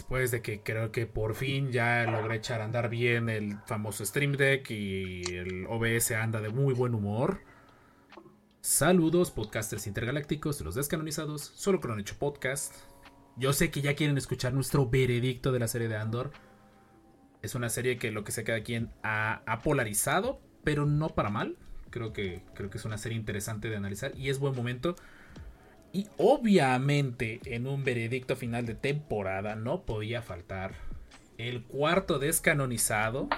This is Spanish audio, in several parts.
Después de que creo que por fin ya logré echar a andar bien el famoso Stream Deck y el OBS anda de muy buen humor. Saludos, podcasters intergalácticos, los descanonizados, solo con hecho podcast. Yo sé que ya quieren escuchar nuestro veredicto de la serie de Andor. Es una serie que lo que sé cada quien ha, ha polarizado, pero no para mal. Creo que, creo que es una serie interesante de analizar y es buen momento. Y obviamente en un veredicto final de temporada no podía faltar el cuarto descanonizado.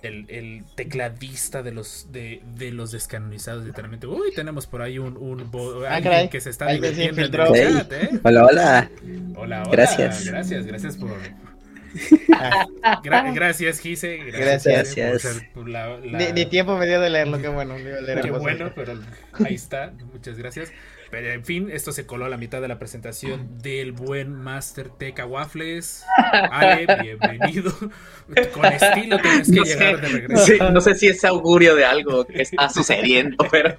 El, el tecladista de los de, de, los descanonizados literalmente. Uy, tenemos por ahí un, un ah, alguien que se está divirtiendo se en el chat, ¿eh? Hola, hola. Hola, hola. Gracias. Gracias, gracias por. Gra- gracias, Gise. Gracias. Gise, por ser- por la- la- Ni, ni tiempo me dio de leerlo, qué bueno. leer Qué bueno, pero ahí está. Muchas gracias. Pero en fin, esto se coló a la mitad de la presentación del buen Master Teca Waffles. Ale, bienvenido. Con estilo tienes que No llegar sé, de no regreso. sé, no sé si es augurio de algo que está sucediendo, pero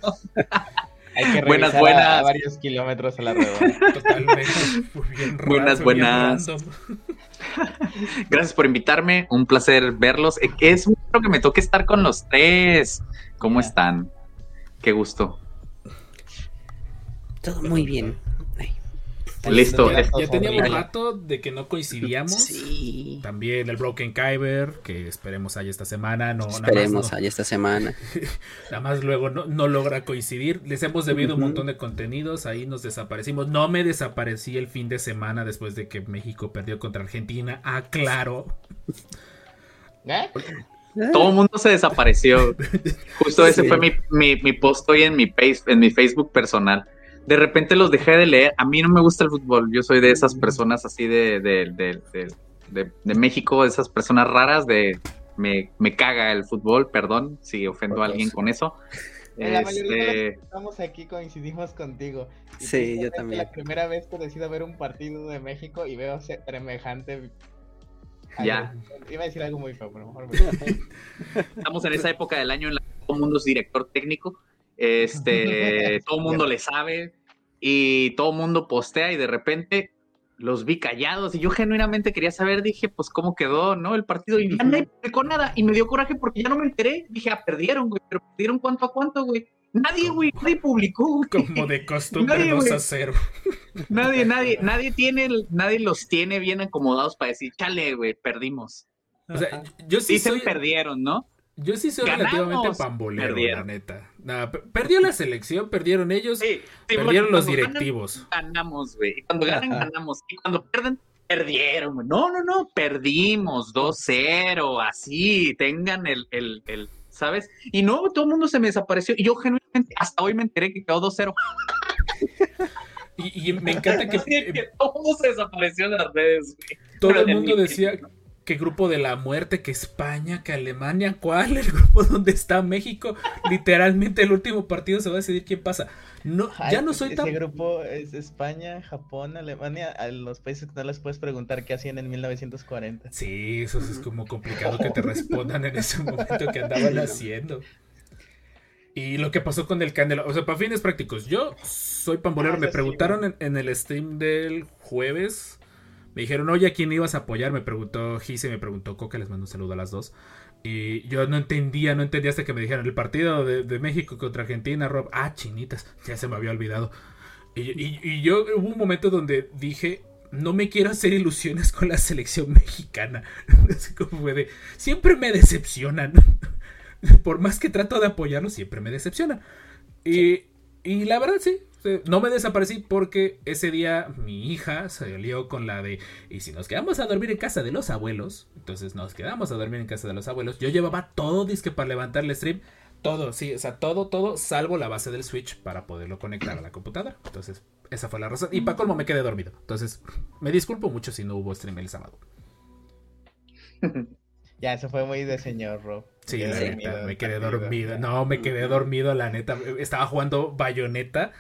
Hay que Buenas, revisar a- buenas. A, varios kilómetros a la redonda. Totalmente. Bien raro, Buenas, bien buenas. gracias por invitarme. Un placer verlos. Eh, Es un gusto que me toque estar con los tres. ¿Cómo están? Qué gusto. Todo muy bien. Ay, Listo. Ya, Es- ya teníamos horrible. rato de que no coincidíamos. Sí. También el Broken Kyber, que esperemos haya esta semana. No, nada más Esperemos no- allá esta semana. Nada más luego no, no logra coincidir. Les hemos debido un montón de contenidos. Ahí nos desaparecimos. No me desaparecí el fin de semana después de que México perdió contra Argentina. Aclaro. ¿Eh? Todo el mundo se desapareció. Justo ese fue mi, mi, mi post hoy en mi, face, en mi Facebook personal. De repente los dejé de leer. A mí no me gusta el fútbol. Yo soy de esas personas así de, de, de, de- de- de México, de esas personas raras de... Me, me caga el fútbol, perdón si ofendo a alguien con eso. En la mayoría de los Este, que estamos aquí coincidimos contigo. Y Sí, yo también. La primera vez que decido ver un partido de México y veo se- semejante. Ya. Iba a decir algo muy feo, pero mejor me estamos en esa época del año en la que todo el mundo es director técnico, este, todo el mundo le sabe y todo el mundo postea y de repente los vi callados y yo genuinamente quería saber, dije, pues cómo quedó, ¿no? El partido y ya nadie publicó nada y me dio coraje porque ya no me enteré, dije, ah, perdieron, güey, pero perdieron cuánto a cuánto, güey. Nadie, güey, nadie publicó, güey. Como de costumbre, Nadie, 2 güey. a 0. Nadie, nadie, nadie tiene, nadie los tiene bien acomodados para decir, chale, güey, perdimos. O sea, yo sí Dicen soy, perdieron, ¿no? yo sí soy Ganamos. relativamente pambolero, Perdieron. la neta. Perdió la selección, perdieron ellos, Sí, sí, perdieron los ganan, directivos. ganamos, güey. Cuando ganan, ganamos. Y cuando pierden, perdieron, güey. No, no, no, perdimos 2-0, así, tengan el, el, el, ¿sabes? Y no, todo el mundo se me desapareció. Y yo genuinamente, hasta hoy me enteré que quedó 2-0. Y, y me encanta que que todo el mundo se desapareció de las redes, güey. todo Pero el mundo decía que grupo de la muerte, que España, que Alemania, ¿cuál? El grupo donde está México. Literalmente el último partido se va a decidir quién pasa. No, Ay, ya no soy ese tan grupo es España, Japón, Alemania, a los países que no les puedes preguntar qué hacían en 1940. Sí, eso es como complicado que te respondan en ese momento que andaban haciendo. Y lo que pasó con el Candelo, o sea, para fines prácticos, yo soy pambolero, Ah, me sí, preguntaron en, en el stream del jueves, me dijeron, oye, ¿a quién ibas a apoyar? Me preguntó Gise, me preguntó Coca, les mando un saludo a las dos. Y yo no entendía, no entendía hasta que me dijeron, el partido de, de México contra Argentina, Rob, ah, chinitas, ya se me había olvidado. Y, y- y yo hubo un momento donde dije, no me quiero hacer ilusiones con la selección mexicana. Así como fue de, siempre me decepcionan. Por más que trato de apoyarlos, siempre me decepcionan. Y, y la verdad sí, no me desaparecí porque ese día mi hija salió con la de, y si nos quedamos a dormir en casa de los abuelos, entonces nos quedamos a dormir en casa de los abuelos. Yo llevaba todo disque para levantar el stream. Todo, sí, o sea, todo, todo, salvo la base del Switch para poderlo conectar a la computadora. Entonces, esa fue la razón. Y para colmo me quedé dormido. Entonces, me disculpo mucho si no hubo stream el sábado. Ya, eso fue muy de señor, Rob. Sí, Me la neta, me quedé dormido. No, me quedé dormido, la neta. Estaba jugando bayoneta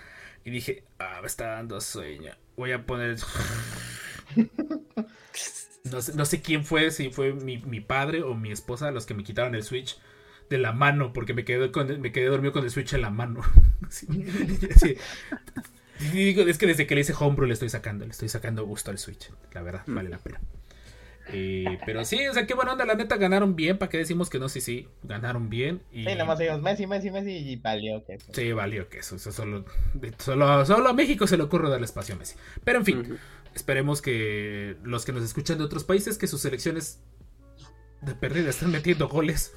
y dije, ah, me está dando sueño. Voy a poner. No sé, no sé quién fue, si fue mi, mi padre o mi esposa los que me quitaron el Switch de la mano, porque me quedé, con, me quedé dormido con el Switch en la mano. Sí, sí. Es que desde que le hice homebrew le estoy sacando, le estoy sacando gusto al Switch. La verdad, vale la pena. Eh, pero sí, o sea, qué buena onda, la neta ganaron bien, ¿para qué decimos que no? Sí, sí, ganaron bien. Y... Sí, nomás seguimos Messi, Messi, Messi y valió que eso. Sí, valió que eso, eso solo, solo, solo a México se le ocurre darle espacio a Messi. Pero en fin, esperemos que los que nos escuchan de otros países, que sus selecciones de pérdida están metiendo goles,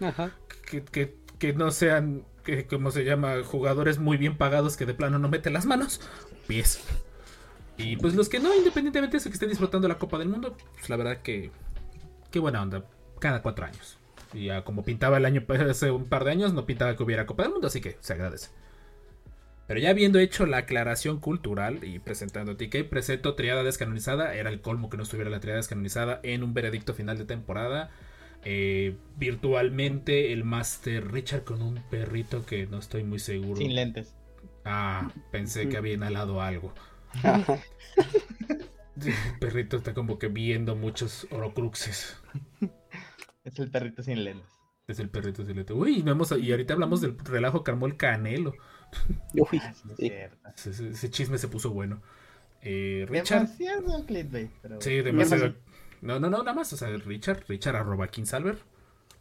Ajá. que, que, que no sean, que como se llama, jugadores muy bien pagados que de plano no meten las manos, pies. Y pues los que no, independientemente de eso, que estén disfrutando la Copa del Mundo, pues la verdad que, qué buena onda, cada cuatro años. Y ya como pintaba el año hace un par de años, no pintaba que hubiera Copa del Mundo, así que se agradece. Pero ya habiendo hecho la aclaración cultural y presentando TK, presento Triada Descanonizada. Era el colmo que no estuviera la Triada Descanonizada en un veredicto final de temporada. Eh, virtualmente el Master Richard con un perrito que no estoy muy seguro. Sin lentes. Ah, pensé que había inhalado algo. Ajá. El perrito está como que viendo muchos orocruxes. Es el perrito sin lentes. Es el perrito silete. Uy, no hemos- y ahorita hablamos del relajo que armó el Canelo. Uy, Ah, sí. Ese, ese- ese chisme se puso bueno. Eh, Richard. Demasiado clickbait, pero... Sí, demasiado. No, no, no, nada más. O sea, Richard, Richard arroba Kingsalver.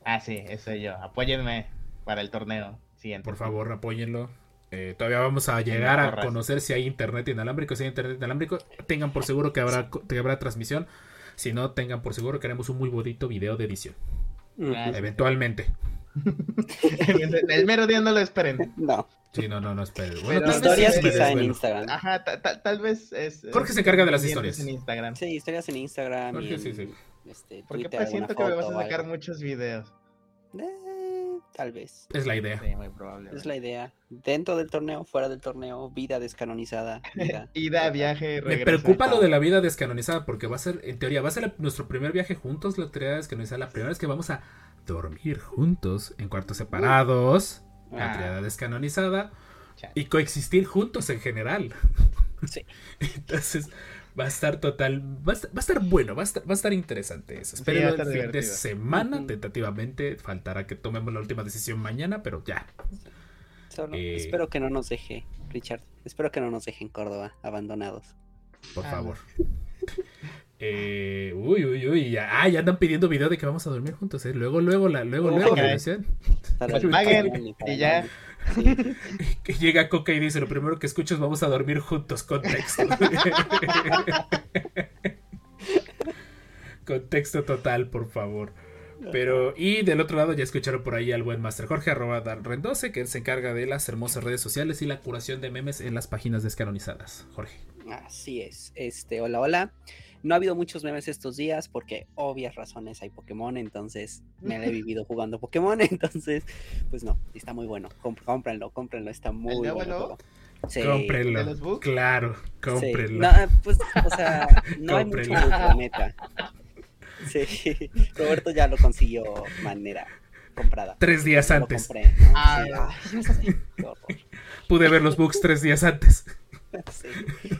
Ah, sí, eso yo. Apóyenme para el torneo siguiente. Por favor, apóyenlo. Eh, todavía vamos a llegar a conocer si hay internet inalámbrico. Si hay internet inalámbrico, tengan por seguro que habrá, que habrá transmisión. Si no, tengan por seguro que haremos un muy bonito video de edición. Gracias. Eventualmente. el mero día no lo esperen. No, Sí, no, no, no, esperen. Pero Bueno, historias quizá en. Instagram. Ajá, ta- ta- tal vez es... Jorge es- se encarga de las historias. En Instagram. Sí, historias en Instagram. y Jorge, en, sí, sí. Este, Porque Twitter, pues siento que me vas a sacar algo. muchos videos. Eh, tal vez. Es la idea. Sí, muy probable. Es la idea. Dentro del torneo, fuera del torneo, vida descanonizada. Vida. Ida, viaje, Me preocupa lo de la vida descanonizada porque va a ser, en teoría, va a ser la- nuestro primer viaje juntos, la teoría descanonizada. La primera vez que vamos a dormir juntos en cuartos separados, la Ah. triada descanonizada, Chale. y coexistir juntos en general. Sí. Entonces, va a estar total, va a estar, va a estar bueno, va a estar, va a estar interesante eso. Sí, Espero a el fin de semana, tentativamente, faltará que tomemos la última decisión mañana, pero ya, Solo Eh. espero que no nos deje, Richard. Espero que no nos deje en Córdoba, abandonados. por Ah, favor. Eh, uy, uy, uy, ya, ah, ya andan pidiendo video de que vamos a dormir juntos, ¿eh? Luego, luego, la, luego, Oh, luego, la paguen, y ya. Que llega Coca y dice, lo primero que escucho es vamos a dormir juntos, contexto. contexto total, por favor. Pero, y del otro lado ya escucharon por ahí al buen Master Jorge, arroba Dan Rendose, que él se encarga de las hermosas redes sociales y la curación de memes en las páginas descanonizadas. Jorge. Así es. Este, hola, hola. No ha habido muchos memes estos días porque obvias razones hay Pokémon, entonces me la he vivido jugando Pokémon, entonces pues no, está muy bueno. Comp- cómprenlo, cómprenlo, está muy nuevo bueno. Sí. cómprenlo. ¿De los bugs? Claro, sí. cómprenlo. No, pues, o sea, no hay mucho la neta. Sí, Roberto ya lo consiguió manera comprada. Tres días Lo antes. compré, ¿no? Ah. Sí, ay, qué horror. Pude ver los bugs tres días antes. Sí,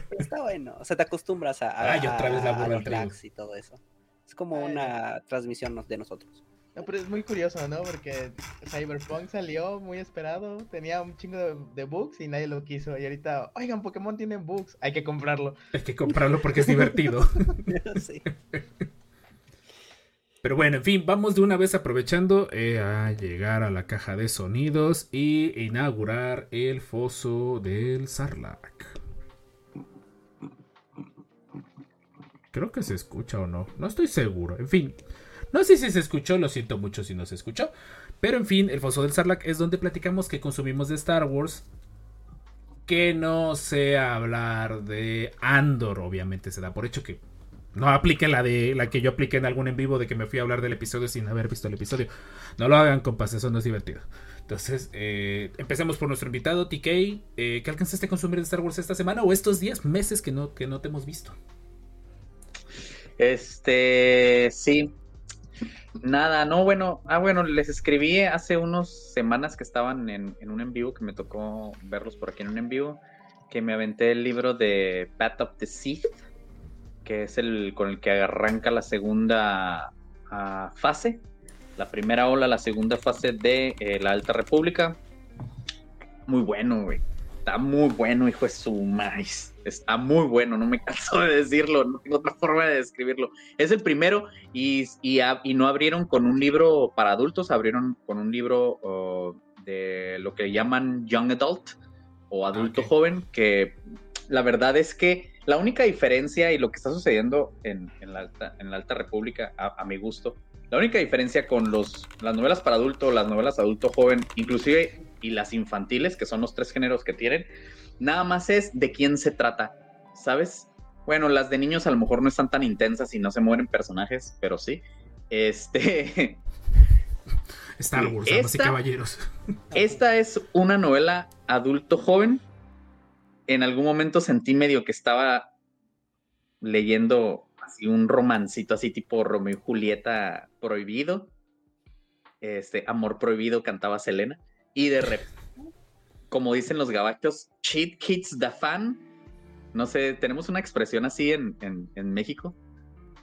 pero está bueno. O sea, te acostumbras a, a, Ay, otra vez la a- los lags y todo eso. Es como Ay, una transmisión de nosotros. No, pero es muy curioso, ¿no? Porque Cyberpunk salió muy esperado, tenía un chingo de, de bugs y nadie lo quiso. Y ahorita, oigan, Pokémon tienen bugs, hay que comprarlo. Hay que comprarlo porque es divertido. Sí. Pero bueno, en fin, vamos de una vez aprovechando eh, a llegar a la caja de sonidos y inaugurar el foso del Sarlacc. Creo que se escucha o no, no estoy seguro. En fin, no sé si se escuchó, lo siento mucho si no se escuchó. Pero en fin, el foso del Sarlacc es donde platicamos que consumimos de Star Wars. Que no sea hablar de Andor, obviamente se da por hecho que no apliquen la de la que yo apliqué en algún en vivo de que me fui a hablar del episodio sin haber visto el episodio. No lo hagan, compas, eso no es divertido. Entonces, eh, empecemos por nuestro invitado, TK. Eh, ¿Qué alcanzaste a consumir de Star Wars esta semana o estos días, meses que no, que no te hemos visto? Este, sí. Nada, no, bueno, ah, bueno, les escribí hace unas semanas que estaban en, en un en vivo, que me tocó verlos por aquí en un en vivo, que me aventé el libro de Path of the Sith, que es el con el que arranca la segunda ah, fase, la primera ola, la segunda fase de eh, la Alta República. Muy bueno, güey. Está muy bueno, hijo de su maíz. Está muy bueno, no me canso de decirlo, no tengo otra forma de describirlo. Es el primero y, y, a- y no abrieron con un libro para adultos, abrieron con un libro oh, de lo que llaman Young Adult o adulto ok. joven, que la verdad es que la única diferencia y lo que está sucediendo en, en la, alta, en la Alta República, a, a mi gusto, la única diferencia con los, las novelas para adulto, las novelas adulto joven, inclusive y las infantiles, que son los tres géneros que tienen, nada más es de quién se trata, ¿sabes? Bueno, las de niños a lo mejor no están tan intensas y no se mueren personajes, pero sí. Este, Star Wars, damas y esta- caballeros. esta es una novela adulto joven. En algún momento sentí medio que estaba leyendo así un romancito así tipo Romeo y Julieta prohibido. Este, Amor prohibido cantaba Selena. Y de repente, como dicen los gabachos, Cheat Kids the Fan. No sé, tenemos una expresión así en, en- en México,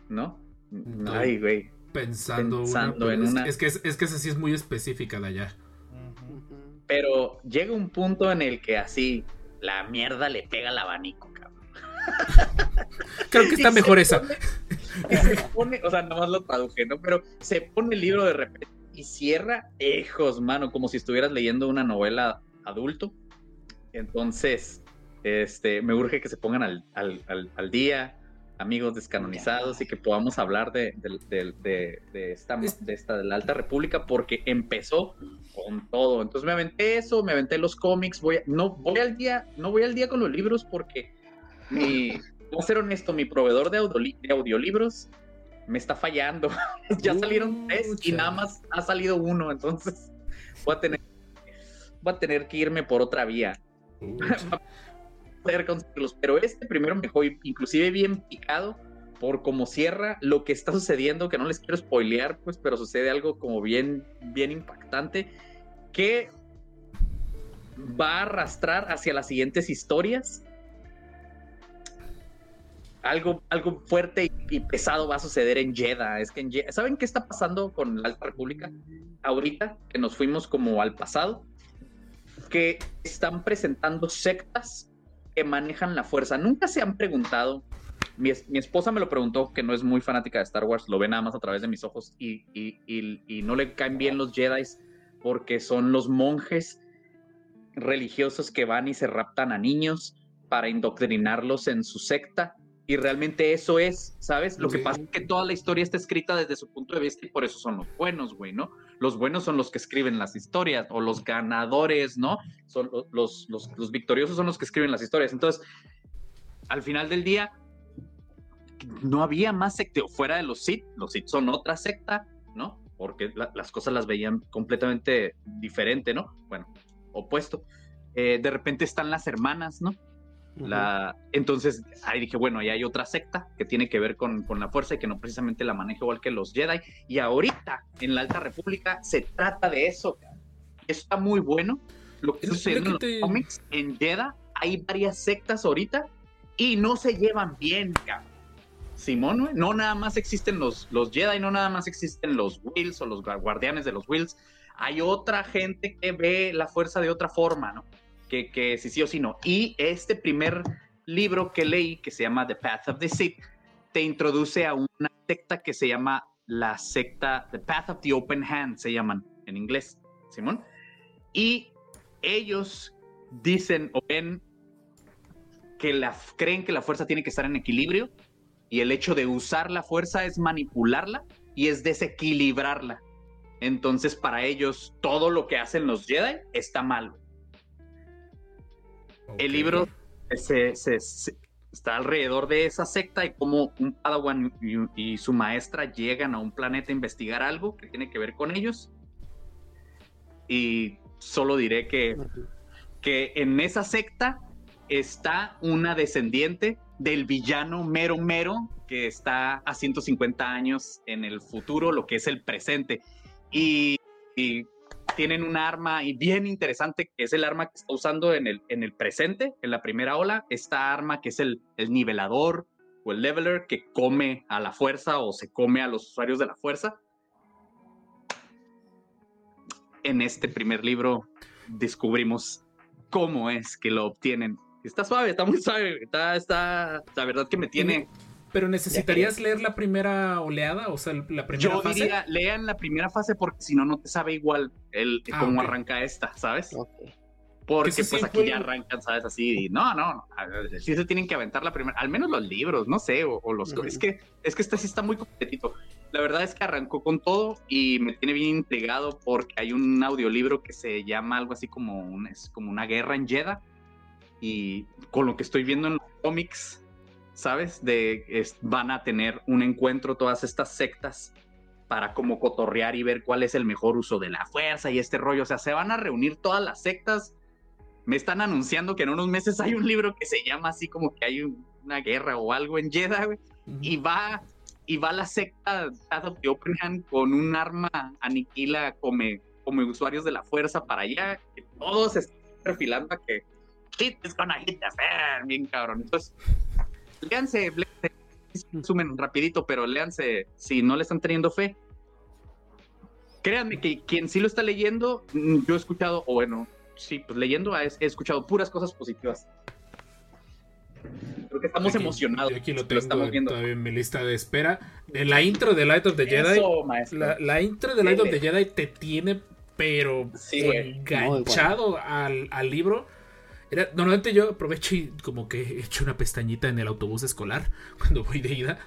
¿no? No. Ay, güey. Pensando, Pensando en es, una. es que, es, es que esa sí es muy específica de allá. Pero llega un punto en el que así la mierda le pega al abanico, cabrón. Creo que está Y mejor se esa. pone- se pone, o sea, nomás lo traduje, ¿no? Pero se pone el libro de repente y cierra, hijos, mano, como si estuvieras leyendo una novela adulto. Entonces, este, me urge que se pongan al, al- al- al día, amigos descanonizados, y que podamos hablar de, de- de- de- esta, Es- de esta, de la Alta República, porque empezó con todo. Entonces me aventé eso, me aventé los cómics, voy a- no voy al día, no voy al día con los libros porque mi, voy a ser honesto, mi proveedor de, audioli- de audiolibros me está fallando. ya salieron tres y nada más ha salido uno, entonces voy a tener, voy a tener que irme por otra vía. poder conseguirlos. Pero este primero me dejó inclusive bien picado por cómo cierra lo que está sucediendo, que no les quiero spoilear, pues, pero sucede algo como bien, bien impactante, que va a arrastrar hacia las siguientes historias. Algo, algo fuerte y, y pesado va a suceder en Jeddah. Es que en Jeddah- ¿Saben qué está pasando con la Alta República? Ahorita que nos fuimos como al pasado, que están presentando sectas que manejan la fuerza. Nunca se han preguntado. Mi, mi esposa me lo preguntó, que no es muy fanática de Star Wars, lo ve nada más a través de mis ojos y, y- y- y no le caen bien los Jedi porque son los monjes religiosos que van y se raptan a niños para indoctrinarlos en su secta. Y realmente eso es, ¿sabes? Lo que pasa es que toda la historia está escrita desde su punto de vista y por eso son los buenos, güey, ¿no? Los buenos son los que escriben las historias o los ganadores, ¿no? Son lo- los, los, victoriosos son los que escriben las historias. Entonces, al final del día, no había más secta fuera de los Sith. Los Sith son otra secta, ¿no? Porque la- las cosas las veían completamente diferente, ¿no? Bueno, opuesto. Eh, de repente están las hermanas, ¿no? La, entonces ahí dije, bueno, ahí hay otra secta que tiene que ver con, con la fuerza y que no precisamente la maneja igual que los Jedi. Y ahorita en la Alta República se trata de eso. Está muy bueno. Lo que sucede en los te- cómics en Jeddah hay varias sectas ahorita y no se llevan bien, cabrón. Simón, no nada más existen los, los Jedi, no nada más existen los Wills o los gua- guardianes de los Wills. Hay otra gente que ve la fuerza de otra forma, ¿no? Que, que si sí o si no. Y este primer libro que leí, que se llama The Path of the Sith, te introduce a una secta que se llama la secta The Path of the Open Hand, se llaman en inglés, Simón. Y ellos dicen o ven que la, creen que la fuerza tiene que estar en equilibrio y el hecho de usar la fuerza es manipularla y es desequilibrarla. Entonces, para ellos, todo lo que hacen los Jedi está mal. El libro se, se- se- está alrededor de esa secta y cómo un Padawan y, y su maestra llegan a un planeta a investigar algo que tiene que ver con ellos. Y solo diré que, que en esa secta está una descendiente del villano mero mero que está a 150 años en el futuro, lo que es el presente. Y, y tienen un arma y bien interesante es el arma que está usando en el, en el presente, en la primera ola, esta arma que es el, el nivelador o el leveler que come a la fuerza o se come a los usuarios de la fuerza. En este primer libro descubrimos cómo es que lo obtienen. Está suave, está muy suave, está, está, la verdad que me tiene... Pero necesitarías leer la primera oleada, o sea, la primera Yo fase. diría, lean la primera fase porque si no, no te sabe igual el, Ah, cómo ok. arranca esta, ¿sabes? Ok. Porque pues sí aquí fue- ya arrancan, ¿sabes? Así, y no, no, no, sí se tienen que aventar la primera, al menos los libros, no sé, o, o los... Ujú. Es que, es que este sí está muy completito. La verdad es que arrancó con todo y me tiene bien intrigado porque hay un audiolibro que se llama algo así como, un, es como una guerra en Jeddah y con lo que estoy viendo en los cómics, ¿sabes? De es- van a tener un encuentro todas estas sectas para como cotorrear y ver cuál es el mejor uso de la fuerza y este rollo. O sea, se van a reunir todas las sectas. Me están anunciando que en unos meses hay un libro que se llama así como que hay un- una guerra o algo en Jeddah, güey. Ujú. Y va, y va la secta of the Open con un arma aniquila come, come usuarios de la fuerza para allá. Que todos están perfilando a que hit is gonna hit the fan, bien cabrón. Entonces, léanse, léanse, resumen rapidito, pero léanse si no le están teniendo fe. Créanme que quien sí lo está leyendo, yo he escuchado, o bueno, sí, pues leyendo he, he escuchado puras cosas positivas. Creo que estamos Aquí- emocionados. yo Aquí lo tengo estamos viendo. todavía en mi lista de espera. La intro de Light of the Jedi. Eso. La, la intro de Light of the. Jedi te tiene, pero Sí, enganchado al, al libro. Era, normalmente yo aprovecho y como que echo una pestañita en el autobús escolar cuando voy de ida.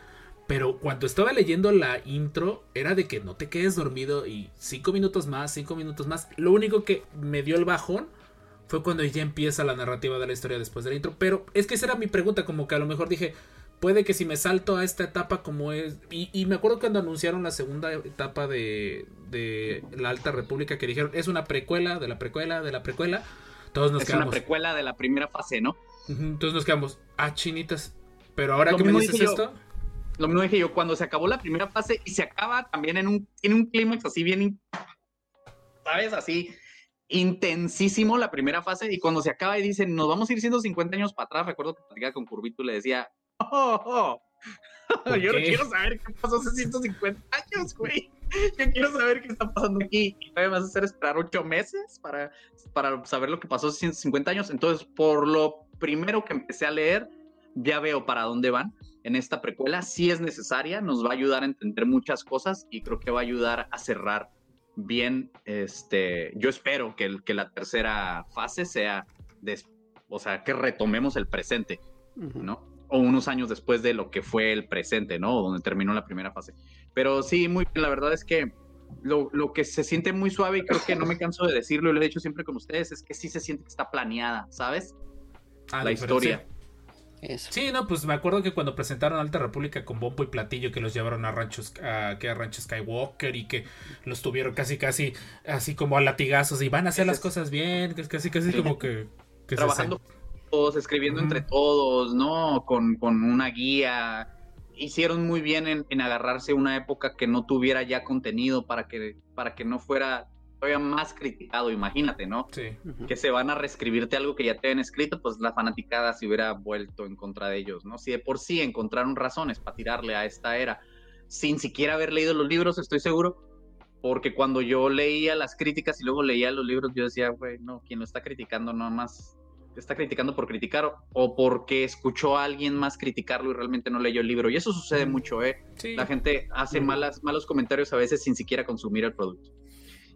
Pero cuando estaba leyendo la intro, era de que no te quedes dormido y cinco minutos más, cinco minutos más. Lo único que me dio el bajón fue cuando ya empieza la narrativa de la historia después de la intro. Pero es que esa era mi pregunta, como que a lo mejor dije, puede que si me salto a esta etapa como es... Y, y me acuerdo cuando anunciaron la segunda etapa de, de la Alta República que dijeron, es una precuela de la precuela de la precuela. Todos nos es una precuela de la primera fase, ¿no? Entonces nos quedamos, ah, chinitas. Pero ahora Lo que me dices yo. esto... Lo mismo dije yo, cuando se acabó la primera fase y se acaba también en un, tiene un clímax así bien, ¿sabes? Así intensísimo la primera fase y cuando se acaba y dicen, nos vamos a ir 150 años para atrás, recuerdo que platicaba con Curvito y le decía, oh, oh, ¿Por yo no quiero saber qué pasó hace 150 años, güey. Yo quiero saber qué está pasando aquí. Todavía me vas a hacer esperar ocho meses para, para saber lo que pasó hace 150 años. Entonces, por lo primero que empecé a leer, ya veo para dónde van en esta precuela. Sí es necesaria, nos va a ayudar a entender muchas cosas y creo que va a ayudar a cerrar bien. Este, yo espero que, el- que la tercera fase sea, des- o sea, que retomemos el presente. ¿no? O unos años después de lo que fue el presente, ¿no? Donde terminó la primera fase. Pero sí, muy bien, la verdad es que lo, lo que se siente muy suave, y creo que no me canso de decirlo, y lo he dicho siempre con ustedes, es que sí se siente que está planeada, ¿sabes? Ah, la historia. Eso. Sí, no, pues me acuerdo que cuando presentaron Alta República con bombo y platillo que los llevaron a ranchos, a, que a rancho Skywalker y que los tuvieron casi casi así como a latigazos y van a hacer las es- cosas bien, que es casi casi Sí. como que, que se Trabajando todos, escribiendo entre todos, ¿no? Con, con una guía. Hicieron muy bien en, en agarrarse una época que no tuviera ya contenido para que, para que no fuera todavía más criticado, imagínate, ¿no? Sí. Que se van a reescribirte algo que ya te habían escrito, pues la fanaticada se hubiera vuelto en contra de ellos, ¿no? Si de por sí encontraron razones para tirarle a esta era sin siquiera haber leído los libros, estoy seguro, porque cuando yo leía las críticas y luego leía los libros, yo decía, güey, no, quien lo está criticando nada más está criticando por criticar o porque escuchó a alguien más criticarlo y realmente no leyó el libro. Y eso sucede mucho, ¿eh? Sí. La gente hace malas, malos comentarios a veces sin siquiera consumir el producto.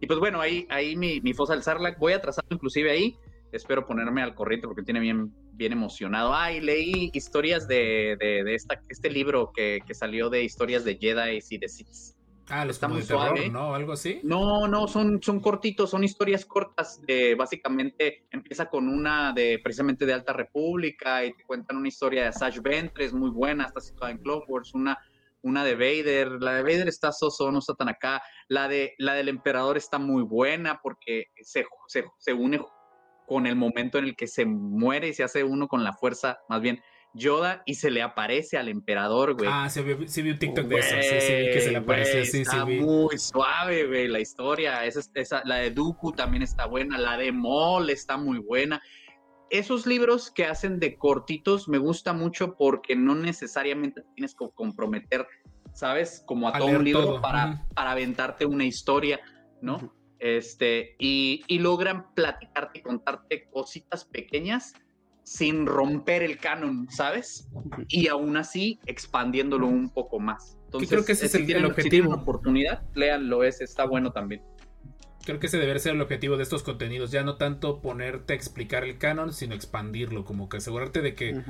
Y pues bueno, ahí, ahí mi, mi fosa del Sarlacc, voy a trazarlo inclusive ahí. Espero ponerme al corriente porque tiene bien, bien emocionado. Ah, y leí historias de, de, de esta, este libro que, que salió de historias de Jedi y de Sith. Ah, los está como muy de terror, suave. ¿no? Algo así. No, no, son, son cortitos, son historias cortas. De, básicamente empieza con una de precisamente de Alta República y te cuentan una historia de Asash Ventres muy buena, está situada en Clockworks, una, una de Vader. La de Vader está soso, no está tan acá. La, de, la del Emperador está muy buena porque se, se, se une con el momento en el que se muere y se hace uno con la fuerza, más bien Yoda y se le aparece al emperador, güey. Ah, sí, vi, sí vi un TikTok de eso. Sí, sí, vi que se le apareció. Güey, Sí, sí, está vi. muy suave, güey, la historia. Esa, esa- la de Dooku también está buena. La de Maul está muy buena. Esos libros que hacen de cortitos me gusta mucho porque no necesariamente te tienes que comprometer, ¿sabes? Como a, A todo un libro todo, para, ujú. para aventarte una historia, ¿no? Este, y, y logran platicarte y contarte cositas pequeñas sin romper el canon, ¿sabes? Y aún así expandiéndolo un poco más. Entonces, creo que ese eh, es si el- el tienen- si objetivo. tienen oportunidad, léanlo, ese está bueno también. Creo que ese debería ser el objetivo de estos contenidos. Ya no tanto ponerte a explicar el canon, sino expandirlo. Como que asegurarte de que,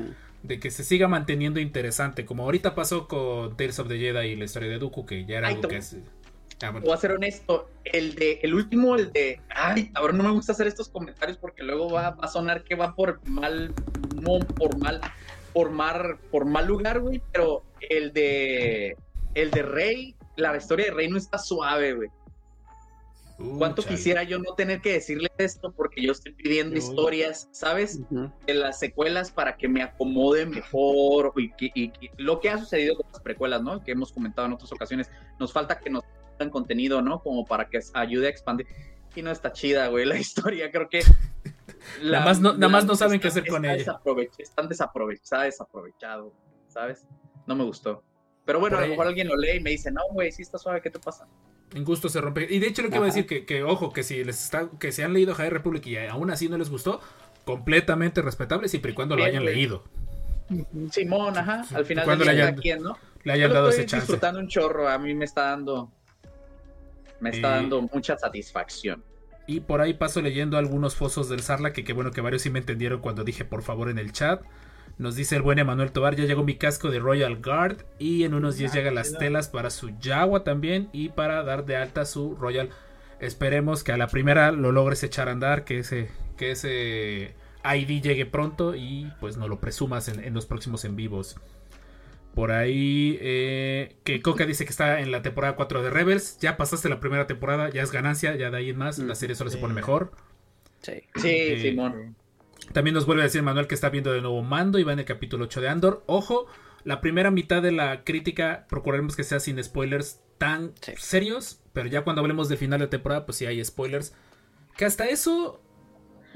de que se siga manteniendo interesante. Como ahorita pasó con Tales of the Jedi y la historia de Dooku, que ya era algo que es. Ah, bueno. Voy a ser honesto, el de el último, el de, ay, ahora no me gusta hacer estos comentarios porque luego va, va a sonar que va por mal, no, por mal, por mal, por mal lugar, güey, pero el de, el de Rey, la historia de Rey no está suave, güey. Uh, ¿Cuánto chale. quisiera yo no tener que decirle esto porque yo estoy pidiendo historias, ¿sabes? Ujú. de las secuelas para que me acomode mejor y, que- y que- lo que ha sucedido con las precuelas, ¿no? Que hemos comentado en otras ocasiones. Nos falta que nos contenido, ¿no? Como para que ayude a expandir. Y no está chida, güey, la historia. Creo que... Nada más no- nada más no saben qué hacer con está ella. desaprovech- Están desaprovechados, desaprovechado, ¿sabes? No me gustó. Pero bueno, Por a lo mejor alguien lo lee y me dice, no, güey, sí está suave, ¿qué te pasa? En gusto se rompe. Y de hecho, lo que iba a decir, que, que, ojo, que si les está, que se han leído High Republic y aún así no les gustó, completamente respetable siempre y cuando lo hayan güey. leído. Simón, ajá, al final Cuando del le día hayan- quien, ¿no? Le hayan dado estoy ese chance. disfrutando un chorro, a mí me está dando me está Y- dando mucha satisfacción. Y por ahí paso leyendo algunos fosos del Sarla, que qué bueno que varios sí me entendieron cuando dije por favor en el chat. Nos dice el buen Emanuel Tobar, ya llegó mi casco de Royal Guard y en unos días Ah, llegan las telas para su Jawa también y para dar de alta su Royal. Esperemos que a la primera lo logres echar a andar, que ese, que ese ID llegue pronto y pues no lo presumas en, en los próximos en vivos. Por ahí, eh, que Coca dice que está en la temporada 4 de Rebels. Ya pasaste la primera temporada, ya es ganancia, ya de ahí en más. La serie solo se pone mejor. Sí. Sí, Eh, Simón. También nos vuelve a decir Manuel que está viendo de nuevo Mando y va en el capítulo 8 de Andor. Ojo, la primera mitad de la crítica procuraremos que sea sin spoilers tan Sí. serios. Pero ya cuando hablemos del final de temporada, pues sí hay spoilers. Que hasta eso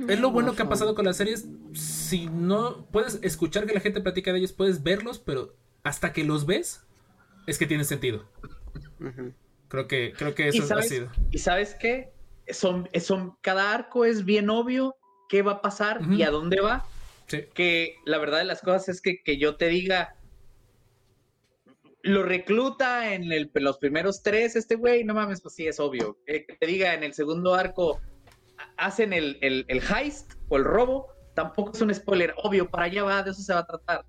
es lo bueno que ha pasado con las series. Si no puedes escuchar que la gente platica de ellos, puedes verlos, pero hasta que los ves, es que tiene sentido. Creo que, creo que ¿Y eso ha sabes? sido. ¿Y sabes qué? Son, son, cada arco es bien obvio qué va a pasar y a dónde va. Sí. Que la verdad de las cosas es que, que yo te diga, lo recluta en el- los primeros tres, este güey, no mames, pues sí, es obvio. Eh, que te diga en el segundo arco, ha- hacen el, el, el heist o el robo, tampoco es un spoiler, obvio, para allá va, de eso se va a tratar.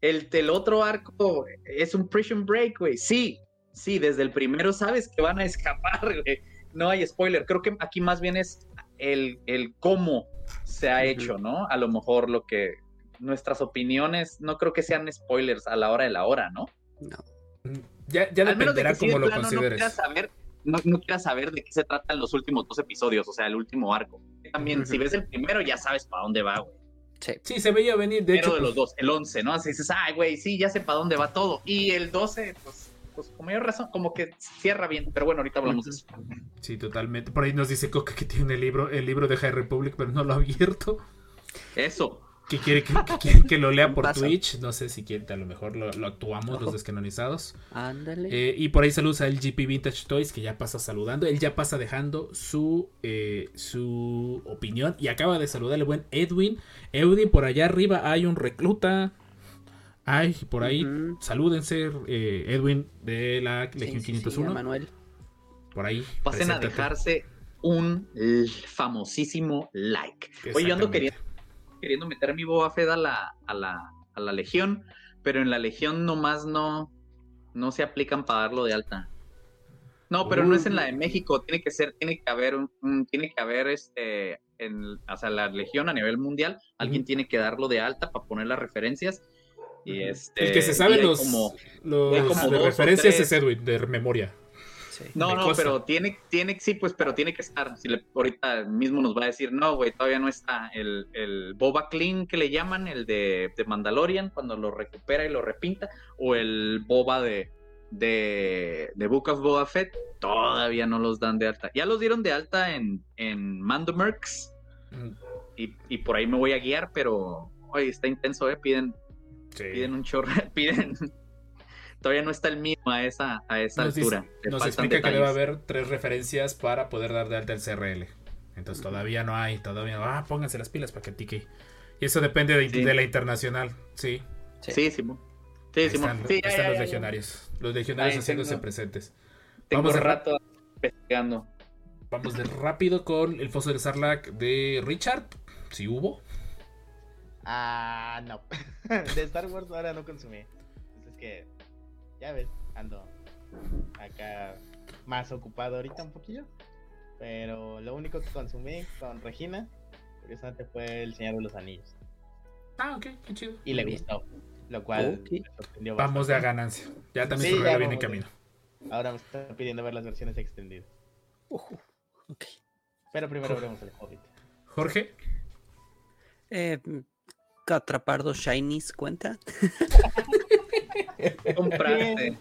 El del otro arco es un prison break, güey, sí, sí, desde el primero sabes que van a escapar, güey. No hay spoiler, creo que aquí más bien es el, el cómo se ha hecho, ¿no? A lo mejor lo que nuestras opiniones no creo que sean spoilers a la hora de la hora, ¿no? No. Ya, ya Al menos de que sí de cómo lo plano no quieras saber, no, no quieras saber de qué se tratan los últimos dos episodios, o sea, el último arco. También, si ves el primero, ya sabes para dónde va, güey. Sí. Sí, se veía venir. De De hecho, de los pues, dos, el 11, ¿no? Así dices, ay, güey, sí, ya sé para dónde va todo. Y el 12, pues, pues con mayor razón, como que cierra bien. Pero bueno, ahorita hablamos de eso. Sí, totalmente. Por ahí nos dice Coca que tiene el libro, el libro de High Republic, pero no lo ha abierto. Eso. Que quiere que, que quiere que lo lea por. Twitch. No sé si quiere, a lo mejor lo, lo actuamos los descanonizados. Ándale. Eh, y por ahí saludos a LGP Vintage Toys, que ya pasa saludando. Él ya pasa dejando su, eh, su opinión. Y acaba de saludar el buen Edwin. Edwin, por allá arriba hay un recluta. Ay, por ahí, Ujú. salúdense, eh, Edwin de la Sí, Legión sí, sí, 501. Manuel. por ahí. Pasen a dejarse un famosísimo like. Oye, yo ando queriendo, queriendo meter mi Boba Fett a la, a, la, a la Legión, pero en la Legión nomás no, no se aplican para darlo de alta. No, pero no es en la de México, tiene que ser, tiene que haber un, un- tiene que haber este, en, o sea, la Legión a nivel mundial, alguien tiene que darlo de alta para poner las referencias. Y este, El que se sabe los, como- los como de referencias es Edwin, de memoria. Sí. No, no, pero tiene, tiene, sí, pues, pero tiene que estar. Si le- ahorita mismo nos va a decir, no, güey, todavía no está el, el Boba Clean que le llaman, el de, de Mandalorian, cuando lo recupera y lo repinta, o el Boba de, de, de Book of Boba Fett, todavía no los dan de alta. Ya los dieron de alta en, en Mando Mercs, Mm, y, y por ahí me voy a guiar, pero, oye, está intenso, ¿eh? Piden, sí. piden un chorro, piden... Todavía no está el mismo a esa, a esa Nos, altura. Nos explica que debe detalles. haber tres referencias para poder dar de alta el CRL. Entonces todavía no hay, todavía no. Ah, pónganse las pilas para que tique. Y eso depende de, Sí. de la internacional, sí. Sí. Sí, Simón. Sí, están, Sí, están los ya, ya. legionarios. Los legionarios Ahí haciéndose tengo- presentes. Tengo Vamos un a- rato investigando. Vamos de rápido con el foso del Sarlacc de Richard. Si hubo. Ah, no. De Star Wars ahora no consumí. Pues es que, ya ves, ando acá más ocupado ahorita un poquillo. Pero lo único que consumí con Regina, curiosamente, fue El Señor de los Anillos. Ah, ok, qué chido. Y le gustó. Lo cual me sorprendió Vamos de a ganancia. Ya también Sí, su ya regalo viene en camino. de- Ahora me está pidiendo ver las versiones extendidas. Ok. Pero primero veremos el Hobbit. Jorge, Eh, atrapar dos shinies cuenta. Compraste.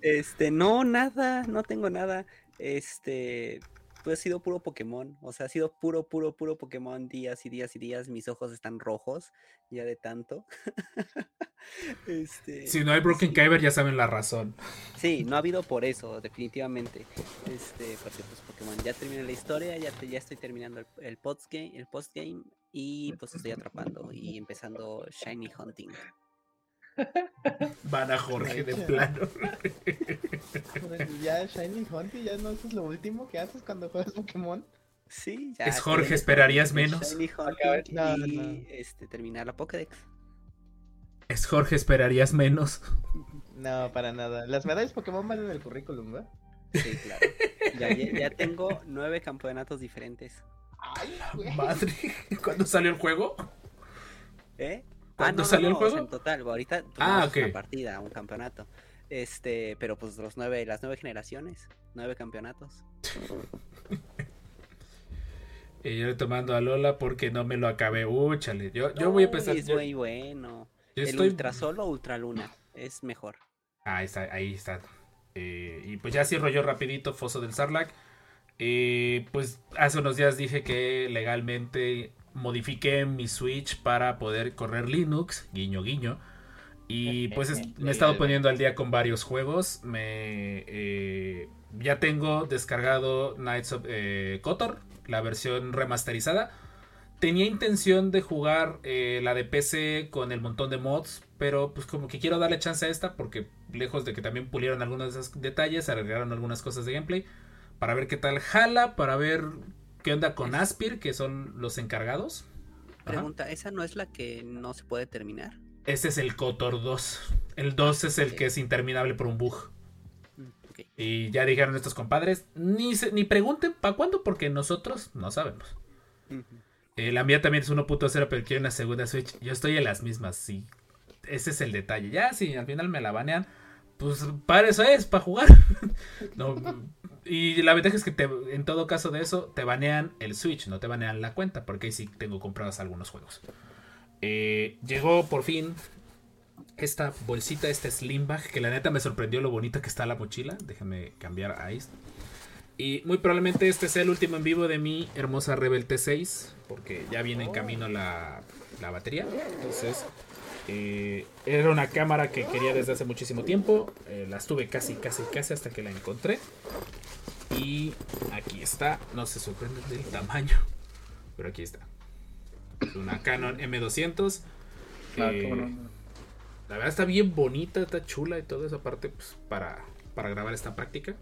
Este, no, nada, no tengo nada. Este, pues ha sido puro Pokémon. O sea, ha sido puro, puro, puro Pokémon días y días y días. Mis ojos están rojos ya de tanto. este, si no hay Broken sí. Kyber ya saben la razón. Sí, no ha habido por eso, definitivamente. Este, porque pues Pokémon ya terminé la historia, ya, te- ya estoy terminando el, el postgame, el postgame y pues estoy atrapando y empezando Shiny Hunting. Van a Jorge de plano. Pues ya Shiny Hunty, ya no eso es lo último que haces cuando juegas Pokémon. Sí, ya. Es Jorge, esperarías menos. Shiny Hunting no, no, y no. este terminar la Pokédex. Es Jorge, esperarías menos. No, para nada. Las medallas Pokémon van en el currículum, ¿verdad? Sí, claro. Ya, tengo nueve campeonatos diferentes. Ay, güey. Madre, ¿cuándo salió el juego? ¿Eh? ¿Cuándo salió el o sea, juego? en total, ahorita Ah, tomamos ok. una partida, un campeonato. Este, pero pues los nueve, las nueve generaciones, nueve campeonatos. Y yo tomando a Lola porque no me lo acabé. Chale. Yo, yo voy a empezar. Es Yo, muy bueno. yo El estoy. Ultra Sol o Ultra Luna es mejor. Ah, ahí está, ahí está. Eh, y pues ya cierro yo rapidito Foso del Sarlacc. Eh, pues hace unos días dije que legalmente modifiqué mi Switch para poder correr Linux, guiño guiño. Y pues es- me he estado poniendo al día con varios juegos. Me eh, ya tengo descargado Knights of eh, Kotor, la versión remasterizada. Tenía intención de jugar eh, la de PC con el montón de mods, pero pues como que quiero darle chance a esta porque lejos de que también pulieron algunos de esos detalles, agregaron algunas cosas de gameplay para ver qué tal jala, para ver qué onda con Aspir, que son los encargados. Ajá. Pregunta, ¿esa no es la que no se puede terminar? Ese es el Kotor 2. El 2 es el que es interminable por un bug. Mm. Y ya dijeron estos compadres, ni, se- ni pregunten para cuándo porque nosotros no sabemos. Ujú. Eh, la mía también es 1.0, pero quiero una segunda Switch. Yo estoy en las mismas, sí. Ese es el detalle. Ya, si al final me la banean, pues para eso es, para jugar. Y la ventaja es que en todo caso de eso, te banean el Switch, no te banean la cuenta, porque ahí sí tengo comprados algunos juegos. Eh, llegó por fin esta bolsita, este slim bag, que la neta me sorprendió lo bonita que está la mochila. Déjame cambiar a esto. Y muy probablemente este sea el último en vivo de mi hermosa Rebel T6, porque ya viene en camino la, la batería. Entonces, eh, era una cámara que quería desde hace muchísimo tiempo. Eh, la estuve casi, casi, casi hasta que la encontré. Y aquí está. No se sorprenden del tamaño, pero aquí está. Es una Canon M200. Ah, eh, cómo no. la verdad está bien bonita, está chula y todo eso aparte pues, para, para grabar esta práctica.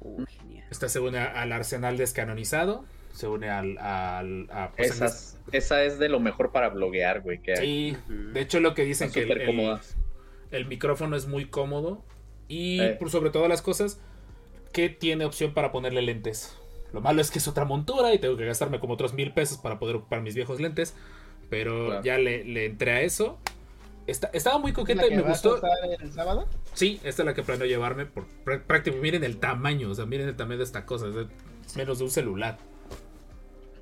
Uh, genial. Esta se une al arsenal descanonizado. Se une al. al a, pues, Esas, esa es de lo mejor para bloguear, güey. Que. Sí, de hecho lo que dicen Están que el, súper el- cómodas. el micrófono es muy cómodo. Y Eh. por sobre todas las cosas, que tiene opción para ponerle lentes. Lo malo es que es otra montura y tengo que gastarme como otros mil pesos para poder ocupar mis viejos lentes. Pero Claro. ya le, le entré a eso. Está- estaba muy ¿Es coqueta y me gustó. el sábado? Sí, esta es la que planeo llevarme por prá- prácticamente. Miren el tamaño, o sea, miren el tamaño de esta cosa, es de menos de un celular.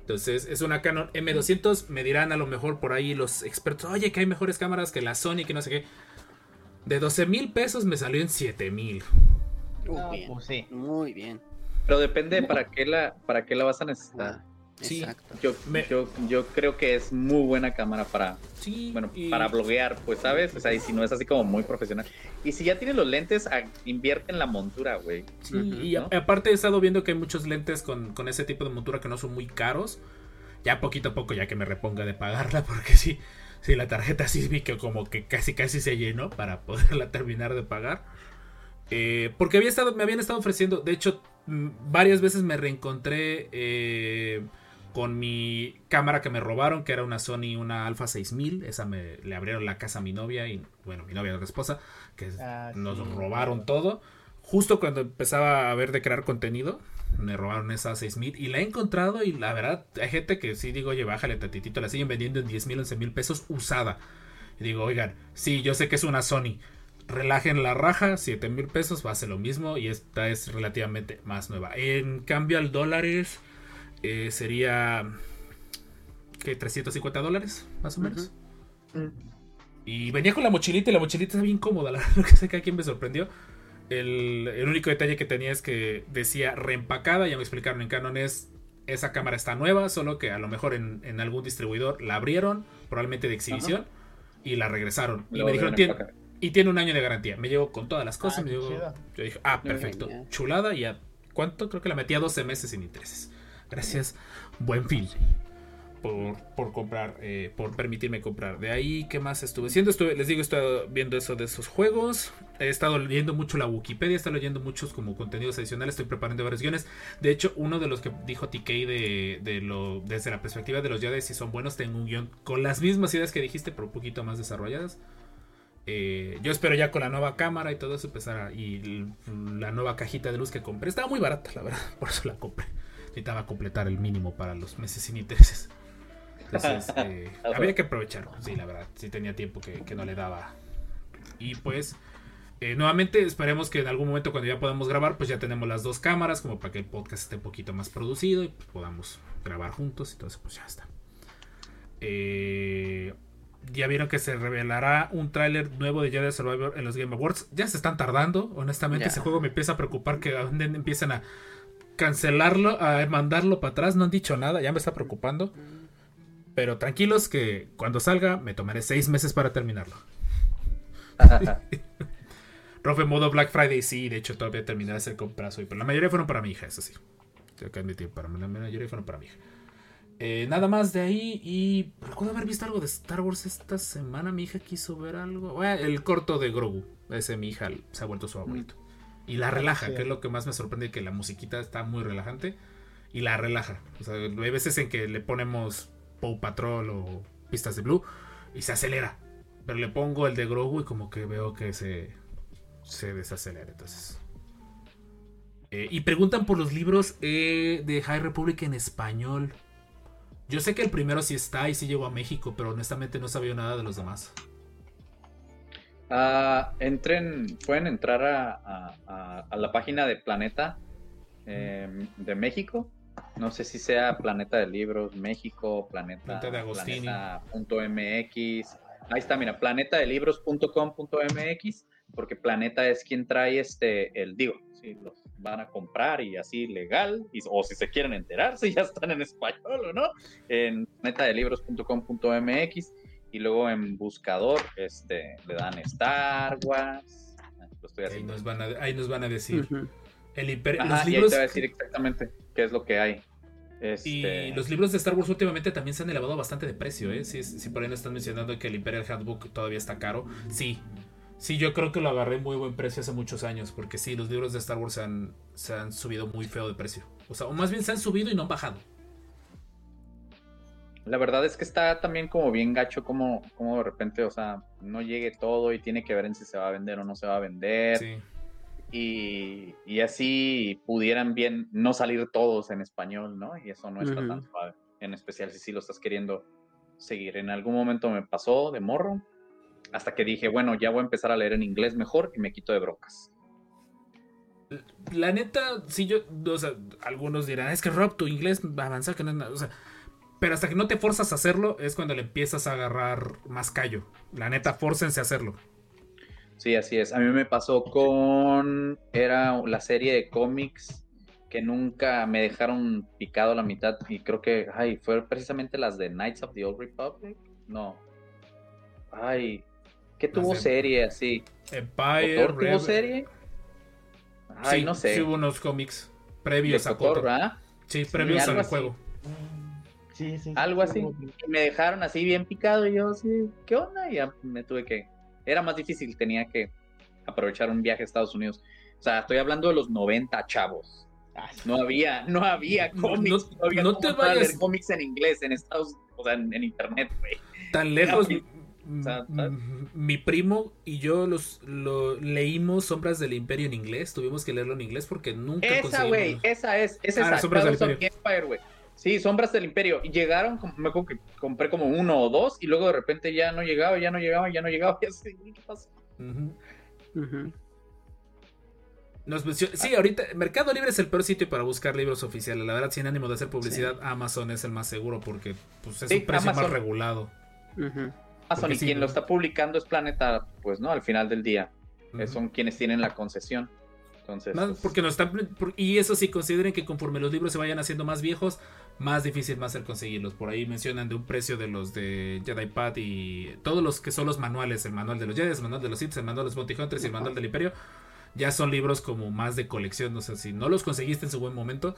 Entonces, es una Canon M200. Me dirán a lo mejor por ahí los expertos, oye, que hay mejores cámaras que la Sony, que no sé qué. De 12 mil pesos me salió en 7 mil. Muy pues sí. Muy bien. Pero depende para qué la, para qué la vas a necesitar. Sí. Exacto. Yo, Me- yo, yo creo que es muy buena cámara para, Sí, bueno, y- para bloguear, pues, ¿sabes? O sea, y si no es así como muy profesional. Y si ya tienes los lentes, a- invierte en la montura, güey. Sí, Ujú, y a- ¿no? aparte he estado viendo que hay muchos lentes con, con ese tipo de montura que no son muy caros. Ya poquito a poco, ya que me reponga de pagarla, porque sí, sí, la tarjeta sí vi que como que casi casi se llenó para poderla terminar de pagar. Eh, porque había estado, me habían estado ofreciendo, de hecho, mm, varias veces me reencontré eh, con mi cámara que me robaron, que era una Sony, una Alpha 6000. Esa me le abrieron la casa a mi novia y, bueno, mi novia, la esposa, que Ah, nos sí, robaron claro. todo. Justo cuando empezaba a ver de crear contenido, me robaron esa 6000 y la he encontrado y la verdad, hay gente que sí digo, oye, bájale tantitito, la siguen vendiendo en 10 mil, 11 mil pesos usada. Y digo, oigan, sí, yo sé que es una Sony. Relajen la raja, 7 mil pesos, va a ser lo mismo y esta es relativamente más nueva. En cambio al dólares eh, sería... ¿Qué? 350 dólares, más o menos. Y venía con la mochilita y la mochilita está bien cómoda. La verdad que sé que a quien me sorprendió. El, el único detalle que tenía es que decía reempacada. Ya me explicaron en Canon es esa cámara está nueva, solo que a lo mejor en, en algún distribuidor la abrieron, probablemente de exhibición, y la regresaron. Y me dijeron, tiene, y tiene un año de garantía. Me llegó con todas las cosas. Ah, me llegó- yo dije, ah, perfecto. Chulada y a ¿cuánto? Creo que la metí a 12 meses sin intereses. Gracias, buen fin. Por, comprar, eh, por permitirme comprar. De ahí, ¿qué más estuve haciendo? Les digo, he estado viendo eso de esos juegos. He estado leyendo mucho la Wikipedia, he estado leyendo muchos como contenidos adicionales. Estoy preparando varios guiones. De hecho, uno de los que dijo TK de, de desde la perspectiva de los Jedi, si son buenos, tengo un guion con las mismas ideas que dijiste, pero un poquito más desarrolladas. Eh, yo espero ya con la nueva cámara y todo eso empezar a- y la nueva cajita de luz que compré. Estaba muy barata, la verdad, por eso la compré. Necesitaba completar el mínimo para los meses sin intereses. Entonces, eh, había que aprovecharlo. Sí, la verdad, sí tenía tiempo que, que no le daba. Y pues, eh, nuevamente esperemos que en algún momento cuando ya podamos grabar, pues ya tenemos las dos cámaras, como para que el podcast esté un poquito más producido y pues, podamos grabar juntos eso, pues ya está. Eh, ya vieron que se revelará un tráiler nuevo de Jedi Survivor en los Game Awards. Ya se están tardando, honestamente. Ya. Ese juego me empieza a preocupar que empiezan a cancelarlo, a mandarlo para atrás. No han dicho nada, ya me está preocupando. Pero tranquilos que cuando salga me tomaré seis meses para terminarlo. Rofe modo Black Friday, sí, de hecho todavía terminé de hacer compras hoy, pero la mayoría fueron para mi hija, eso sí. Tengo que admitir, para la mayoría fueron para mi hija. Eh, nada más de ahí y recuerdo haber visto algo de Star Wars esta semana. Mi hija quiso ver algo. Bueno, el corto de Grogu. Ese mi hija se ha vuelto su favorito. Y la relaja, sí. que es lo que más me sorprende, que la musiquita está muy relajante. Y la relaja. O sea, hay veces en que le ponemos Pow Patrol o pistas de Blue y se acelera. Pero le pongo el de Grogu y como que veo que se, se desacelera. Entonces. Eh, y preguntan por los libros eh, de High Republic en español. Yo sé que el primero sí está y sí llegó a México, pero honestamente no sabía nada de los demás. Ah, entren, pueden entrar a, a- a- a la página de Planeta eh, de México. No sé si sea Planeta de Libros México, Planeta, Planeta de Agostini. Planeta.mx. Ahí está, mira, planetadelibros.com.mx, porque Planeta es quien trae este, el digo, si los van a comprar y así legal, y- o si se quieren enterar, si ya están en español o no, en planetadelibros.com.mx y luego en buscador este, le dan Star Wars. Lo estoy Ahí haciendo. nos van a, ahí nos van a decir. Ujú. El imperio, Ajá, los y ahí te va a decir exactamente qué es lo que hay. Este, y los libros de Star Wars últimamente también se han elevado bastante de precio, ¿eh? Si, si por ahí no están mencionando que el Imperial Handbook todavía está caro, sí. Sí, yo creo que lo agarré en muy buen precio hace muchos años, porque sí, los libros de Star Wars se han, se han subido muy feo de precio. O sea, o más bien se han subido y no han bajado. La verdad es que está también como bien gacho como, como de repente, o sea, no llegue todo y tiene que ver en si se va a vender o no se va a vender. Sí. Y, y así pudieran bien no salir todos en español, ¿no? Y eso no está tan suave. En especial si sí lo estás queriendo seguir. En algún momento me pasó de morro hasta que dije, bueno, ya voy a empezar a leer en inglés mejor y me quito de broncas. La neta, sí, yo, o sea, algunos dirán, es que Rob, tu inglés avanza, que no es nada. O sea, pero hasta que no te forzas a hacerlo, es cuando le empiezas a agarrar más callo. La neta, fórcense a hacerlo. Sí, así es. A mí me pasó con. Era la serie de cómics que nunca me dejaron picado la mitad. Y creo que. Ay, fue precisamente las de Knights of the Old Republic. No. Ay. ¿Qué tuvo de- serie así? Empire, ¿Kotor tuvo serie? Ay, sí, no sé. Sí, hubo unos cómics de previos a. ¿verdad? Sí, previos al juego. Sí, sí, Algo sí, así. como- Me dejaron así bien picado y yo así, ¿qué onda? Y ya me tuve que... Era más difícil, tenía que aprovechar un viaje a Estados Unidos. O sea, estoy hablando de los 90 chavos. Ah, sí. No había, no había No- cómics, no, había no cómo te vayas- leer cómics en inglés en Estados o sea, en, en internet, güey. Tan lejos. Era- m- o sea, m- mi primo y yo los lo, leímos Sombras del Imperio en inglés. Tuvimos que leerlo en inglés porque nunca Esa, conseguimos. güey, esa es, esa Ah, es Sombras del the Empire, güey. Sí, Sombras del Imperio. Y llegaron, como- me acuerdo que compré como uno o dos y luego de repente ya no llegaba, ya no llegaba, ya no llegaba. Y así, ¿qué pasó? Nos mencio- Sí, ahorita Mercado Libre es el peor sitio para buscar libros oficiales. La verdad, sin ánimo de hacer publicidad, Amazon es el más seguro porque pues, es Sí, un precio más regulado. Amazon Porque y sí, quien ¿no? lo está publicando es Planeta, pues, ¿no? Al final del día. Eh. Son quienes tienen la concesión. Entonces, Más pues, porque nos están. Y eso sí, consideren que conforme los libros se vayan haciendo más viejos, más difícil va a ser conseguirlos. Por ahí mencionan de un precio de los de Jedi Pad y todos los que son los manuales: el manual de los Jedi, el manual de los Sith, el manual de los Bounty Hunters y el manual del Imperio. Ya son libros como más de colección. O sea, si no los conseguiste en su buen momento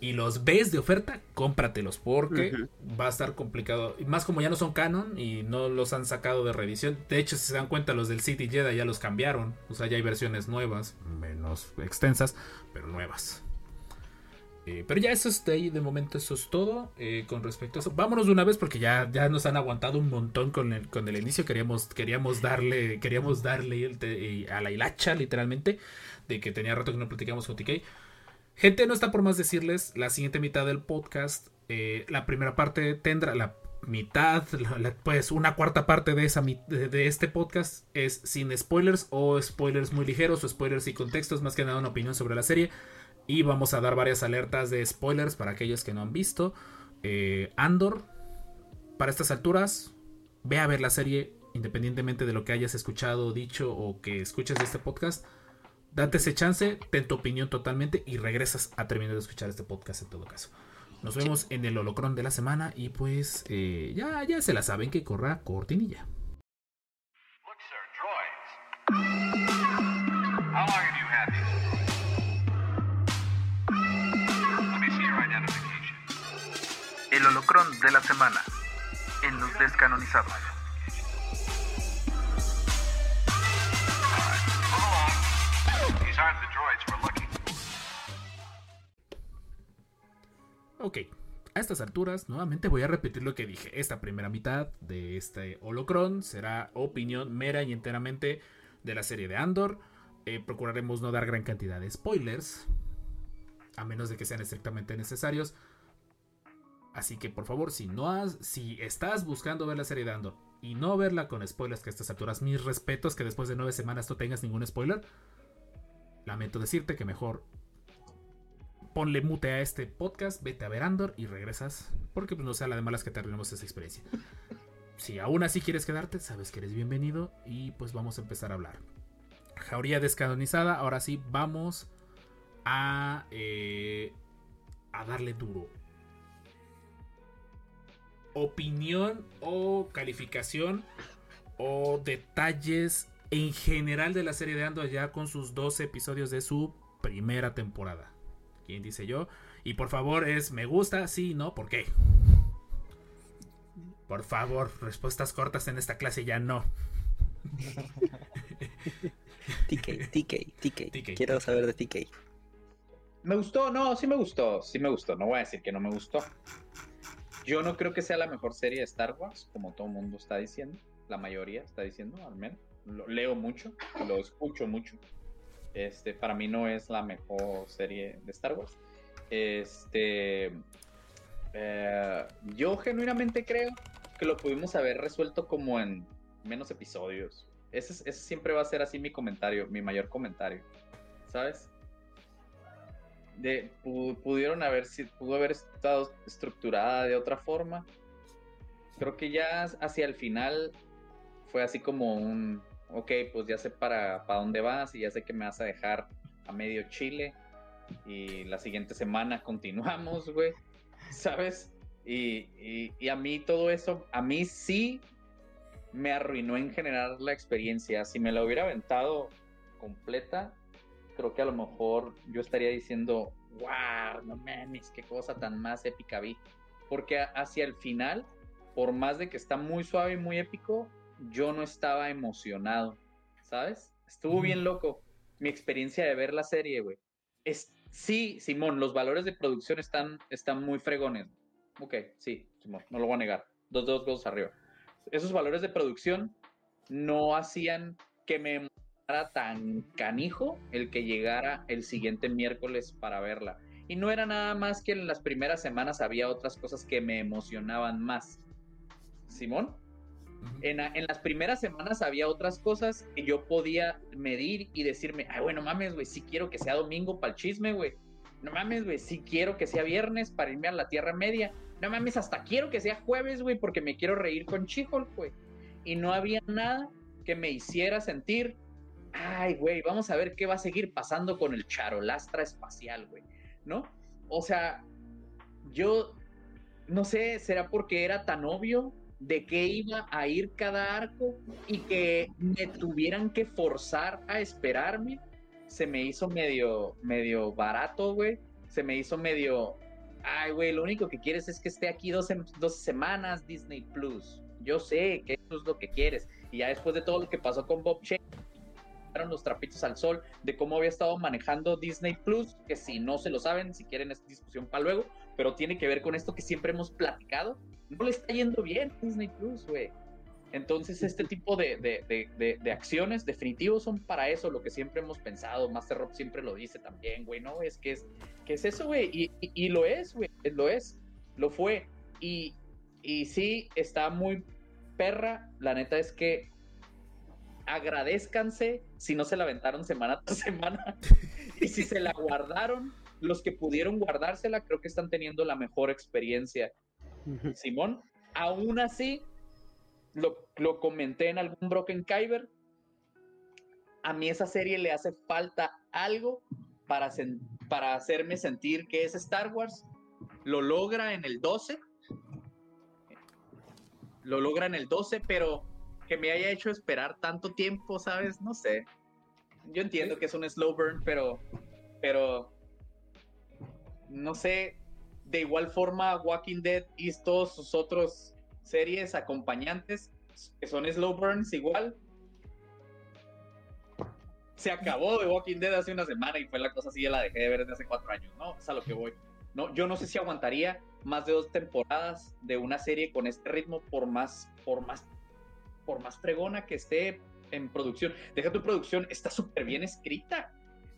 y los ves de oferta, cómpratelos porque va a estar complicado. Y más como ya no son canon y no los han sacado de revisión. De hecho, si se dan cuenta, los del City Jedi ya los cambiaron. O sea, ya hay versiones nuevas, menos extensas, pero nuevas. Eh, pero ya eso es de ahí, de momento eso es todo eh, con respecto a eso. Vámonos de una vez porque ya, ya nos han aguantado un montón con el, con el inicio. Queríamos, queríamos darle, queríamos darle el te- a la hilacha, literalmente, de que tenía rato que no platicamos con TK. Gente, no está por más decirles, la siguiente mitad del podcast, eh, la primera parte tendrá la mitad, la- pues una cuarta parte de, esa, de, de este podcast es sin spoilers o spoilers muy ligeros o spoilers y contextos, más que nada una opinión sobre la serie. Y vamos a dar varias alertas de spoilers para aquellos que no han visto. Eh, Andor, para estas alturas, ve a ver la serie independientemente de lo que hayas escuchado, dicho o que escuches de este podcast. Date ese chance, ten tu opinión totalmente y regresas a terminar de escuchar este podcast en todo caso. Nos vemos en el holocron de la semana y pues eh, ya, ya se la saben que corra cortinilla. Look, sir, El holocrón de la semana en los descanonizados. Ok, a estas alturas nuevamente voy a repetir lo que dije. Esta primera mitad de este holocron será opinión mera y enteramente de la serie de Andor. Eh, procuraremos no dar gran cantidad de spoilers, a menos de que sean estrictamente necesarios. Así que por favor, si no has, si estás buscando ver la serie de Andor y no verla con spoilers, que estas alturas mis respetos que después de nueve semanas no tengas ningún spoiler, lamento decirte que mejor ponle mute a este podcast, vete a ver Andor y regresas, porque pues no sea la de malas que te arruinemos esa experiencia. Si aún así quieres quedarte, sabes que eres bienvenido y pues vamos a empezar a hablar. Jauría descanonizada, ahora sí vamos a, eh, a darle duro. Opinión o calificación o detalles en general de la serie de Andor ya con sus 12 episodios de su primera temporada. ¿Quién dice yo? Y por favor es me gusta, sí, no, ¿por qué? Por favor, respuestas cortas en esta clase ya no. TK, TK, TK. TK. Quiero saber de TK. Me gustó, no, sí me gustó, sí me gustó, no voy a decir que no me gustó. Yo no creo que sea la mejor serie de Star Wars, como todo el mundo está diciendo, la mayoría está diciendo, al menos. Lo leo mucho, lo escucho mucho. Este, para mí no es la mejor serie de Star Wars. Este, eh, yo genuinamente creo que lo pudimos haber resuelto como en menos episodios. Ese, es- ese siempre va a ser así mi comentario, mi mayor comentario. ¿Sabes? De, pu- pudieron haber, pudo haber estado estructurada de otra forma. Creo que ya hacia el final fue así como un, ok, pues ya sé para, para dónde vas y ya sé que me vas a dejar a medio Chile y la siguiente semana continuamos, güey, ¿sabes? Y, y- y a mí todo eso, a mí sí me arruinó en general la experiencia. Si me la hubiera aventado completa, creo que a lo mejor yo estaría diciendo, wow, no mames, qué cosa tan más épica vi. Porque hacia el final, por más de que está muy suave y muy épico, yo no estaba emocionado, ¿sabes? Estuvo bien loco mi experiencia de ver la serie, güey. Es, sí, Simón, los valores de producción están, están muy fregones. Ok, sí, Simón, no lo voy a negar. Dos, dos, dos arriba. Esos valores de producción no hacían que me tan canijo el que llegara el siguiente miércoles para verla. Y no era nada más que en las primeras semanas había otras cosas que me emocionaban más. Simón, en, en las primeras semanas había otras cosas que yo podía medir y decirme, ay, bueno, mames, güey, si quiero que sea domingo para el chisme, güey. No mames, güey, si quiero que sea viernes para irme a la Tierra Media. No mames, hasta quiero que sea jueves, güey, porque me quiero reír con She-Hulk, güey. Y no había nada que me hiciera sentir, ay, güey, vamos a ver qué va a seguir pasando con el charolastra espacial, güey, ¿no? O sea, yo no sé, será porque era tan obvio de qué iba a ir cada arco y que me tuvieran que forzar a esperarme. Se me hizo medio, medio barato, güey. Se me hizo medio, ay, güey, lo único que quieres es que esté aquí dos, sem- dos semanas Disney Plus. Yo sé que eso es lo que quieres. Y ya después de todo lo que pasó con Bob echaron los trapitos al sol de cómo había estado manejando Disney Plus, que si no se lo saben, si quieren es discusión para luego, pero tiene que ver con esto que siempre hemos platicado. No le está yendo bien Disney Plus, güey. Entonces, este tipo de, de, de, de, de acciones definitivos son para eso, lo que siempre hemos pensado. Master Rob siempre lo dice también, güey, ¿no? Es que es, que es eso, güey. Y, y, y lo es, güey. Lo es. Lo fue. Y, y sí, está muy perra. La neta es que agradezcanse si no se la aventaron semana tras semana. y si se la guardaron, los que pudieron guardársela, creo que están teniendo la mejor experiencia. Simón, aún así, lo, lo comenté en algún Broken Kyber. A mí esa serie le hace falta algo para, sen- para hacerme sentir que es Star Wars. Lo logra en el 12. Lo logra en el 12, pero que me haya hecho esperar tanto tiempo, ¿sabes? No sé. Yo entiendo que es un slow burn, pero, pero no sé. De igual forma, Walking Dead y todos sus otros series acompañantes que son slow burns igual. Se acabó de Walking Dead hace una semana y fue la cosa así, ya la dejé de ver desde hace cuatro años, ¿no? Es a lo que voy. No, yo no sé si aguantaría más de dos temporadas de una serie con este ritmo por más, por más, por más fregona que esté en producción. Deja tu producción, está súper bien escrita.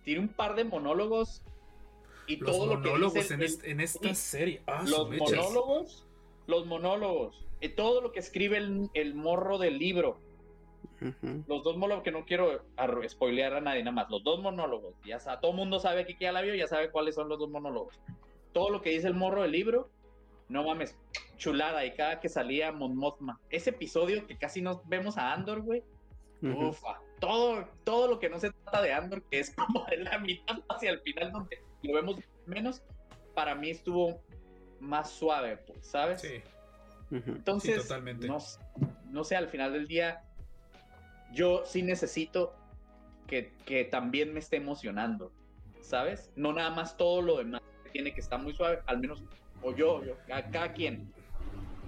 Tiene un par de monólogos y Los todo lo que monólogos dice en, el- est- en esta serie. Ah, los monólogos, los monólogos, eh, todo lo que escribe el, el morro del libro, los dos monólogos que no quiero ar- spoilear a nadie nada más, los dos monólogos, ya sa- todo el mundo sabe que ya la vio, ya sabe cuáles son los dos monólogos. Todo lo que dice el morro del libro, no mames, chulada, y cada que salía Mon Mothma, ese episodio que casi nos vemos a Andor, güey, Ujú. ufa, todo, todo lo que no se trata de Andor, que es como de la mitad hacia el final donde lo vemos menos, para mí estuvo más suave, pues, ¿sabes? Sí. Entonces, Sí, totalmente. No, no sé, al final del día, yo sí necesito que, que también me esté emocionando, ¿sabes? No nada más todo lo demás que tiene que estar muy suave, al menos, o yo, yo cada, cada quien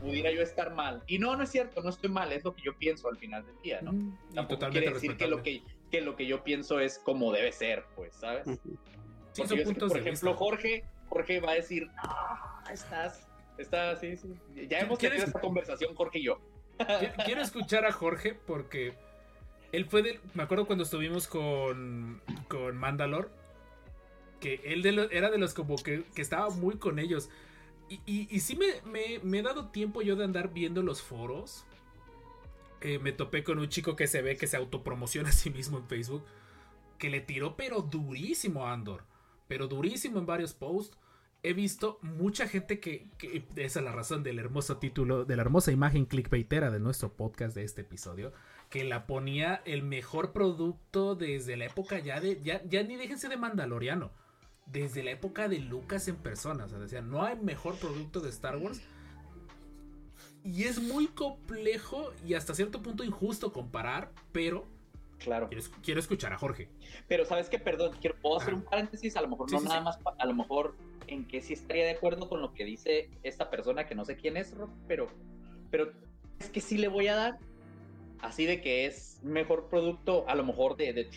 pudiera yo estar mal. Y no, no es cierto, no estoy mal, es lo que yo pienso al final del día, ¿no? Y Tampoco totalmente quiere decir que lo que, que lo que yo pienso es como debe ser, pues, ¿sabes? Sí, Porque son yo sé que, puntos por de ejemplo, vista. Jorge, Jorge va a decir, ah, estás, está, sí, sí. Ya hemos ¿Quieres- tenido esta conversación, Jorge y yo. Qui- Quiero escuchar a Jorge porque él fue de. Me acuerdo cuando estuvimos con, con Mandalor. Que él de lo- era de los como que, que estaba muy con ellos. Y, sí me, he dado tiempo yo de andar viendo los foros. eh, me topé con un chico que se ve que se autopromociona a sí mismo en Facebook, que le tiró pero durísimo a Andor, pero durísimo en varios posts. He visto mucha gente que, esa es la razón del hermoso título, de la hermosa imagen clickbaitera de nuestro podcast de este episodio, que la ponía el mejor producto desde la época ya de, ya ni déjense de Mandaloriano, desde la época de Lucas en persona, o sea, decían, no hay mejor producto de Star Wars. Y es muy complejo y hasta cierto punto injusto comparar, pero Claro. quiero, quiero escuchar a Jorge. Pero sabes qué, perdón, quiero, puedo hacer un paréntesis, a lo mejor Sí, no sí, nada sí. más, a lo mejor en que sí estaría de acuerdo con lo que dice esta persona que no sé quién es, pero, pero es que sí le voy a dar así de que es mejor producto, a lo mejor de, de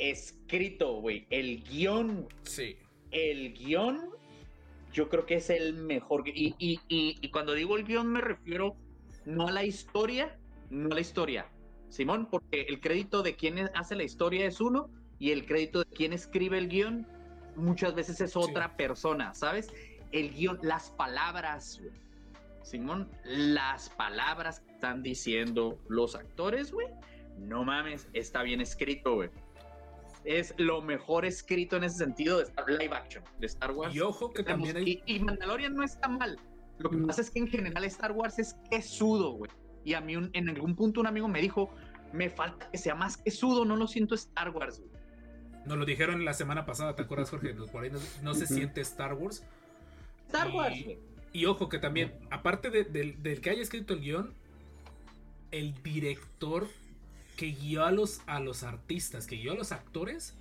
escrito, güey, el guion, Sí. el guion, yo creo que es el mejor. Y, y, y, y cuando digo el guion me refiero no a la historia, no a la historia, Simón, porque el crédito de quien hace la historia es uno y el crédito de quien escribe el guion muchas veces es otra persona, ¿sabes? El guion, las palabras. Simón, las palabras que están diciendo los actores, güey. No mames, está bien escrito, güey. Es lo mejor escrito en ese sentido de Star live action, de Star Wars. Y ojo que Estamos- también hay... y, y Mandalorian no está mal. Lo que Mm. pasa es que en general Star Wars es quesudo, güey. Y a mí un- en algún punto un amigo me dijo, me falta que sea más quesudo, no lo siento Star Wars, güey. Nos lo dijeron la semana pasada, ¿te acuerdas, Jorge? Por ahí no, no se siente Star Wars. Star Y- Wars, güey. Y ojo que también, aparte de- del- del que haya escrito el guion, el director que guió a los, a los artistas, que guió a los actores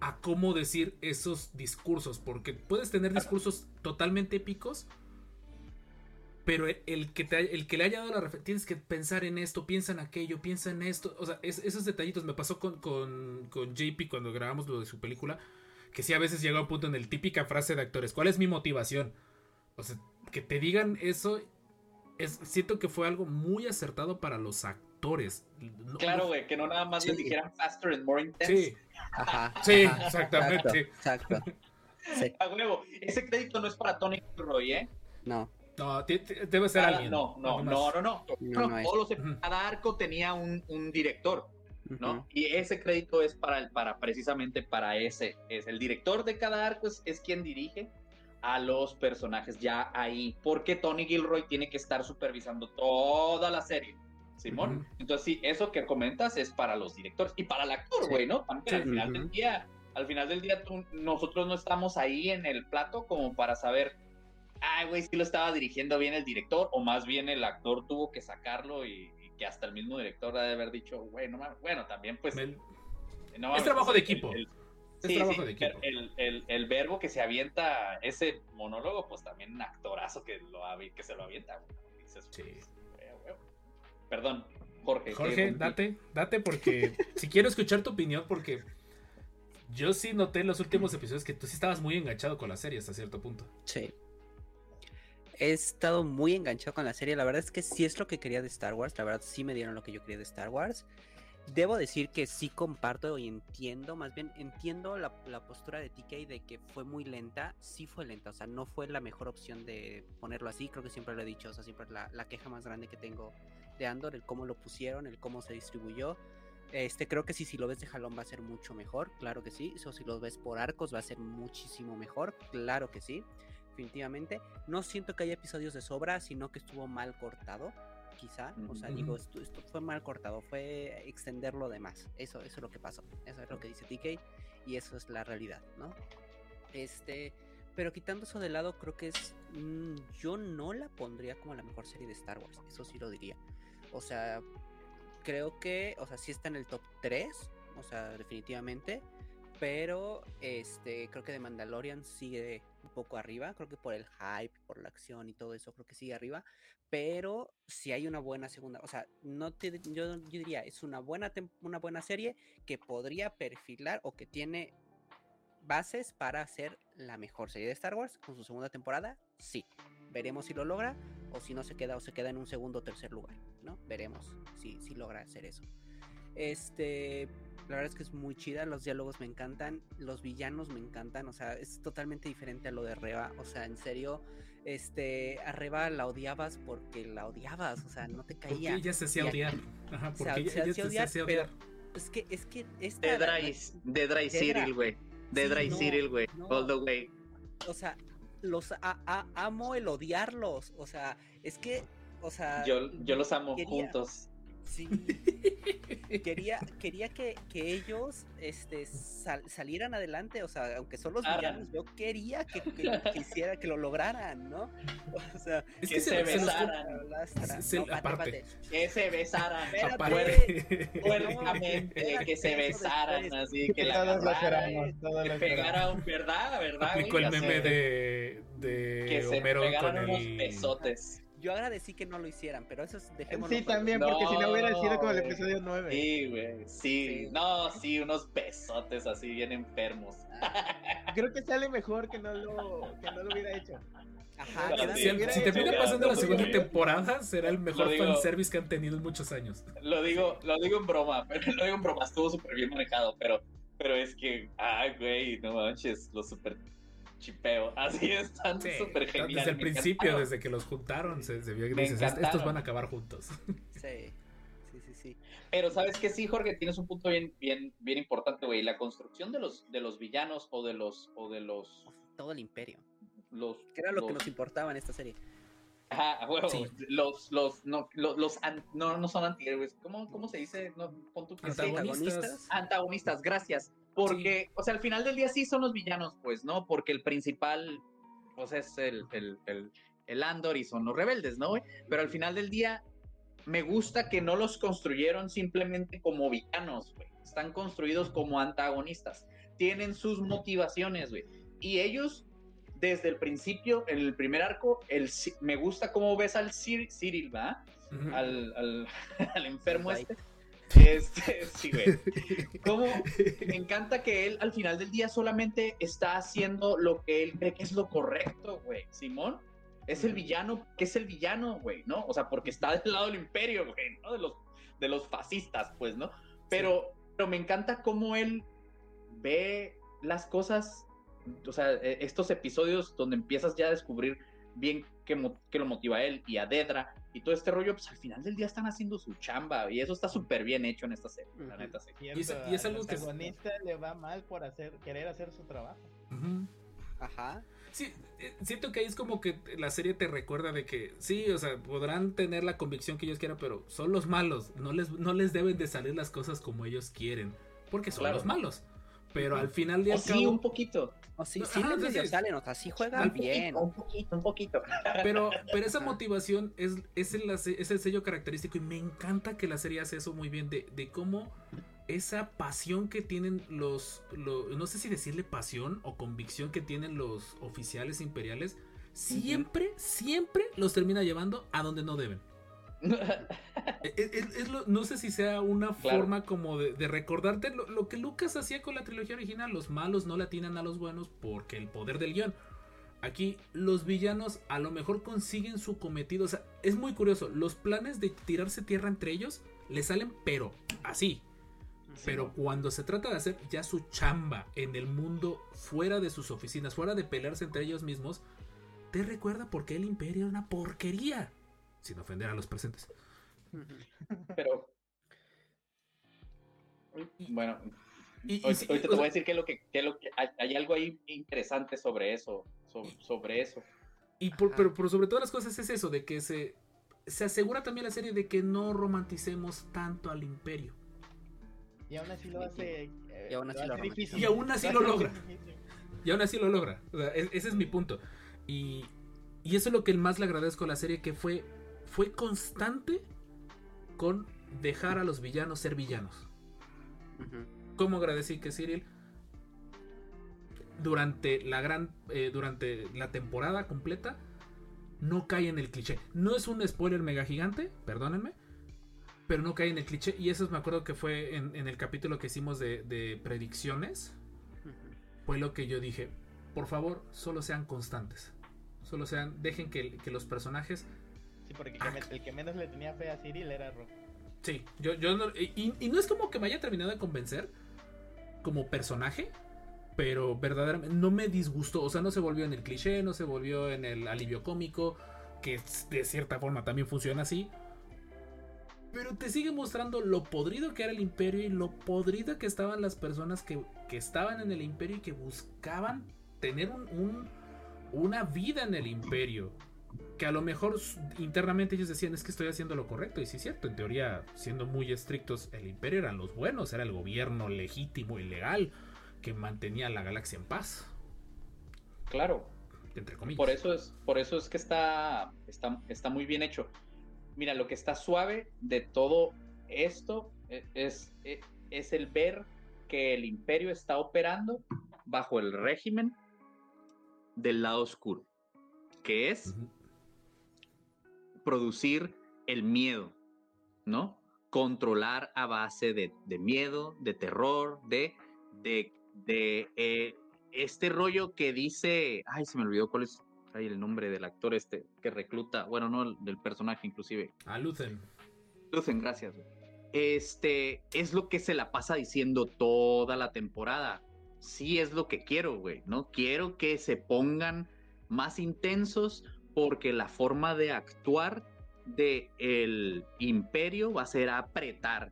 a cómo decir esos discursos. Porque puedes tener discursos totalmente épicos, pero el, el que, te, el que le haya dado la referencia, tienes que pensar en esto, piensa en aquello, piensa en esto. O sea, es- esos detallitos me pasó con, con, con JP cuando grabamos lo de su película. Que sí, a veces llega a un punto en el típica frase de actores: ¿Cuál es mi motivación? O sea, que te digan eso, es, siento que fue algo muy acertado para los actores. No- Claro, no- güey, que no nada más Sí. les dijeran faster and more intense. Sí, Ajá. Sí, ajá, exactamente. Exacto. exacto. Sí, A huevo. Ese crédito no es para Tony Roy, ¿eh? no. no, debe ser Cada- alguien. no, no, no, no, no. No, No, no es. todos los- Ujú. cada arco tenía un, un director. ¿no? Y ese crédito es para, el, para precisamente para ese. Es el director de cada arco es, es quien dirige a los personajes ya ahí. Porque Tony Gilroy tiene que estar supervisando toda la serie. Simón. Entonces, sí, eso que comentas es para los directores y para el actor, Sí. güey, ¿no? Al final del día, al final del día, tú- nosotros no estamos ahí en el plato como para saber, ay, güey, si lo estaba dirigiendo bien el director, o más bien el actor tuvo que sacarlo y, y que hasta el mismo director ha de haber dicho, güey, no mames. Bueno, también, pues. No mames, trabajo de el- equipo. el- Es sí, trabajo sí, de equipo. El, el- el verbo que se avienta ese monólogo, pues también un actorazo que, lo, que se lo avienta. güey. Dices, Sí. güey. Perdón, Jorge. Jorge, ¿qué- date, date porque si quiero escuchar tu opinión porque yo sí noté en los últimos episodios que tú sí estabas muy enganchado con la serie hasta cierto punto. Sí. He estado muy enganchado con la serie. La verdad es que sí es lo que quería de Star Wars. La verdad sí me dieron lo que yo quería de Star Wars. Debo decir que sí comparto y entiendo, más bien entiendo la, la postura de TK de que fue muy lenta. Sí fue lenta, o sea, no fue la mejor opción de ponerlo así. Creo que siempre lo he dicho, o sea, siempre la, la queja más grande que tengo de Andor, el cómo lo pusieron, el cómo se distribuyó. Este, creo que sí, si lo ves de jalón va a ser mucho mejor, claro que sí. O si lo ves por arcos va a ser muchísimo mejor, claro que sí. Definitivamente. No siento que haya episodios de sobra, sino que estuvo mal cortado, quizá. O sea, digo, esto, esto fue mal cortado, fue extenderlo de más. Eso, eso es lo que pasó. Eso es lo que dice TK y eso es la realidad, ¿no? Este, pero quitando eso de lado, creo que es. mm, yo no la pondría como la mejor serie de Star Wars, eso sí lo diría. O sea, creo que, o sea, sí está en el top 3, o sea, definitivamente. Pero este, creo que The Mandalorian sigue un poco arriba. Creo que por el hype, por la acción y todo eso, creo que sigue arriba. Pero si hay una buena segunda, o sea, no te, yo, yo diría, es una buena, una buena serie que podría perfilar o que tiene bases para ser la mejor serie de Star Wars con su segunda temporada. Sí, veremos si lo logra o si no se queda o se queda en un segundo o tercer lugar, ¿no? Veremos si, si logra hacer eso. Este, La verdad es que es muy chida, los diálogos me encantan, los villanos me encantan, o sea, es totalmente diferente a lo de Reba, o sea, en serio, este, a Reba la odiabas porque la odiabas, o sea, no te Porque caía. ella se hacía odiar. aquí- Ajá, o sea, porque se ella, ella hacía se odiar, hacía pero- odiar. Es que, es que esta... De Dry, de Dry. Cyril, güey. De Dry Cyril, güey. no. All the way. o sea, los a- a- amo el odiarlos, o sea, es que, o sea... Yo, yo los amo quería- juntos. Sí. quería quería que, que ellos este, sal- salieran adelante, o sea, aunque son los villanos, yo quería que, que, lo- que hiciera, que lo lograran, ¿no? O sea, Es Que que se se, se besaran. lastra. Se- No, aparte. espérate. Que se besaran. Aparte. Puercamente, que se besaran, así, que la Todos lo agarraran. todos Que lo esperamos. pegara un verdad, ¿verdad? Aplicó el meme de, de Que se Homero con pegaran unos el. besotes. Yo agradecí que no lo hicieran, pero eso es dejémoslo Sí, para- también, No, porque si no hubiera sido como el episodio 9. Sí, güey. Sí. Sí. No, sí, unos besotes así bien enfermos. Creo que sale mejor que no lo, que no lo hubiera hecho. Ajá, Sí, quedan- Si, Sí, si termina pasando la segunda temporada, será el mejor digo- fanservice que han tenido en muchos años. Lo digo, lo digo en broma, pero lo digo en broma, estuvo súper bien manejado, pero, pero es que, ay, güey, no manches, lo súper chipeo. Así están Sí, súper geniales. desde el principio, encantaron. desde que los juntaron, se, se vio que dices, estos van a acabar juntos. Sí, sí, sí, sí. Pero sabes que sí, Jorge, tienes un punto bien, bien, bien importante, güey. La construcción de los, de los villanos o de los, o de los, Todo el imperio. los, Que era lo que nos importaba en esta serie. Ajá, Sí. los, los, no, los, los an- no, no son antihéroes. ¿Cómo, cómo se dice? No, pon sí. Antagonistas. antagonistas, gracias. Porque, o sea, al final del día sí son los villanos, pues, ¿no? Porque el principal, pues, es el, el, el, el Andor y son los rebeldes, ¿no, güey? Pero al final del día, me gusta que no los construyeron simplemente como villanos, güey. Están construidos como antagonistas. Tienen sus motivaciones, güey. Y ellos, desde el principio, en el primer arco, el, me gusta cómo ves al Cyril, ¿va? Ujú. Al, al, al enfermo este. Este, sí, güey. Me encanta que él al final del día solamente está haciendo lo que él cree que es lo correcto, güey. Simón es el villano, que es el villano, güey, ¿no? O sea, porque está del lado del imperio, güey, ¿no? De los, de los fascistas, pues, ¿no? Pero, pero me encanta cómo él ve las cosas, o sea, e- estos episodios donde empiezas ya a descubrir bien qué, mo- qué lo motiva a él y a Dedra y todo este rollo, pues al final del día están haciendo su chamba y eso está súper bien hecho en esta serie, la neta, sí. Y es- y es al algo que- protagonista le va mal por hacer, querer hacer su trabajo. Ujú. Ajá. Sí, eh, siento que ahí es como que la serie te recuerda de que sí, o sea, podrán tener la convicción que ellos quieran, pero son los malos, no les, no les deben de salir las cosas como ellos quieren, porque son Claro. los malos. Pero al final de O al sí, un poquito. O sí, sí ajá, medio salen, o sea, sí Un bien. poquito, un poquito, un poquito. Pero, pero esa motivación es, es, el, es el sello característico y me encanta que la serie hace eso muy bien, de, de cómo esa pasión que tienen los, lo- no sé si decirle pasión o convicción que tienen los oficiales imperiales, siempre, siempre los termina llevando a donde no deben. Es- es- es lo- no sé si sea una Claro. forma como de, de recordarte lo, lo que Lucas hacía con la trilogía original. Los malos no la atinan a los buenos porque el poder del guion. Aquí los villanos a lo mejor consiguen su cometido. O sea, es muy curioso. Los planes de tirarse tierra entre ellos le salen, pero así. Pero cuando se trata de hacer ya su chamba en el mundo, fuera de sus oficinas, fuera de pelearse entre ellos mismos, te recuerda por qué el imperio era una porquería. Sin ofender a los presentes. Pero. Bueno, Y, y ahorita, sí, ahorita o te voy a decir que lo que, que lo que hay, hay algo ahí interesante sobre eso, so- sobre eso. y por- pero sobre todas las cosas es eso, de que se, se asegura también la serie de que no romanticemos tanto al imperio. Y aún así lo hace. eh, Y aún así lo hace romantiza. difícil. Y aún así lo logra. difícil. Y aún así lo logra. O sea, e- ese es mi punto. Y, y eso es lo que más le agradezco a la serie, que fue, fue constante con dejar a los villanos ser villanos. Ujú. Como agradecí que Cyril durante la gran eh, durante la temporada completa no cae en el cliché. No es un spoiler mega gigante, perdónenme, pero no cae en el cliché. Y eso me acuerdo que fue en, en el capítulo que hicimos de, de predicciones. Fue lo que yo dije. Por favor, solo sean constantes. Solo sean, dejen que, que los personajes Porque el que, menos le tenía fe a Cyril era Rob. Sí, yo, yo y, no es como que me haya terminado de convencer, como personaje, pero verdaderamente no me disgustó. O sea, no se volvió en el cliché, no se volvió en el alivio cómico, que de cierta forma también funciona así. Pero te sigue mostrando lo podrido que era el imperio y lo podrido que estaban las personas que, que estaban en el imperio y que buscaban tener un, una vida en el imperio. Que a lo mejor internamente ellos decían es que estoy haciendo lo correcto. Y sí es cierto, en teoría, siendo muy estrictos, el imperio eran los buenos, era el gobierno legítimo y legal que mantenía la galaxia en paz. Claro. Entre comillas. Por eso es, por eso es que está, está, está muy bien hecho. Mira, lo que está suave de todo esto es, es, es el ver que el imperio está operando bajo el régimen del lado oscuro, que es producir el miedo, ¿no? Controlar a base de, de miedo, de terror, de, de de eh, este rollo que dice, ay, se me olvidó cuál es ay, el nombre del actor este que recluta, bueno, no del personaje inclusive. A Lucen. Lucen, gracias. Este es lo que se la pasa diciendo toda la temporada. Sí es lo que quiero, güey, ¿no? Quiero que se pongan más intensos porque la forma de actuar de el imperio va a ser apretar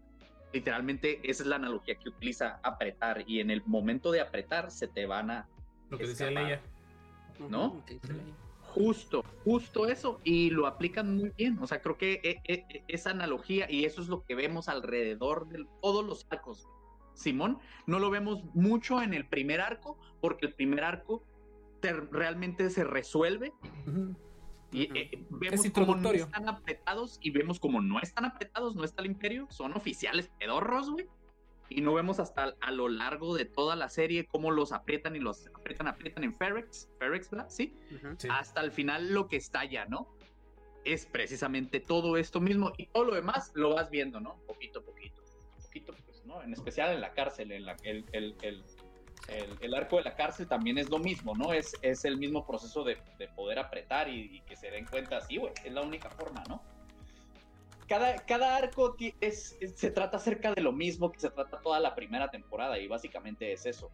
literalmente esa es la analogía que utiliza apretar y en el momento de apretar se te van a lo que decía Leia ¿no? Justo, justo eso, y lo aplican muy bien. O sea, creo que e, e, e, esa analogía, y eso es lo que vemos alrededor de todos los arcos. Simón, no lo vemos mucho en el primer arco, porque el primer arco realmente se resuelve. Y eh, vemos como no están apretados y vemos como no están apretados, no está el imperio, son oficiales pedorros, güey. Y no vemos hasta a lo largo de toda la serie cómo los aprietan y los aprietan, aprietan en Ferrex, Ferrex, ¿verdad? ¿Sí? sí. Hasta el final lo que estalla, ¿no? Es precisamente todo esto mismo y todo lo demás lo vas viendo, ¿no? Poquito a poquito. Poquito, pues, ¿no? En especial en la cárcel, en la, el, el, el el, arco de la cárcel también es lo mismo, ¿no? Es, es el mismo proceso de, de poder apretar y, que se den cuenta así, güey, es la única forma, ¿no? Cada, cada arco es, se trata acerca de lo mismo que se trata toda la primera temporada y básicamente es eso.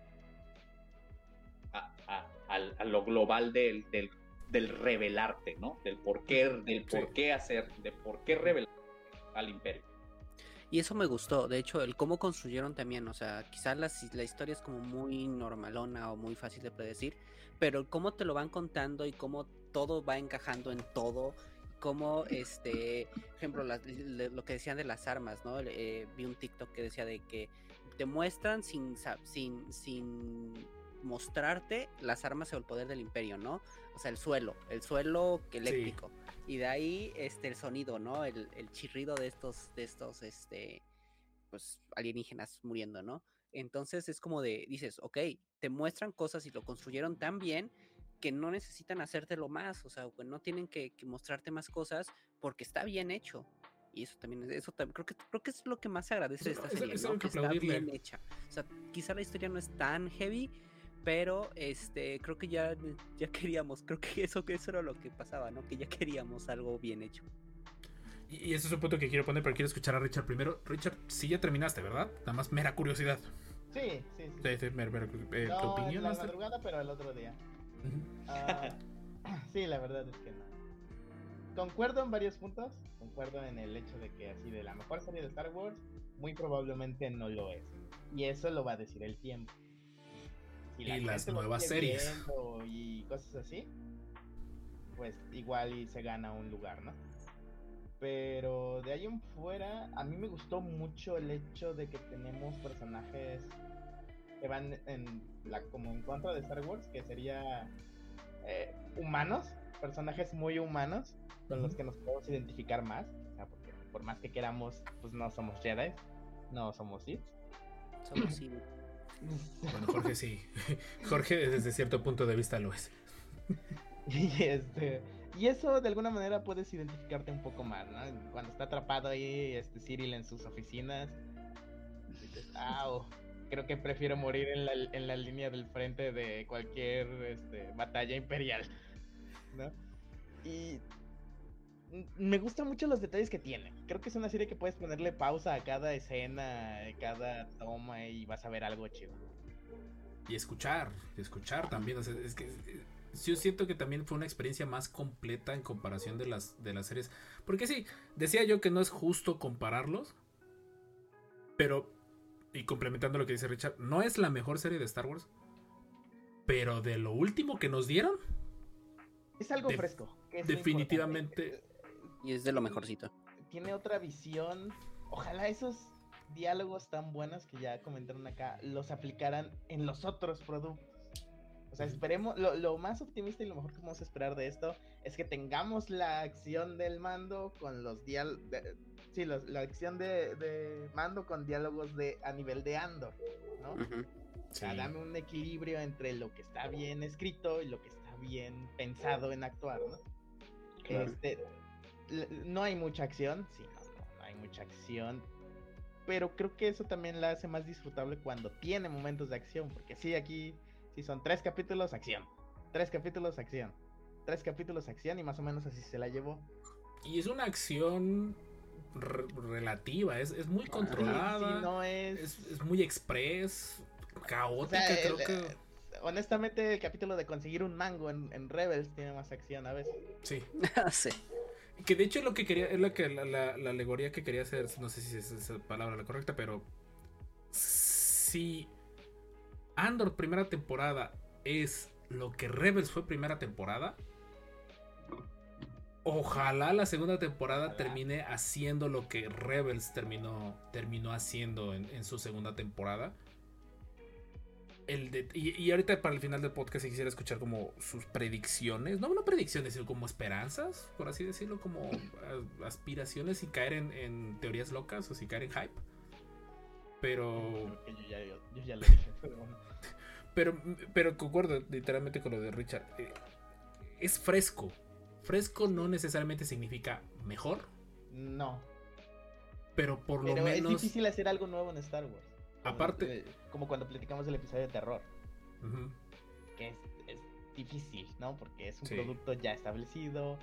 A, a, a, lo global del, del, del, revelarte, ¿no? Del por qué, del por qué hacer, de por qué revelar al imperio. Y eso me gustó, de hecho, el cómo construyeron también, o sea, quizás la, la historia es como muy normalona o muy fácil de predecir, pero cómo te lo van contando y cómo todo va encajando en todo, como este, por ejemplo, la, lo que decían de las armas, ¿no? Eh, vi un TikTok que decía de que te muestran sin, sin, sin mostrarte las armas o el poder del imperio, ¿no? O sea, el suelo, el suelo eléctrico. Sí. Y de ahí este el sonido, ¿no? El, el, chirrido de estos, de estos, este, pues, alienígenas muriendo, ¿no? Entonces es como de, dices, ok, te muestran cosas y lo construyeron tan bien que no necesitan hacértelo más, o sea, no tienen que, que mostrarte más cosas porque está bien hecho. Y eso también, eso también, creo que creo que es lo que más se agradece de esta serie, ¿no? que, que está bien hecha. O sea, quizá la historia no es tan heavy, pero este creo que ya, ya queríamos, creo que eso, eso era lo que pasaba, ¿no? Que ya queríamos algo bien hecho. Y, y ese es un punto que quiero poner, pero quiero escuchar a Richard primero. Richard, sí ya terminaste, ¿verdad? Nada más mera curiosidad. Sí, sí, sí. sí, sí mer, mer, eh, no, ¿Tu opinión? La madrugada, pero el otro día. Uh -huh. uh, sí, la verdad es que no. Concuerdo en varios puntos. Concuerdo en el hecho de que así de la mejor serie de Star Wars, muy probablemente no lo es. Y eso lo va a decir el tiempo y, la y las nuevas series. y cosas así pues igual y se gana un lugar no pero de ahí en fuera a mí me gustó mucho el hecho de que tenemos personajes que van en la como en contra de Star Wars que sería eh, humanos personajes muy humanos con uh -huh. los que nos podemos identificar más o sea, porque por más que queramos pues no somos Jedi no somos Sith. Somos Sith bueno, Jorge sí. Jorge desde cierto punto de vista lo es. Y este y eso de alguna manera puedes identificarte un poco más, ¿no? Cuando está atrapado ahí este Cyril en sus oficinas, dices, "Au, creo que prefiero morir en la, en la línea del frente de cualquier este, batalla imperial", ¿no? Y me gustan mucho los detalles que tiene. Creo que es una serie que puedes ponerle pausa a cada escena, a cada toma y vas a ver algo chido. Y escuchar, y escuchar también. o sea, es que eh, yo siento que también fue una experiencia más completa en comparación de las, de las series. Porque sí, decía yo que no es justo compararlos. Pero, y complementando lo que dice Richard, no es la mejor serie de Star Wars. Pero de lo último que nos dieron, Es algo De- fresco. que es lo definitivamente. importante. Y es de lo mejorcito. Tiene otra visión. Ojalá esos diálogos tan buenos que ya comentaron acá los aplicaran en los otros productos. O sea, esperemos, lo, lo más optimista y lo mejor que podemos esperar de esto es que tengamos la acción del mando con los diálogos, sí, los- la acción de, de mando con diálogos de a nivel de Andor, ¿no? Ujú. O sea, dame un equilibrio entre lo que está bien escrito y lo que está bien pensado en actuar, ¿no? Claro. Este, no hay mucha acción, sí, no, no, no hay mucha acción, pero creo que eso también la hace más disfrutable cuando tiene momentos de acción, porque sí, aquí, sí son tres capítulos, acción, tres capítulos, acción, tres capítulos, acción, y más o menos así se la llevó. Y es una acción re- relativa, es, es muy Sí, controlada. sí, no es... es, es muy express, o caótica, sea, creo el- que. eh, honestamente, el capítulo de conseguir un mango en, en Rebels tiene más acción a veces. Sí. sí. Que de hecho lo que quería, es lo que la, la- la alegoría que quería hacer, no sé si es esa palabra la correcta, pero si Andor primera temporada es lo que Rebels fue primera temporada, ojalá la segunda temporada Ojalá. termine haciendo lo que Rebels terminó, terminó haciendo en, en su segunda temporada. El de- y, y ahorita para el final del podcast si quisiera escuchar como sus predicciones, no, no predicciones, sino como esperanzas, por así decirlo, como a- aspiraciones sin caer en, en teorías locas o sin caer en hype. Pero, yo ya, yo, yo ya lo dije, pero bueno. pero, pero concuerdo literalmente con lo de Richard. Eh, es fresco. Fresco no necesariamente significa mejor, No, pero por lo pero es menos... difícil hacer algo nuevo en Star Wars. Como- Aparte- eh, Como cuando platicamos del episodio de terror, que es, es difícil, ¿no? Porque es un Sí. producto ya establecido,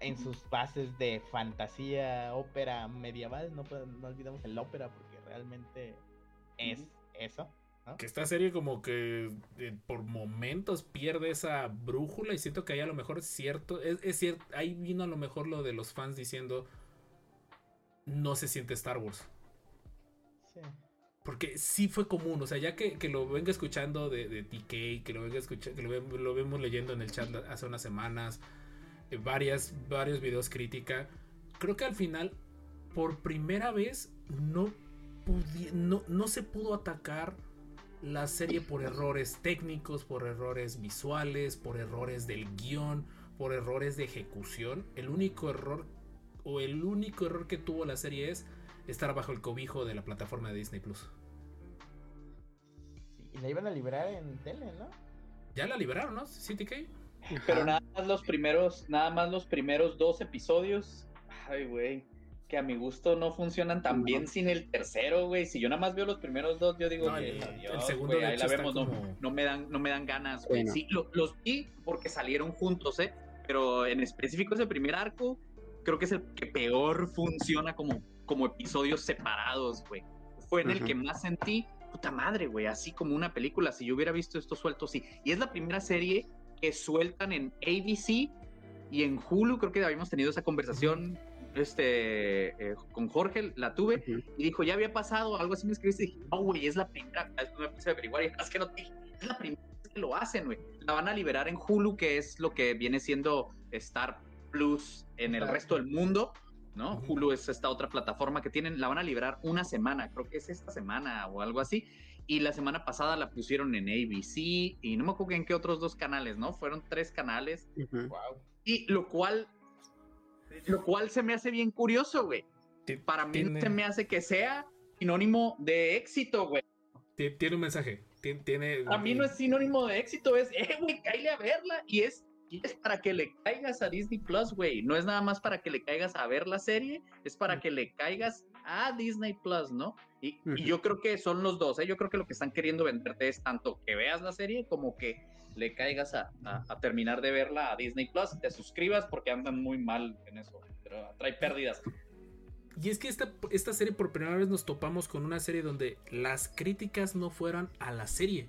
en sus bases de fantasía, ópera medieval, no, no olvidemos el ópera porque realmente es eso. Que esta serie como que eh, por momentos pierde esa brújula y siento que ahí a lo mejor es cierto, es, es cierto, ahí vino a lo mejor lo de los fans diciendo no se siente Star Wars. Sí. Porque sí fue común, o sea, ya que, que lo venga escuchando de, de TK, que lo venga escuchando, que lo, ve- lo vemos leyendo en el chat hace unas semanas, eh, varias, varios videos crítica, creo que al final, por primera vez, no, no, no se pudo atacar la serie por errores técnicos, por errores visuales, por errores del guion, por errores de ejecución. El único error, o el único error que tuvo la serie es estar bajo el cobijo de la plataforma de Disney Plus. Sí, Y la iban a liberar en tele, ¿no? Ya la liberaron, ¿no? CTK. Pero nada más los primeros, nada más los primeros dos episodios. Ay, güey. Que a mi gusto no funcionan tan bien sin el tercero, güey. Si yo nada más veo los primeros dos, yo digo, No, el- "Yes, el segundo, de ahí la vemos, no, como- no me dan, no me dan ganas, güey. Bueno. Sí, lo- los vi porque salieron juntos, ¿eh? Pero en específico ese primer arco, creo que es el que peor funciona como, como episodios separados, güey. Fue en el Ujú. que más sentí, puta madre, güey, así como una película. Si yo hubiera visto esto suelto, sí. Y es la primera serie que sueltan en ABC y en Hulu. Creo que habíamos tenido esa conversación este, eh, con Jorge, la tuve. Ujú. Y dijo, ya había pasado, algo así me escribiste. Y dije, no, güey, es la primera. Después me puse a averiguar y es que no te es la primera vez que lo hacen, güey. La van a liberar en Hulu, que es lo que viene siendo Star Plus en el Star. resto del mundo. ¿No? Ujú. Hulu es esta otra plataforma que tienen, la van a liberar una semana, creo que es esta semana o algo así. Y la semana pasada la pusieron en ABC y no me acuerdo en qué otros dos canales, ¿no? Fueron tres canales. Wow. Y lo cual, lo cual se me hace bien curioso, güey. Para mí tiene- se me hace que sea sinónimo de éxito, güey. ti- Tiene un mensaje. ti- Tiene, A mí no es sinónimo de éxito, es, eh, güey, cállate a verla. Y es, es para que le caigas a Disney Plus, güey. No es nada más para que le caigas a ver la serie, es para que le caigas a Disney Plus, ¿no? Y, yo creo que son los dos, ¿eh? Yo creo que lo que están queriendo venderte es tanto que veas la serie como que le caigas a, a- a terminar de verla a Disney Plus, te suscribas porque andan muy mal en eso. trae pérdidas. Y es que esta, esta serie por primera vez nos topamos con una serie donde las críticas no fueran a la serie.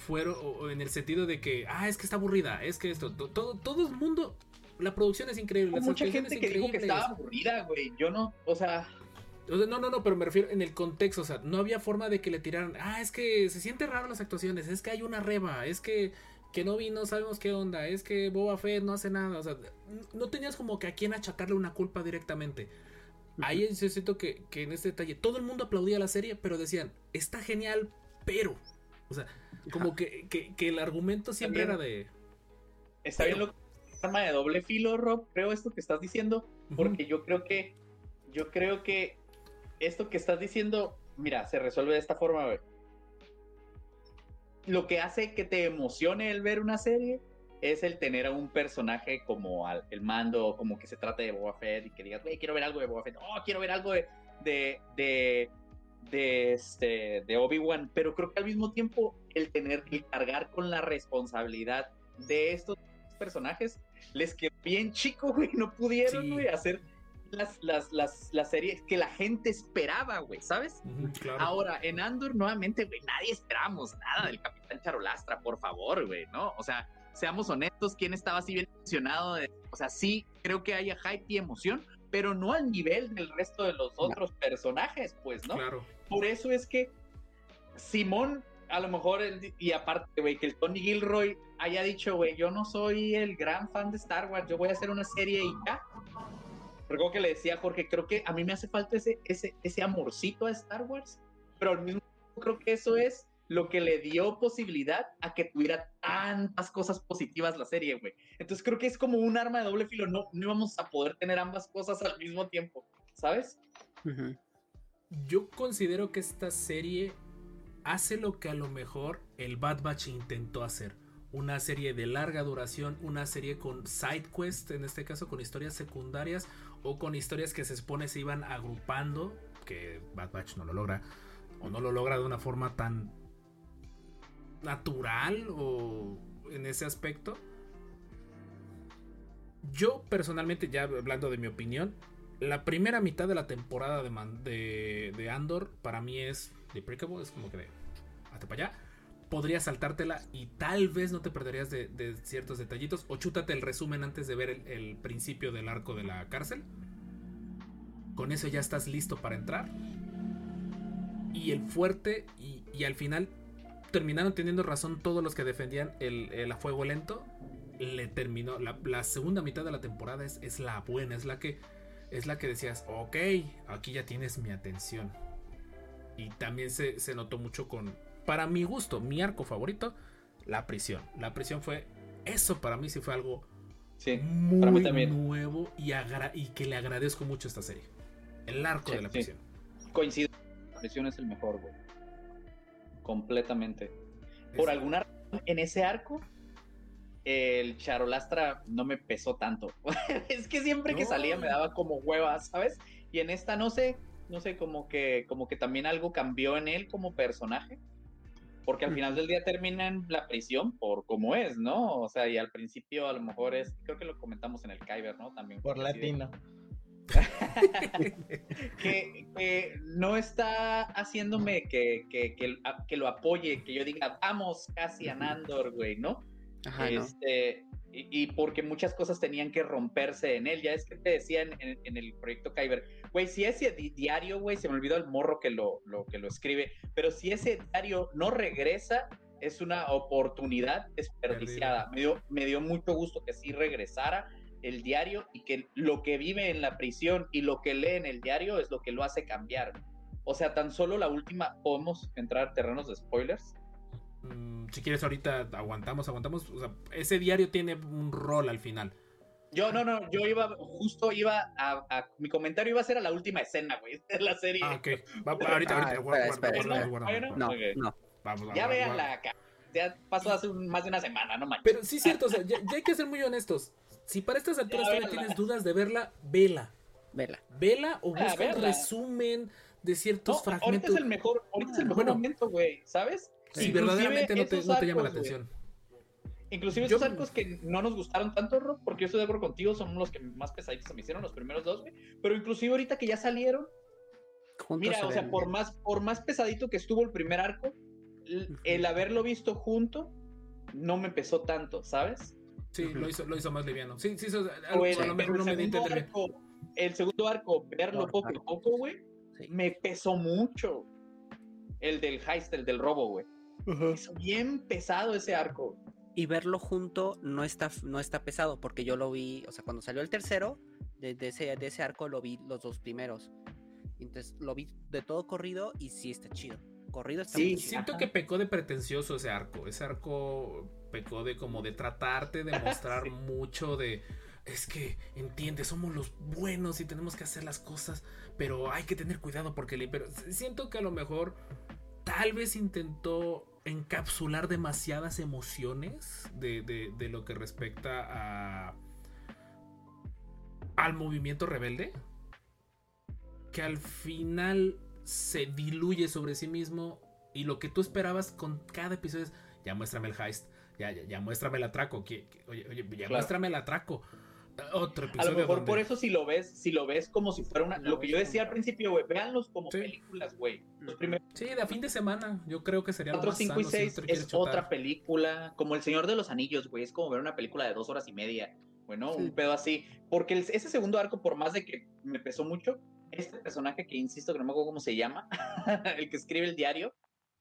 Fueron o- en el sentido de que, ah, es que está aburrida, es que esto, to- todo, todo el mundo, la producción es increíble, mucha gente que dijo que estaba aburrida, güey. Yo no, o sea, no, no, no, pero me refiero en el contexto, o sea, no había forma de que le tiraran, ah, es que se siente raro las actuaciones, es que hay una reba, es que que no vino, sabemos qué onda, es que Boba Fett no hace nada, o sea, no tenías como que a quién achacarle una culpa directamente. Ahí yo siento que, que en este detalle todo el mundo aplaudía la serie, pero decían, está genial, pero, o sea, como que, que, que el argumento siempre era de... está bien lo que arma de doble filo, Rob, creo esto que estás diciendo, porque yo creo que, yo creo que esto que estás diciendo, mira, se resuelve de esta forma, güey. Lo que hace que te emocione el ver una serie es el tener a un personaje como al- el mando, como que se trate de Boba Fett y que digas, güey, quiero ver algo de Boba Fett, oh, quiero ver algo de, de, de, de, este, de Obi-Wan, pero creo que al mismo tiempo el tener que cargar con la responsabilidad de estos personajes les quedó bien chico, güey, no pudieron, Sí. güey, hacer las, las, las, las series que la gente esperaba, güey, ¿sabes? Ujú, claro. Ahora, en Andor, nuevamente, güey, nadie esperamos nada del Capitán Charolastra, por favor, güey, ¿no? O sea, seamos honestos, ¿quién estaba así bien emocionado? De, o sea, sí, creo que haya hype y emoción, pero no al nivel del resto de los otros personajes, pues, ¿no? Claro. Por eso es que Simón, a lo mejor, el- y aparte, güey, que el Tony Gilroy haya dicho, güey, yo no soy el gran fan de Star Wars, yo voy a hacer una serie y ya. Recuerdo que le decía a Jorge, creo que a mí me hace falta ese, ese, ese amorcito a Star Wars, pero al mismo tiempo creo que eso es lo que le dio posibilidad a que tuviera tantas cosas positivas la serie, güey. Entonces creo que es como un arma de doble filo, no, no íbamos a poder tener ambas cosas al mismo tiempo, ¿sabes? Yo considero que esta serie hace lo que a lo mejor el Bad Batch intentó hacer. Una serie de larga duración, una serie con side quest, en este caso con historias secundarias o con historias que se supone se iban agrupando, que Bad Batch no lo logra, o no lo logra de una forma tan natural o en ese aspecto. Yo personalmente, ya hablando de mi opinión, la primera mitad de la temporada de, de, Andor para mí es deprecable, es como que de hasta para allá. Podrías saltártela y tal vez no te perderías de, ciertos detallitos. O chútate el resumen antes de ver el, principio del arco de la cárcel. Con eso ya estás listo para entrar. Y el fuerte, y al final terminaron teniendo razón todos los que defendían el, el a fuego lento. Le terminó. La, la segunda mitad de la temporada es, es la buena, es la que es la que decías, ok, aquí ya tienes mi atención. Y también se, se notó mucho con, para mi gusto, mi arco favorito, la prisión. La prisión fue, eso para mí sí fue algo Sí. muy para mí también. nuevo y, que le agradezco mucho a esta serie. El arco Sí, de la sí. prisión. coincido. La presión es el mejor, güey. Completamente. Por alguna razón, en ese arco, el Charolastra no me pesó tanto. es que siempre que salía me daba como huevas, ¿sabes? Y en esta no sé, no sé, como que, como que también algo cambió en él como personaje. Porque al final del día termina en la prisión por como es, ¿no? O sea, y al principio a lo mejor es, creo que lo comentamos en el Kyber, ¿no? También. Por de- latino. que, que no está haciéndome que, que, que, lo apoye, que yo diga, vamos casi a Nandor, güey, ¿no? Ajá, no. este, y, y porque muchas cosas tenían que romperse en él. Ya es que te decía en, en- en el proyecto Kyber, güey, si ese di- diario, güey, se me olvidó el morro que lo, lo, que lo escribe, pero si ese diario no regresa, es una oportunidad desperdiciada. Me dio, me dio mucho gusto que sí regresara el diario y que lo que vive en la prisión y lo que lee en el diario es lo que lo hace cambiar. O sea, tan solo la última, podemos entrar a terrenos de spoilers. Mm, si quieres ahorita aguantamos, aguantamos. O sea, ese diario tiene un rol al final. Yo no, no, yo iba, justo iba a, a- mi comentario iba a ser a la última escena, güey, de la serie. Ah, ok. Va- va- ahorita, Ah, ahorita. guarda, espera, guarda, espera, guarda, espera. guarda, No, no. Vamos, vamos, ya véanla acá. Ya pasó hace un- más de una semana, no manches. Pero sí es cierto, o sea, ya, ya hay que ser muy honestos. Si para estas alturas Ya, todavía tienes dudas de verla, vela. Vela. Vela o busca un resumen de No, ciertos ahorita fragmentos. es el mejor, ahorita es el mejor Bueno. momento, güey, ¿sabes? Si Inclusive verdaderamente no te, esos no te llama la arcos, atención. Inclusive Yo- esos arcos que no nos gustaron tanto, Rob, porque yo estoy de acuerdo contigo, son los que más pesaditos se me hicieron, los primeros dos, güey. Pero inclusive ahorita que ya salieron, mira, o sea, ven por más, por más pesadito que estuvo el primer arco, el haberlo visto junto no me pesó tanto, ¿sabes? Sí, lo hizo, lo hizo más liviano. Sí, sí, eso- algo- el, a lo pero mejor el no me di arco, el segundo arco, verlo poco a poco, güey, Sí. me pesó mucho. El del heist, el del robo, güey. Es bien pesado ese arco. Y verlo junto no está, no está pesado, porque yo lo vi, o sea, cuando salió el tercero, de, de ese, de ese arco lo vi los dos primeros. Entonces lo vi de todo corrido y sí está chido. Corrido está Sí, muy sí, chido. Siento que pecó de pretencioso ese arco. Ese arco pecó de como de tratarte de mostrar Sí. mucho de. Es que, entiende, somos los buenos y tenemos que hacer las cosas, pero hay que tener cuidado porque el imperio. Siento que a lo mejor tal vez intentó encapsular demasiadas emociones de, de- de lo que respecta a al movimiento rebelde que al final se diluye sobre sí mismo y lo que tú esperabas con cada episodio es ya muéstrame el heist, ya, ya, ya muéstrame el atraco, que, que- oye, oye, ya Claro. muéstrame el atraco. Otro A episodio lo mejor donde- por eso si lo ves, si lo ves como si fuera una, Lo lo que yo decía al principio, güey, véanlos como Sí. películas, güey. Los Ujú. primeros Sí, de a fin de semana, yo creo que sería lo 4, más 5 y sano si no 6 te quieres es chutar. otra película, como El Señor de los Anillos, güey, es como ver una película de dos horas y media, bueno, Sí. un pedo así, porque el- ese segundo arco, por más de que me pesó mucho, este personaje que insisto que no me acuerdo cómo se llama, el que escribe el diario,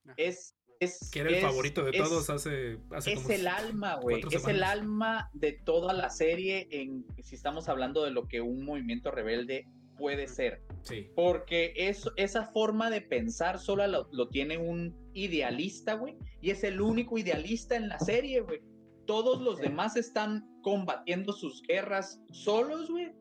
Ajá. es... es Que era el es- favorito de es- todos hace, hace es como el alma, güey. Es el alma de toda la serie en si estamos hablando de lo que un movimiento rebelde puede ser. Sí, Porque es, esa forma de pensar solo lo, lo tiene un idealista, güey. Y es el único idealista en la serie, güey. Todos los demás están combatiendo sus guerras solos, güey.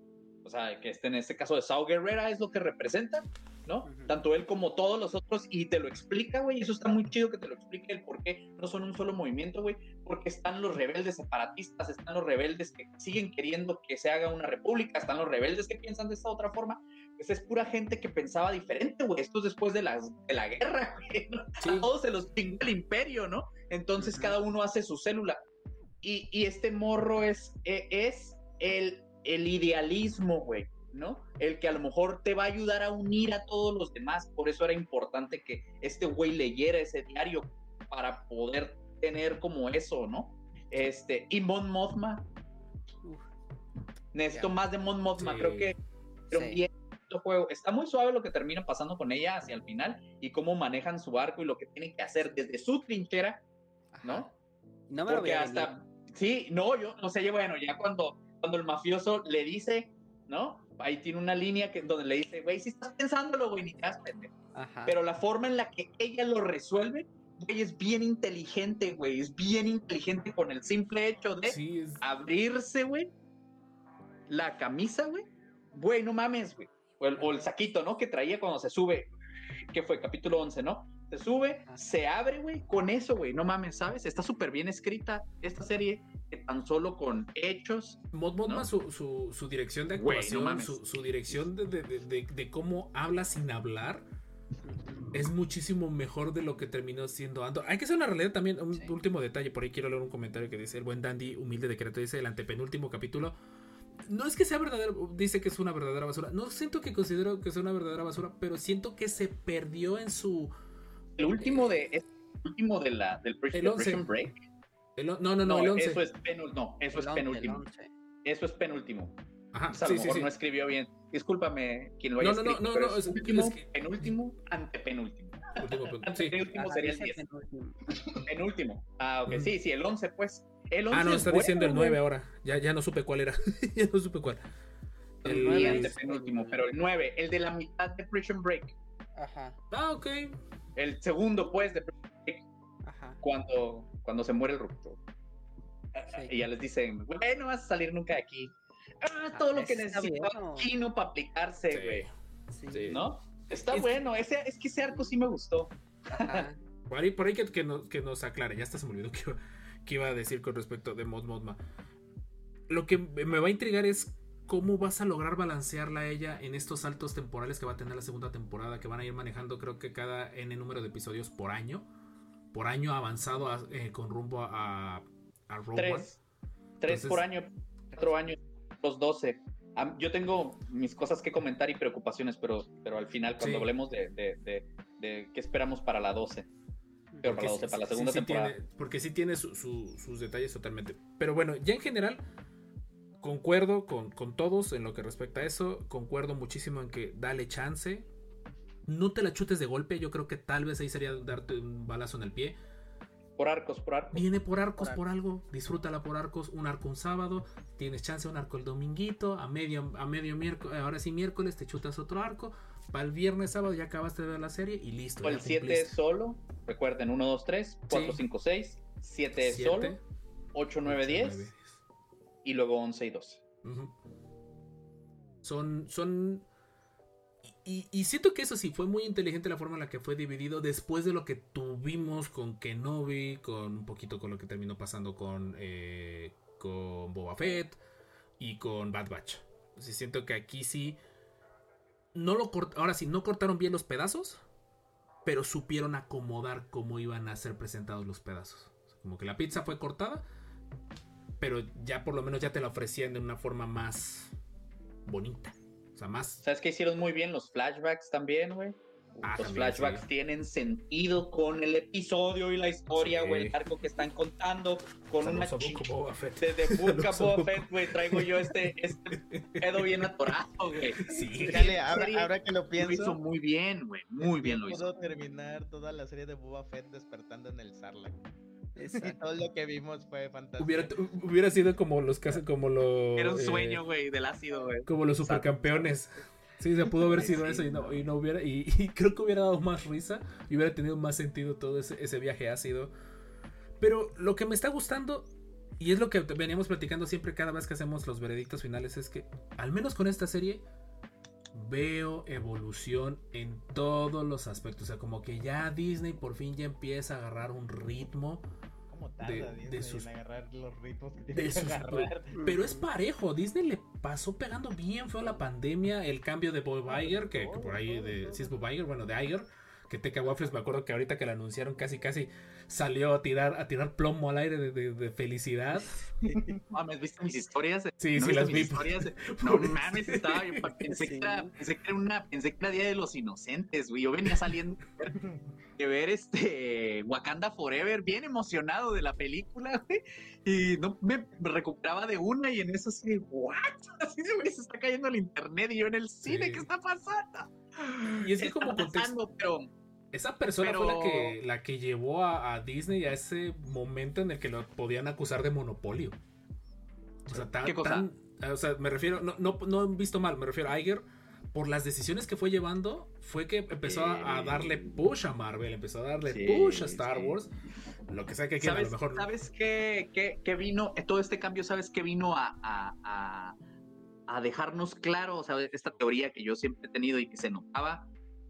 O sea, que este, en este caso de Sao Guerrera es lo que representa, ¿no? Ujú. Tanto él como todos los otros. Y te lo explica, güey. Eso está muy chido que te lo explique el por qué no son un solo movimiento, güey. Porque están los rebeldes separatistas, están los rebeldes que siguen queriendo que se haga una república, están los rebeldes que piensan de esta otra forma pues es pura gente que pensaba diferente, güey. Esto es después de, las, de la guerra, güey. ¿no? Sí. A todos se los chingó el imperio, ¿no? Entonces Ujú. cada uno hace su célula. Y, y este morro es, e- es el, el idealismo, güey, ¿no? El que a lo mejor te va a ayudar a unir a todos los demás. Por eso era importante que este güey leyera ese diario para poder tener como eso, ¿no? Este, y Mon Mothma. Uf. Necesito más de Mon Mothma. Sí. Creo que pero Sí. bien el juego. Está muy suave lo que termina pasando con ella hacia el final y cómo manejan su arco y lo que tienen que hacer desde su trinchera, ¿no? Ajá. No me lo Porque hasta, venir. sí, no, yo no sé, bueno, ya cuando, cuando el mafioso le dice, ¿no? Ahí tiene una línea que, donde le dice, güey, si estás pensándolo, güey, ni te das pendejo". Pero la forma en la que ella lo resuelve, güey, es bien inteligente, güey, es bien inteligente con el simple hecho de sí, es- abrirse, güey, la camisa, güey. Güey, no mames, güey. O el, o el saquito, ¿no? Que traía cuando se sube. Que fue capítulo 11, ¿no? Se sube, se abre, güey, con eso, güey. No mames, ¿sabes? Está súper bien escrita esta serie, que tan solo con hechos. Mod Modma, ¿no? su, su, su dirección de no actuación, su, su dirección de, de- de- de- de cómo habla sin hablar, es muchísimo mejor de lo que terminó siendo Andor. Hay que hacer una realidad también, un Sí. último detalle, por ahí quiero leer un comentario que dice el buen Dandy, humilde de Querétaro, dice el antepenúltimo capítulo. No es que sea verdadero, dice que es una verdadera basura. No siento que considero que sea una verdadera basura, pero siento que se perdió en su... El último de, es el último de la, del Prison, El de 11. Prison Break. el no, no, no, No, el 11. eso es penúltimo. No, eso El es penúltimo. Eso es penúltimo. Ajá, O sea, a sí, lo mejor sí. no escribió bien. Discúlpame quien lo haya No, no, no, escrito, no, pero no, es es- último, es que- penúltimo, antepenúltimo. Último. Antepenúltimo sería el dice 10. penúltimo. Penúltimo. Ah, ok. Mm. Sí, sí, el 11, pues. El 11 Ah, no, es está bueno, diciendo el güey. 9 ahora. Ya, ya no supe cuál era. ya no supe cuál. El antepenúltimo, pero el 9, el de la mitad de Prison Break. Ajá, Ah, ok. El segundo, pues, de ajá. cuando, cuando se muere el rupto. Sí. Y ya les dicen, güey, no vas a salir nunca de aquí. Ah, todo lo que necesita bueno. Chino para aplicarse, güey. Sí. Sí. ¿No? Está Es- bueno. Ese, es que ese arco sí me gustó. Ajá. Por ahí, por ahí que, que nos, que nos aclare. Ya hasta se me olvidó que iba, que iba a decir con respecto de Mod Modma. Lo que me va a intrigar es cómo vas a lograr balancearla a ella en estos saltos temporales que va a tener la segunda temporada, que van a ir manejando creo que cada N número de episodios por año. Por año avanzado a- eh, con rumbo a, a Rogue. Tres. Tres por año, cuatro años, los 12. Am- Yo tengo mis cosas que comentar y preocupaciones, pero, pero al final, cuando Sí. hablemos de, de, de- de qué esperamos para la 12. Pero para la 12, para la sí- segunda sí temporada. tiene- porque sí tiene su- su- sus detalles totalmente. Pero bueno, ya en general, concuerdo con, con todos en lo que respecta a eso. Concuerdo muchísimo en que dale chance. No te la chutes de golpe. Yo creo que tal vez ahí sería darte un balazo en el pie. Por arcos, por arcos. Viene por arcos Por por, algo. Disfrútala por arcos. Un arco un sábado. Tienes chance un arco el dominguito. A medio, a medio miércoles. Ahora sí, miércoles te chutas otro arco. Para el viernes, sábado ya acabaste de ver la serie y listo. O el ya 7 es solo. Recuerden, 1, 2, 3, 4, Sí. 5, 6. 7 es solo. 8, 9, 10. nueve. Y luego 11 y 12. Ujú. Son. Son. Y, siento que eso sí, fue muy inteligente la forma en la que fue dividido después de lo que tuvimos con Kenobi, con un poquito con lo que terminó pasando con, eh, con Boba Fett y con Bad Batch. Sí, siento que aquí sí. No lo Ahora sí, no cortaron bien los pedazos, pero supieron acomodar cómo iban a ser presentados los pedazos. Como que la pizza fue cortada, pero ya por lo menos ya te la ofrecían de una forma más bonita. O sea, más. ¿Sabes qué hicieron muy bien? Los flashbacks también, güey. Ah, Los también, flashbacks sí. tienen sentido con el episodio y la historia, Sí. güey, el arco que están contando, con una Saludos a chi- Book of Boba Fett. güey, traigo yo este, este pedo bien atorado, güey. Sí. Fíjale, ahora, ahora que lo Lo hizo pienso, muy bien, güey, muy bien lo hizo. pudo terminar toda la serie de Boba Fett despertando en el Sarlacc. Exacto. todo lo que vimos fue fantástico. Hubiera, hubiera sido como los cas- como los. Era un eh, sueño, güey, del ácido, güey. como los supercampeones. Sí, se pudo haber sido sí, eso y no, no. y no hubiera. Y, y creo que hubiera dado más risa y hubiera tenido más sentido todo ese, ese viaje ácido. Pero lo que me está gustando, y es lo que veníamos platicando siempre cada vez que hacemos los veredictos finales, es que, al menos con esta serie, veo evolución en todos los aspectos. O sea, como que ya Disney por fin ya empieza a agarrar un ritmo. ¿Cómo tarda de- sus- en agarrar los ritmos que de que sus- agarrar? Pero es parejo. Disney le pasó pegando bien feo la pandemia. El cambio de Bob Iger, que, que por ahí de. Si es Bob Iger, bueno, de Iger. Que Teca Waffles, me acuerdo que ahorita que la anunciaron casi casi salió a tirar, a tirar plomo al aire de, de- de felicidad. Mames, ¿viste mis historias? Sí, ¿No sí, las mis vi. historias? No mames, estaba yo pensé, que era, pensé que era una, pensé que era Día de los Inocentes, güey. Yo venía saliendo de ver, este Wakanda Forever, bien emocionado de la película, güey. Y no me recuperaba de una y en eso así, ¿what? Así de, güey, se está cayendo el internet y yo en el cine, Sí. ¿qué está pasando? Y es que Está como contexto, pasando, pero esa persona Pero- fue la que, la que llevó a, a Disney a ese momento en el que lo podían acusar de monopolio. O sea, tan, ¿Qué cosa? tan- o sea, me refiero, no, no, no he visto mal, me refiero a Iger. Por las decisiones que fue llevando, fue que empezó a, a darle push a Marvel, empezó a darle Sí, push a Star sí. Wars. Lo que sea que quiera, a ¿Sabes, lo mejor. ¿sabes qué, qué- qué vino? Todo este cambio, ¿sabes qué vino a, a- a- a dejarnos claro? O sea, esta teoría que yo siempre he tenido y que se notaba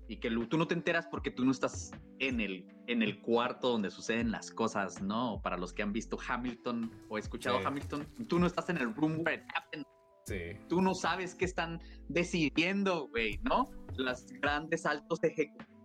y que tú no te enteras porque tú no estás en el, en el cuarto donde suceden las cosas, ¿no? Para los que han visto Hamilton o escuchado Sí. Hamilton, tú no estás en el room where it happened. Sí. Tú no sabes qué están decidiendo, güey, ¿no? Las grandes altos ejecutivos.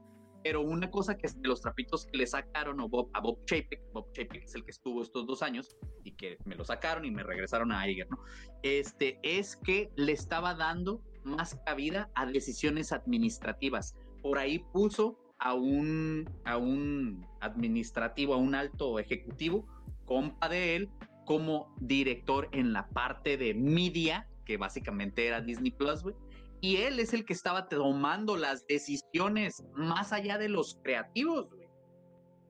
Pero una cosa que es de los trapitos que le sacaron a Bob, a Bob Chapek, Bob Chapek es el que estuvo estos dos años y que me lo sacaron y me regresaron a Iger, ¿no? Este, es que le estaba dando más cabida a decisiones administrativas. Por ahí puso a un, a un administrativo, a un alto ejecutivo, compa de él, como director en la parte de media, que básicamente era Disney Plus, güey. Y él es el que estaba tomando las decisiones más allá de los creativos, güey.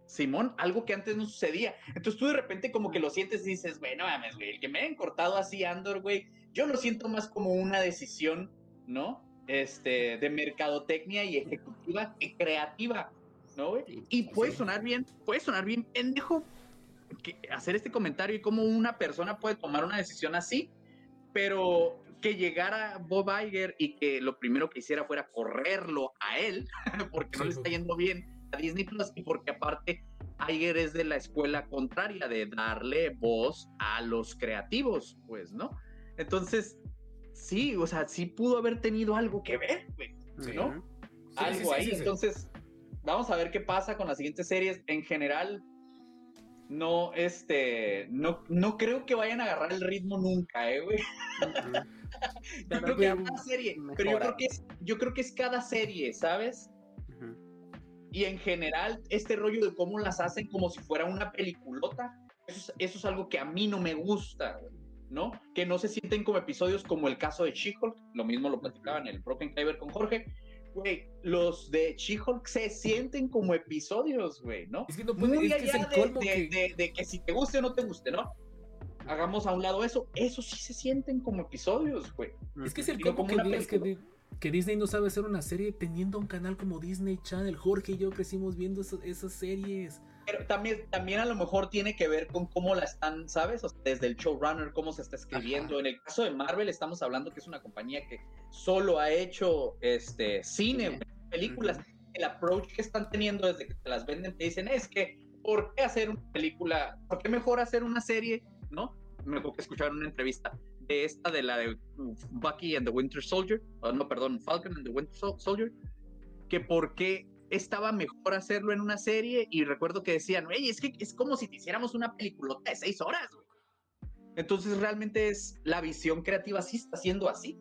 Simón, algo que antes no sucedía. Entonces tú de repente como que lo sientes y dices, güey, no mames, güey, el que me hayan cortado así Andor, güey, yo lo siento más como una decisión, ¿no? Este, de mercadotecnia y ejecutiva y creativa, ¿no, güey? Y puede Sí. sonar bien, puede sonar bien pendejo que hacer este comentario y cómo una persona puede tomar una decisión así, pero que llegara Bob Iger y que lo primero que hiciera fuera correrlo a él, porque no le está yendo bien a Disney Plus y porque aparte Iger es de la escuela contraria de darle voz a los creativos, pues, ¿no? Entonces, sí, o sea, sí pudo haber tenido algo que ver, güey, Sí. ¿no? Sí, algo sí, sí, ahí. sí, sí. Entonces, vamos a ver qué pasa con las siguientes series. En general, no, este, no, no creo que vayan a agarrar el ritmo nunca, eh, güey. yo creo que cada serie, pero yo creo que es, yo creo que es cada serie, ¿sabes? Y en general, este rollo de cómo las hacen como si fuera una peliculota, eso es, eso es algo que a mí no me gusta, güey, ¿no? Que no se sienten como episodios como el caso de She-Hulk, lo mismo lo platicaba en el Broken Kyber con Jorge. Güey, los de She-Hulk se sienten como episodios, güey, ¿no? Es que no puede, Muy es que es allá el de, colmo de- que... de- de que si te guste o no te guste, ¿no? Hagamos a un lado eso. Eso sí se sienten como episodios, güey. Es que es el como que digas que, que Disney no sabe hacer una serie teniendo un canal como Disney Channel. Jorge y yo crecimos viendo eso- esas series. Pero también, también a lo mejor tiene que ver con cómo la están, ¿sabes? O sea, desde el showrunner, cómo se está escribiendo. En el caso de Marvel, estamos hablando que es una compañía que solo ha hecho este cine, películas. El approach que están teniendo desde que te las venden, te dicen, es que, ¿por qué hacer una película? ¿Por qué mejor hacer una serie? ¿No? Me acuerdo que escucharon una entrevista de esta, de la de Bucky and the Winter Soldier, o no, perdón, Falcon and the Winter Sol- Soldier, que por qué estaba mejor hacerlo en una serie y recuerdo que decían, "Ey, es que es como si te hiciéramos una peliculota de seis horas, güey". Entonces realmente es la visión creativa sí está siendo así.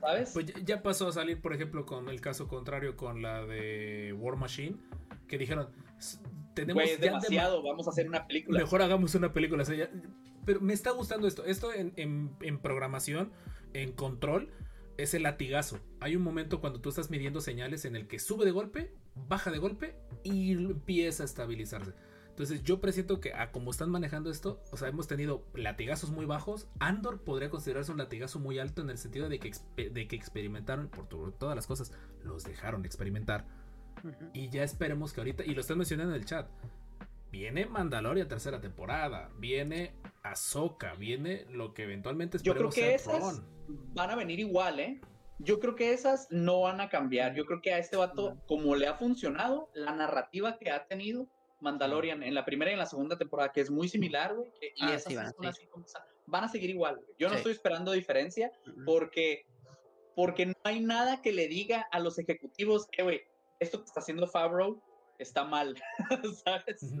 ¿sabes? Pues ya, pasó a salir, por ejemplo, con el caso contrario con la de War Machine, que dijeron, "S- tenemos Güey, demasiado, vamos a hacer una película. Mejor hagamos una película. o sea, ya- pero me está gustando esto. Esto en, en- en programación, en control, es el latigazo. Hay un momento cuando tú estás midiendo señales en el que sube de golpe, baja de golpe y empieza a estabilizarse. Entonces yo presiento que a como están manejando esto, o sea, hemos tenido latigazos muy bajos. Andor podría considerarse un latigazo muy alto en el sentido de que, de que experimentaron, por to- todas las cosas, los dejaron experimentar. Y ya esperemos que ahorita, y lo están mencionando en el chat, viene Mandalorian tercera temporada, viene Ahsoka, viene lo que eventualmente Yo creo esperemos que esas Thrawn. van a venir igual, ¿eh? Yo creo que esas no van a cambiar. Yo creo que a este vato, como le ha funcionado, la narrativa que ha tenido Mandalorian en la primera y en la segunda temporada, que es muy similar, güey, que- y Ah, esas sí, van a son así van a seguir igual. güey. Yo no Sí. estoy esperando diferencia porque, porque no hay nada que le diga a los ejecutivos, eh, güey, esto que está haciendo Favreau está mal, ¿sabes?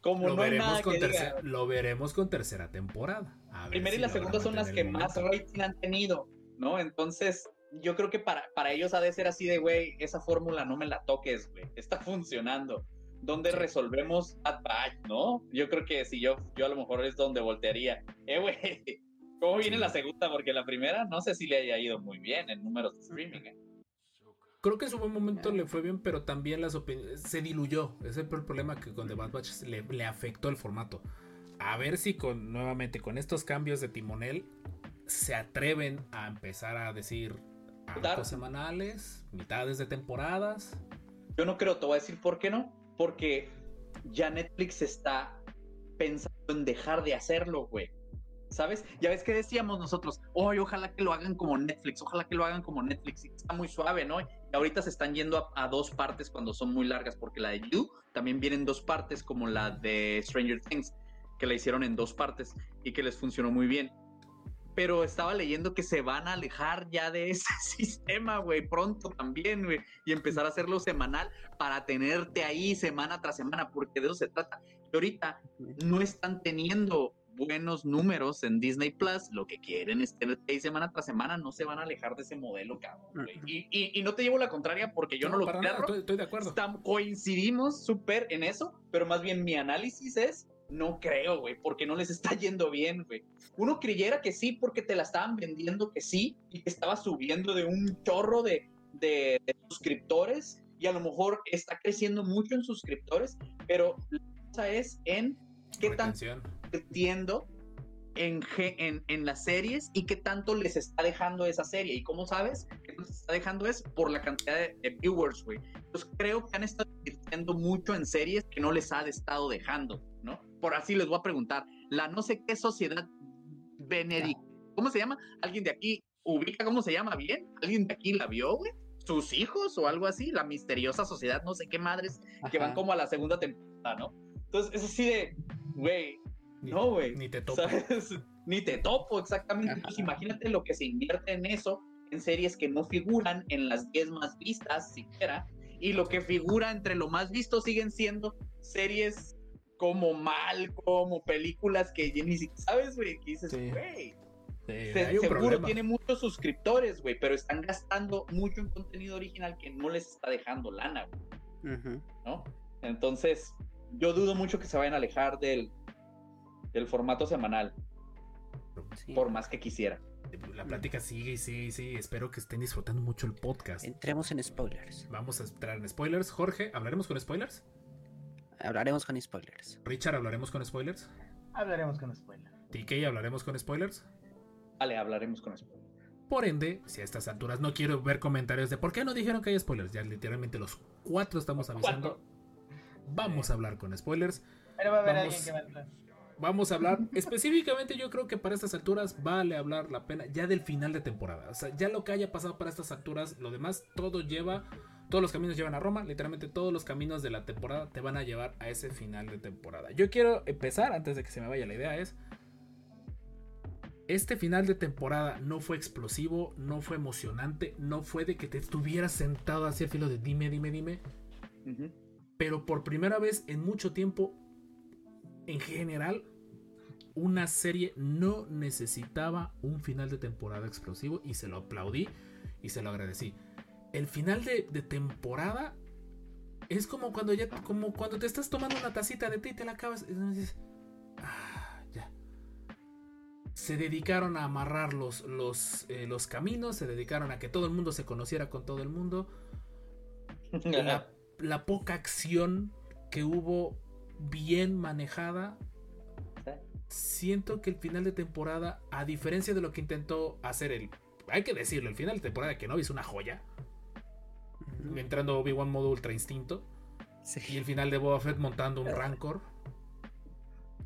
Como Lo no hay veremos, con que diga, tercer- lo veremos con tercera temporada. A ver primera y la segunda son las que más rating han tenido, ¿no? Entonces, yo creo que para, para ellos ha de ser así de, güey, esa fórmula no me la toques, güey, está funcionando. ¿Dónde Sí. resolvemos Bad Batch, no? Yo creo que si yo, yo a lo mejor es donde voltearía. Eh, güey, ¿cómo viene Sí. la segunda? Porque la primera no sé si le haya ido muy bien en números de streaming. ¿eh? Creo que en su buen momento le fue bien, pero también las opiniones se diluyó. Ese fue el problema que con The Bad Batch le, le afectó el formato. A ver si con nuevamente con estos cambios de timonel se atreven a empezar a decir Dar- arcos semanales, mitades de temporadas. Yo no creo, te voy a decir por qué no. Porque ya Netflix está pensando en dejar de hacerlo, güey. ¿Sabes? Ya ves que decíamos nosotros, oye, ojalá que lo hagan como Netflix, ojalá que lo hagan como Netflix. Y está muy suave, ¿no? Ahorita se están yendo a, a dos partes cuando son muy largas, porque la de You también viene en dos partes, como la de Stranger Things, que la hicieron en dos partes y que les funcionó muy bien. Pero estaba leyendo que se van a alejar ya de ese sistema, güey, pronto también, güey, y empezar a hacerlo semanal para tenerte ahí semana tras semana, porque de eso se trata. Y ahorita no están teniendo buenos números en Disney Plus, lo que quieren es tenerte ahí semana tras semana, no se van a alejar de ese modelo, cabrón. Y, y- y no te llevo la contraria porque yo no, lo para creo. nada, estoy, estoy de acuerdo. Estam- coincidimos súper en eso, pero más bien mi análisis es, no creo, güey, porque no les está yendo bien, güey. Uno creyera que sí, porque te la estaban vendiendo que sí, y que estaba subiendo de un chorro de, de- de suscriptores, y a lo mejor está creciendo mucho en suscriptores, pero la cosa es en qué tan. Invirtiendo en, en, en las series y qué tanto les está dejando esa serie. ¿Y cómo sabes que les está dejando es por la cantidad de, de viewers, güey? Entonces creo que han estado invirtiendo mucho en series que no les ha estado dejando, ¿no? Por así les voy a preguntar, la no sé qué sociedad Benedict, ¿cómo se llama? ¿Alguien de aquí ubica cómo se llama bien? ¿Alguien de aquí la vio, güey? ¿Sus hijos o algo así? La misteriosa sociedad, no sé qué madres, que van Ajá. como a la segunda temporada, ¿no? Entonces es así de, güey, Ni- no, güey. Ni te topo. ¿sabes? Ni te topo, exactamente. Entonces, imagínate lo que se invierte en eso, en series que no figuran en las 10 más vistas siquiera, y lo que figura entre lo más visto siguen siendo series como mal, como películas que ya ni siquiera sabes, güey, que dices, güey. Sí, Se- seguro problema. tiene muchos suscriptores, güey, pero están gastando mucho en contenido original que no les está dejando lana, güey. ¿no? Entonces, yo dudo mucho que se vayan a alejar del, del formato semanal, Sí. por más que quisiera. La plática sigue y sigue y sigue. Espero que estén disfrutando mucho el podcast. Entremos en spoilers. Vamos a entrar en spoilers. Jorge, ¿hablaremos con spoilers? Hablaremos con spoilers. Richard, ¿hablaremos con spoilers? Hablaremos con spoiler. TK, ¿hablaremos con spoilers? Vale, hablaremos con eso. Por ende, si a estas alturas no quiero ver comentarios de por qué no dijeron que hay spoilers, ya literalmente los cuatro estamos avisando. Vamos a hablar con spoilers. Pero va a haber Vamos. alguien que va a entrar. Vamos a hablar específicamente, yo creo que para estas alturas vale hablar la pena ya del final de temporada. O sea, ya lo que haya pasado para estas alturas, lo demás, todo lleva, todos los caminos llevan a Roma. Literalmente todos los caminos de la temporada te van a llevar a ese final de temporada. Yo quiero empezar, antes de que se me vaya la idea, es... Este final de temporada no fue explosivo, no fue emocionante, no fue de que te estuvieras sentado hacia el filo de dime, dime, dime pero por primera vez en mucho tiempo, en general, una serie no necesitaba un final de temporada explosivo y se lo aplaudí y se lo agradecí. El final de, de temporada es como cuando ya, como cuando te estás tomando una tacita de té y te la acabas y dices, "Ah, ya. Se dedicaron a amarrar los, los, eh, los caminos, se dedicaron a que todo el mundo se conociera con todo el mundo la, la poca acción que hubo bien manejada. Siento que el final de temporada, a diferencia de lo que intentó hacer el. Hay que decirlo, el final de temporada de Kenobi es una joya. Entrando Obi-Wan modo ultra instinto. Y el final de Boba Fett montando un Rancor.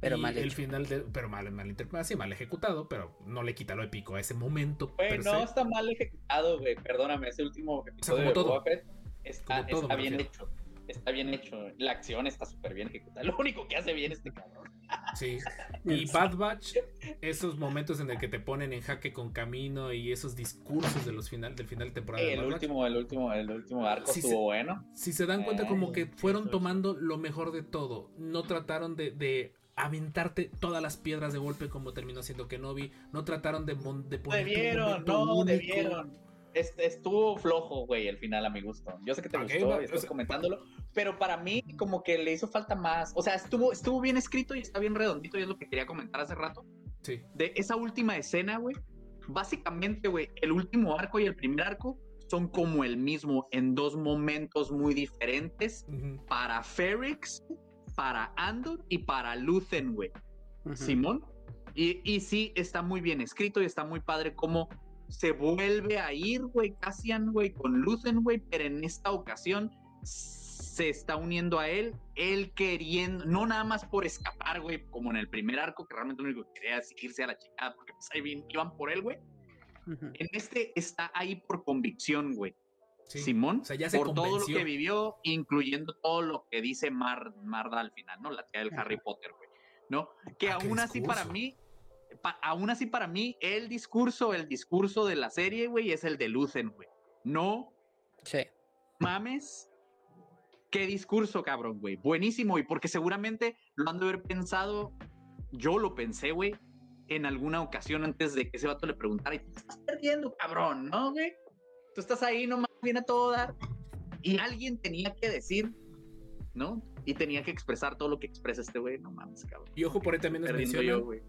pero y mal el final de. Pero mal, mal interpretado, sí, mal ejecutado, pero no le quita lo épico a ese momento. Güey, no se. está mal ejecutado, güey. Perdóname, ese último episodio como de todo. Boba Fett está, Como todo, está me bien refiero. hecho. Está bien hecho. La acción está súper bien ejecutada. Lo único que hace bien este cabrón. Sí. Y Bad Batch, esos momentos en el que te ponen en jaque con camino y esos discursos de los final, del final de temporada de el Batch, último, el último, el último arco Sí, estuvo se- bueno. si se dan cuenta Eh, como que fueron tomando lo mejor de todo, no trataron de, de aventarte todas las piedras de golpe como terminó siendo Kenobi, no trataron de, mon- de ponerte un Debieron, no, único. debieron. Estuvo flojo, güey, el final a mi gusto. Yo sé que te Ok, gustó y estás o sea, comentándolo, pero para mí como que le hizo falta más. O sea, estuvo, estuvo bien escrito y está bien redondito y es lo que quería comentar hace rato. Sí. De esa última escena, güey, básicamente, güey, el último arco y el primer arco son como el mismo en dos momentos muy diferentes para Ferrix, para Andor y para Luthen, güey. Simón. Y, y sí, está muy bien escrito y está muy padre cómo se vuelve a ir, güey, Cassian, güey, con Luthen, güey, pero en esta ocasión se está uniendo a él, él queriendo, no nada más por escapar, güey, como en el primer arco, que realmente lo único que quería es irse a la chingada, porque pues ahí iban por él, güey. En este está ahí por convicción, güey. Sí. Simón, O sea, ya se por todo lo que vivió, incluyendo todo lo que dice Mar, Marda al final, ¿no? La tía del. Harry Potter, güey. ¿No? Que Ah, aún así para mí, aún así para mí, el discurso, el discurso de la serie, güey, es el de Lucen, güey. No Sí. mames. Qué discurso, cabrón, güey. Buenísimo, y porque seguramente lo han de haber pensado, yo lo pensé, güey, en alguna ocasión antes de que ese vato le preguntara, y te estás perdiendo, cabrón, ¿no, güey? Tú estás ahí nomás, viene a todo dar. Y alguien tenía que decir, ¿no? Y tenía que expresar todo lo que expresa este güey, no mames, cabrón. Y ojo por ahí también nos Perdiendo mencionan yo, güey.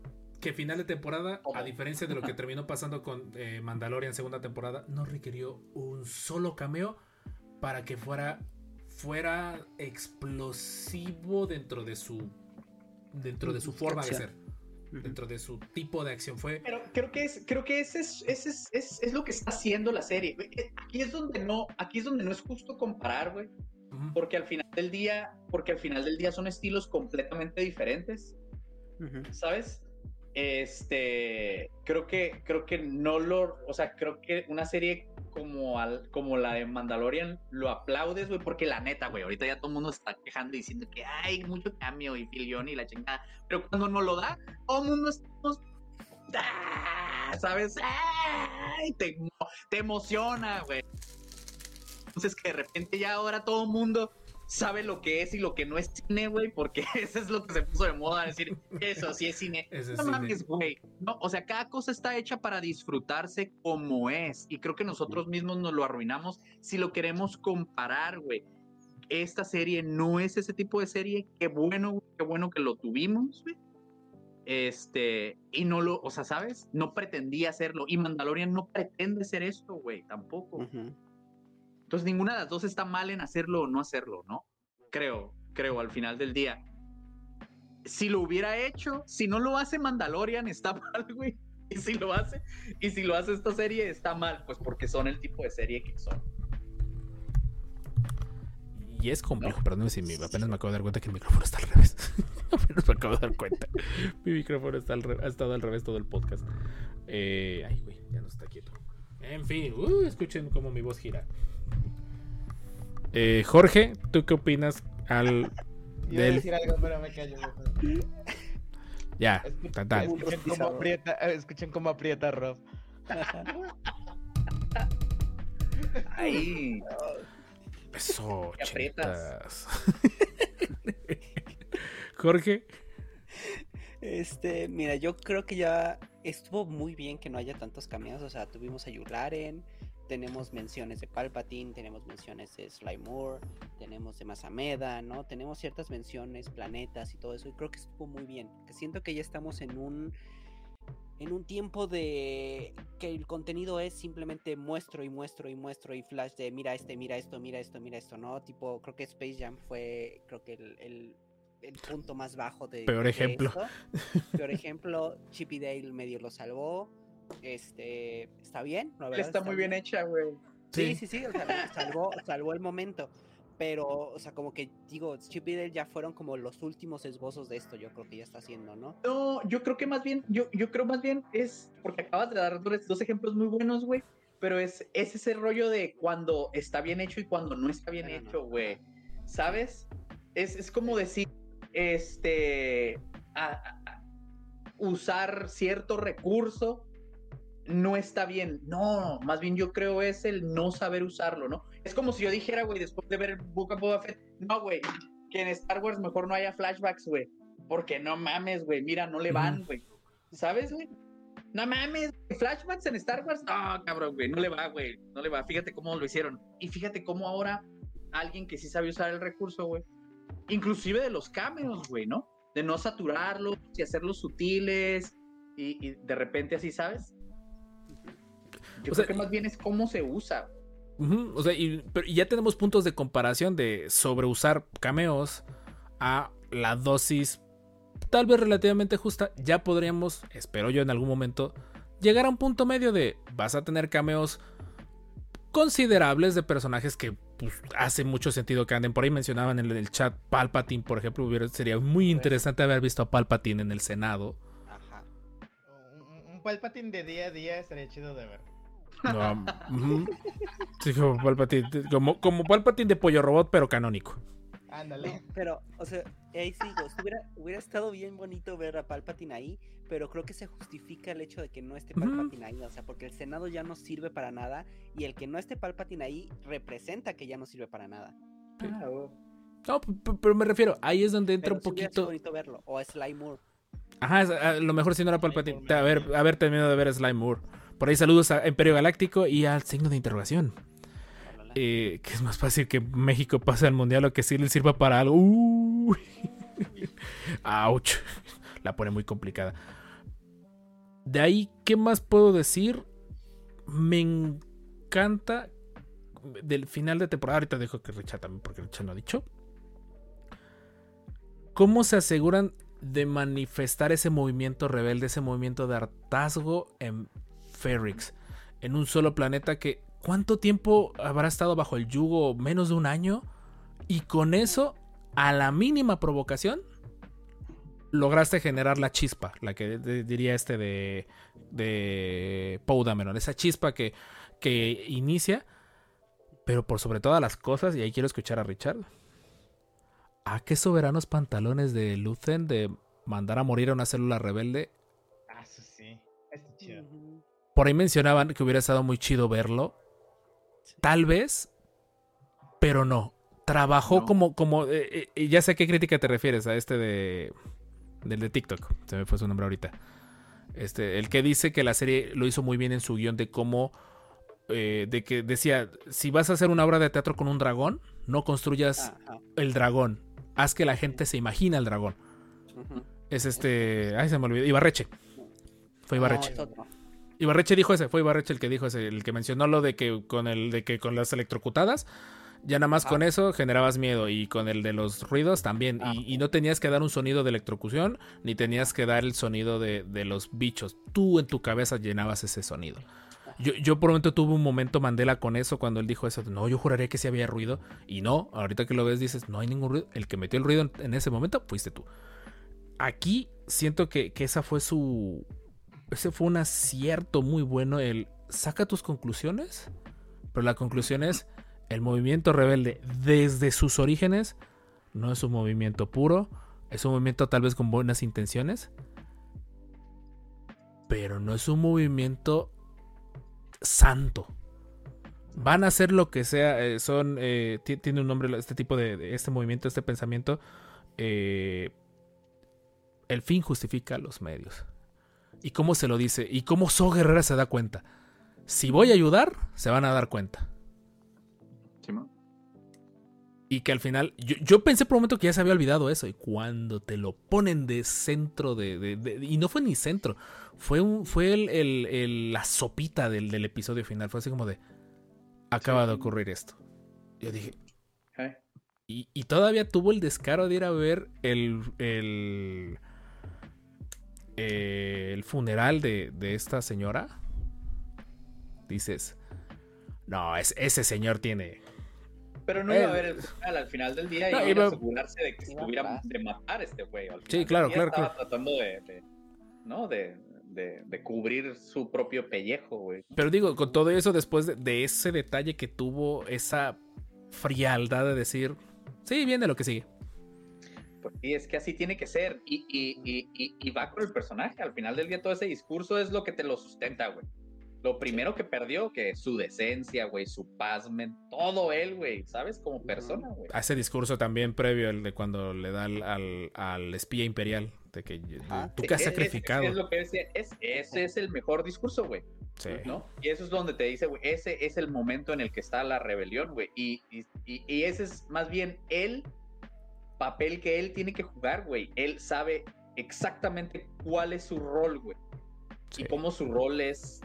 Que final de temporada, a diferencia de lo que terminó pasando con eh, Mandalorian segunda temporada, no requirió un solo cameo para que fuera fuera explosivo dentro de su dentro de su forma de ser, dentro de su tipo de acción fue Pero creo que es, creo que ese es, ese es, es, es lo que está haciendo la serie. Eh, Aquí es donde no, aquí es donde no es justo comparar, güey. Porque al final del día, porque al final del día son estilos completamente diferentes. ¿sabes? Este, creo que, creo que no lo, o sea, creo que una serie como, al, como la de Mandalorian lo aplaudes, güey, porque la neta, güey, ahorita ya todo el mundo está quejando y diciendo que hay mucho cambio y filión y la chingada, pero cuando no lo da, todo el mundo estamos, ¡ah! ¿sabes? ¡Ay! Te, te emociona, güey. Entonces que de repente ya ahora todo el mundo sabe lo que es y lo que no es cine, güey, porque eso es lo que se puso de moda, decir, eso sí es cine. Eso no cine. mames, güey. No, o sea, cada cosa está hecha para disfrutarse como es. Y creo que nosotros mismos nos lo arruinamos si lo queremos comparar, güey. Esta serie no es ese tipo de serie. Qué bueno, güey, qué bueno que lo tuvimos, güey. Este, y no lo, o sea, ¿sabes? No pretendía hacerlo. Y Mandalorian no pretende ser esto, güey, tampoco. Ujú. Entonces ninguna de las dos está mal en hacerlo o no hacerlo, ¿no? Creo, creo, al final del día. Si lo hubiera hecho, si no lo hace Mandalorian, está mal, güey. Y si lo hace, y si lo hace esta serie, está mal, pues porque son el tipo de serie que son. Y es complejo, perdóname si mi- apenas me acabo de dar cuenta que el micrófono está al revés. apenas me acabo de dar cuenta. Mi micrófono está al re- ha estado al revés todo el podcast. Eh, ay, güey, ya no está quieto. En fin, uh, escuchen cómo mi voz gira. Eh, Jorge, ¿tú qué opinas al a del... decir algo, pero me callo. mejor. Ya, Escuchen, tan. escuchen cómo aprieta, escuchen cómo aprieta Rob. Ahí. Eso, aprietas. Jorge, Este, mira, yo creo que ya estuvo muy bien que no haya tantos cameos. O sea, tuvimos a Yularen, tenemos menciones de Palpatine, tenemos menciones de Sly Moore, tenemos de Masameda, ¿no? Tenemos ciertas menciones, planetas y todo eso. Y creo que estuvo muy bien. Que siento que ya estamos en un en un tiempo de que el contenido es simplemente muestro y muestro y muestro y flash de mira este, mira esto, mira esto, mira esto, ¿no? Tipo, creo que Space Jam fue, creo que el, el- el punto más bajo de... Peor de ejemplo. esto. Peor ejemplo, Chippy Dale medio lo salvó. Este, está bien, la verdad. Está muy bien hecha, güey. Sí, Sí. sí, sí, o sea, salvó, salvó el momento. Pero, o sea, como que digo, Chip y Dale ya fueron como los últimos esbozos de esto, yo creo que ya está haciendo, ¿no? No, yo creo que más bien, yo, yo creo más bien es, porque acabas de dar dos, ejemplos muy buenos, güey, pero es, es ese rollo de cuando está bien hecho y cuando no está bien Pero hecho, güey. ¿Sabes? Es, es como decir, este, a- a- a- usar cierto recurso no está bien. No, más bien yo creo es el no saber usarlo, ¿no? Es como si yo dijera, güey, después de ver el Book of Boba Fett, no, güey, que en Star Wars mejor no haya flashbacks, güey. Porque no mames, güey, mira, no le van, güey. ¿Sabes, güey? No mames, flashbacks en Star Wars, no, cabrón, güey, no le va, güey, no le va. Fíjate cómo lo hicieron. Y fíjate cómo ahora alguien que sí sabe usar el recurso, güey, inclusive de los cameos, güey, ¿no? De no saturarlos y hacerlos sutiles y, y de repente así, ¿sabes? Yo O creo sea, que más bien es cómo se usa. O sea, y, pero- y ya tenemos puntos de comparación de sobreusar cameos a la dosis tal vez relativamente justa. Ya podríamos, espero yo en algún momento, llegar a un punto medio de vas a tener cameos considerables de personajes que pues, hace mucho sentido que anden por ahí. Mencionaban en el chat Palpatine, por ejemplo. hubiera- sería muy interesante haber visto a Palpatine en el Senado. Ajá. Un, un Palpatine de día a día estaría chido de ver. No. Sí, como Palpatine, como, como Palpatine de pollo robot, pero canónico. Ándale. Pero, o sea, ahí sí digo, si hubiera, hubiera estado bien bonito ver a Palpatine ahí, pero creo que se justifica el hecho de que no esté. Palpatine ahí, o sea, porque el Senado ya no sirve para nada y el que no esté Palpatine ahí representa que ya no sirve para nada. No, p- p- pero me refiero, ahí es donde entra Pero un sí hubiera sido poquito. bonito verlo, o a Sly Moore. Ajá, a lo mejor si no era Palpatine. A ver, haber terminado de ver Slime Moore. Por ahí saludos a Imperio Galáctico y al signo de interrogación. Eh, que es más fácil que México pase al mundial o que sí le sirva para algo. Uy. Ouch. La pone muy complicada. De ahí, ¿qué más puedo decir? Me encanta del final de temporada. Ahorita dejo que Richard también, porque Richard no ha dicho. ¿Cómo se aseguran de manifestar ese movimiento rebelde, ese movimiento de hartazgo en Ferrix? En un solo planeta que. ¿Cuánto tiempo habrá estado bajo el yugo? ¿Menos de un año? Y con eso, a la mínima provocación, lograste generar la chispa, la que de- diría este de, de Poe Dameron, esa chispa que, que inicia, pero por sobre todas las cosas, y ahí quiero escuchar a Richard, ¿a qué soberanos pantalones de Luthen de mandar a morir a una célula rebelde? Ah, eso sí. Está chido. Por ahí mencionaban que hubiera estado muy chido verlo, tal vez, pero no. trabajó No. como, como, eh, eh, ya sé a qué crítica te refieres, a este de, del de TikTok, se me fue su nombre ahorita. Este, el que dice que la serie lo hizo muy bien en su guion de cómo, eh, de que decía, si vas a hacer una obra de teatro con un dragón, no construyas Ajá, el dragón, haz que la gente se imagine al dragón. Es este, ay se me olvidó, Ibarreche. Fue Ibarreche. No. Ibarreche dijo ese, fue Ibarreche el que dijo ese, el que mencionó lo de que con el de que con las electrocutadas ya nada más con eso generabas miedo y con el de los ruidos también Ah. y, y no tenías que dar un sonido de electrocución ni tenías que dar el sonido de, de los bichos. Tú en tu cabeza llenabas ese sonido. Yo, yo por un momento tuve un momento Mandela con eso cuando él dijo eso. No, yo juraría que sí había ruido. Y no, ahorita que lo ves dices, no hay ningún ruido. El que metió el ruido en, en ese momento fuiste tú. Aquí siento que, que esa fue su... Ese fue un acierto muy bueno. El saca tus conclusiones. Pero la conclusión es, el movimiento rebelde desde sus orígenes no es un movimiento puro. Es un movimiento tal vez con buenas intenciones. Pero no es un movimiento santo. Van a hacer lo que sea. eh, son. eh, ti- tiene un nombre este tipo de, de este movimiento, este pensamiento. eh, el fin justifica los medios. ¿Y cómo se lo dice? ¿Y cómo So Guerrera se da cuenta? Si voy a ayudar, se van a dar cuenta. Simón. Y que al final, yo, yo pensé por un momento que ya se había olvidado eso. Y cuando te lo ponen de centro de. de- de- y no fue ni centro. Fue un, fue el, el- el- la sopita del, del episodio final. Fue así como de. Acaba de ocurrir esto. Yo dije. Eh, Y, y todavía tuvo el descaro de ir a ver el. el. Eh, el funeral de, de esta señora. Dices. No, es- ese señor tiene. Pero no Eh, iba a haber el final al final del día y no, iba a asegurarse de que estuviera de matar a este güey. al Sí, claro, claro, Estaba claro. tratando de, de- ¿no? De, de, de cubrir su propio pellejo, güey. Pero digo, con todo eso, después de, de ese detalle que tuvo, esa frialdad de decir, sí, viene lo que sigue. Sí, es que así tiene que ser. Y, y, y, y, y va con el personaje. Al final del día, todo ese discurso es lo que te lo sustenta, güey. Lo primero que perdió, que su decencia, güey, su paz, men- todo él, güey, ¿sabes? Como persona, güey. A ese discurso también previo, el de cuando le da al, al- al espía imperial, de que de- Ajá. tú que has Es- es- sacrificado. Es, lo que decía, es, ese es el mejor discurso, güey. Sí. ¿no? Y eso es donde te dice, güey, ese es el momento en el que está la rebelión, güey. Y, y, y- y ese es más bien el papel que él tiene que jugar, güey. Él sabe exactamente cuál es su rol, güey. Sí. Y cómo su rol es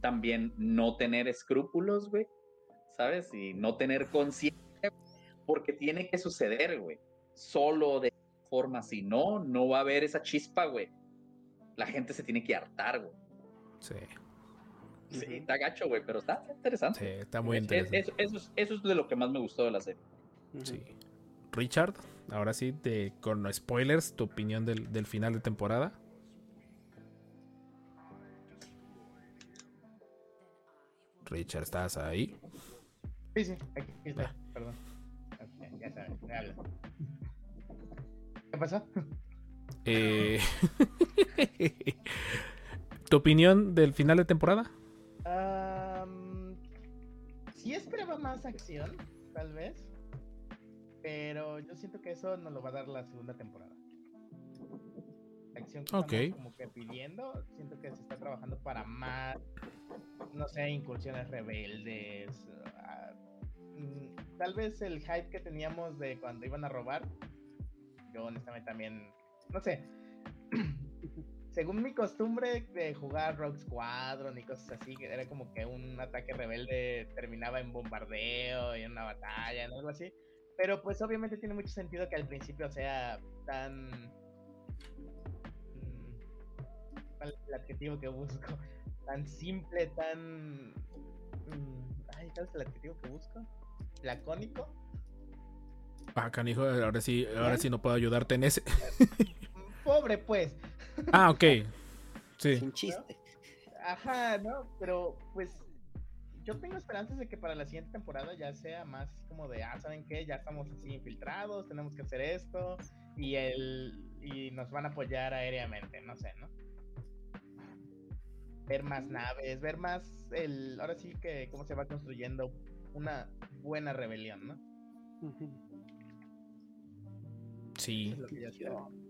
también no tener escrúpulos, güey. ¿Sabes? Y no tener conciencia, porque tiene que suceder, güey. Solo de forma, si no, no va a haber esa chispa, güey. La gente se tiene que hartar, güey. Sí, Sí, está gacho, güey, pero está interesante. sí, está muy Es- interesante. es- eso, es, eso es de lo que más me gustó de la serie. Sí. Richard, ahora sí, de, con spoilers, tu opinión del, del final de temporada. Richard, ¿estás ahí? Sí, sí, aquí está, perdón. Ok, ya sabes, me habla. ¿Qué pasó? Eh, ¿Tu opinión del final de temporada? Am, sí esperaba más acción, tal vez. Pero yo siento que eso nos lo va a dar la segunda temporada. La acción que Ok. estamos como que pidiendo, siento que se está trabajando para más, no sé, incursiones rebeldes. ah, mm, tal vez el hype que teníamos de cuando iban a robar, yo honestamente también, no sé. según mi costumbre de jugar Rogue Squadron y cosas así, que era como que un ataque rebelde terminaba en bombardeo y en una batalla, en algo así. Pero pues obviamente tiene mucho sentido que al principio sea tan... mm, ¿Cuál es el adjetivo que busco? Tan simple, tan... mm, Ay, ¿cuál es el adjetivo que busco? Lacónico. Ah, canijo, ahora sí, ahora sí no puedo ayudarte en ese. Pobre pues. Ah, ok. Sí. Sin chiste. Ajá, ¿no? Pero pues yo tengo esperanzas de que para la siguiente temporada ya sea más como de, ah, ¿saben qué? Ya estamos así infiltrados, tenemos que hacer esto y el y nos van a apoyar aéreamente, no sé, ¿no? Ver más naves, ver más el ahora sí que cómo se va construyendo una buena rebelión, ¿no? Sí. Es lo que yo creo.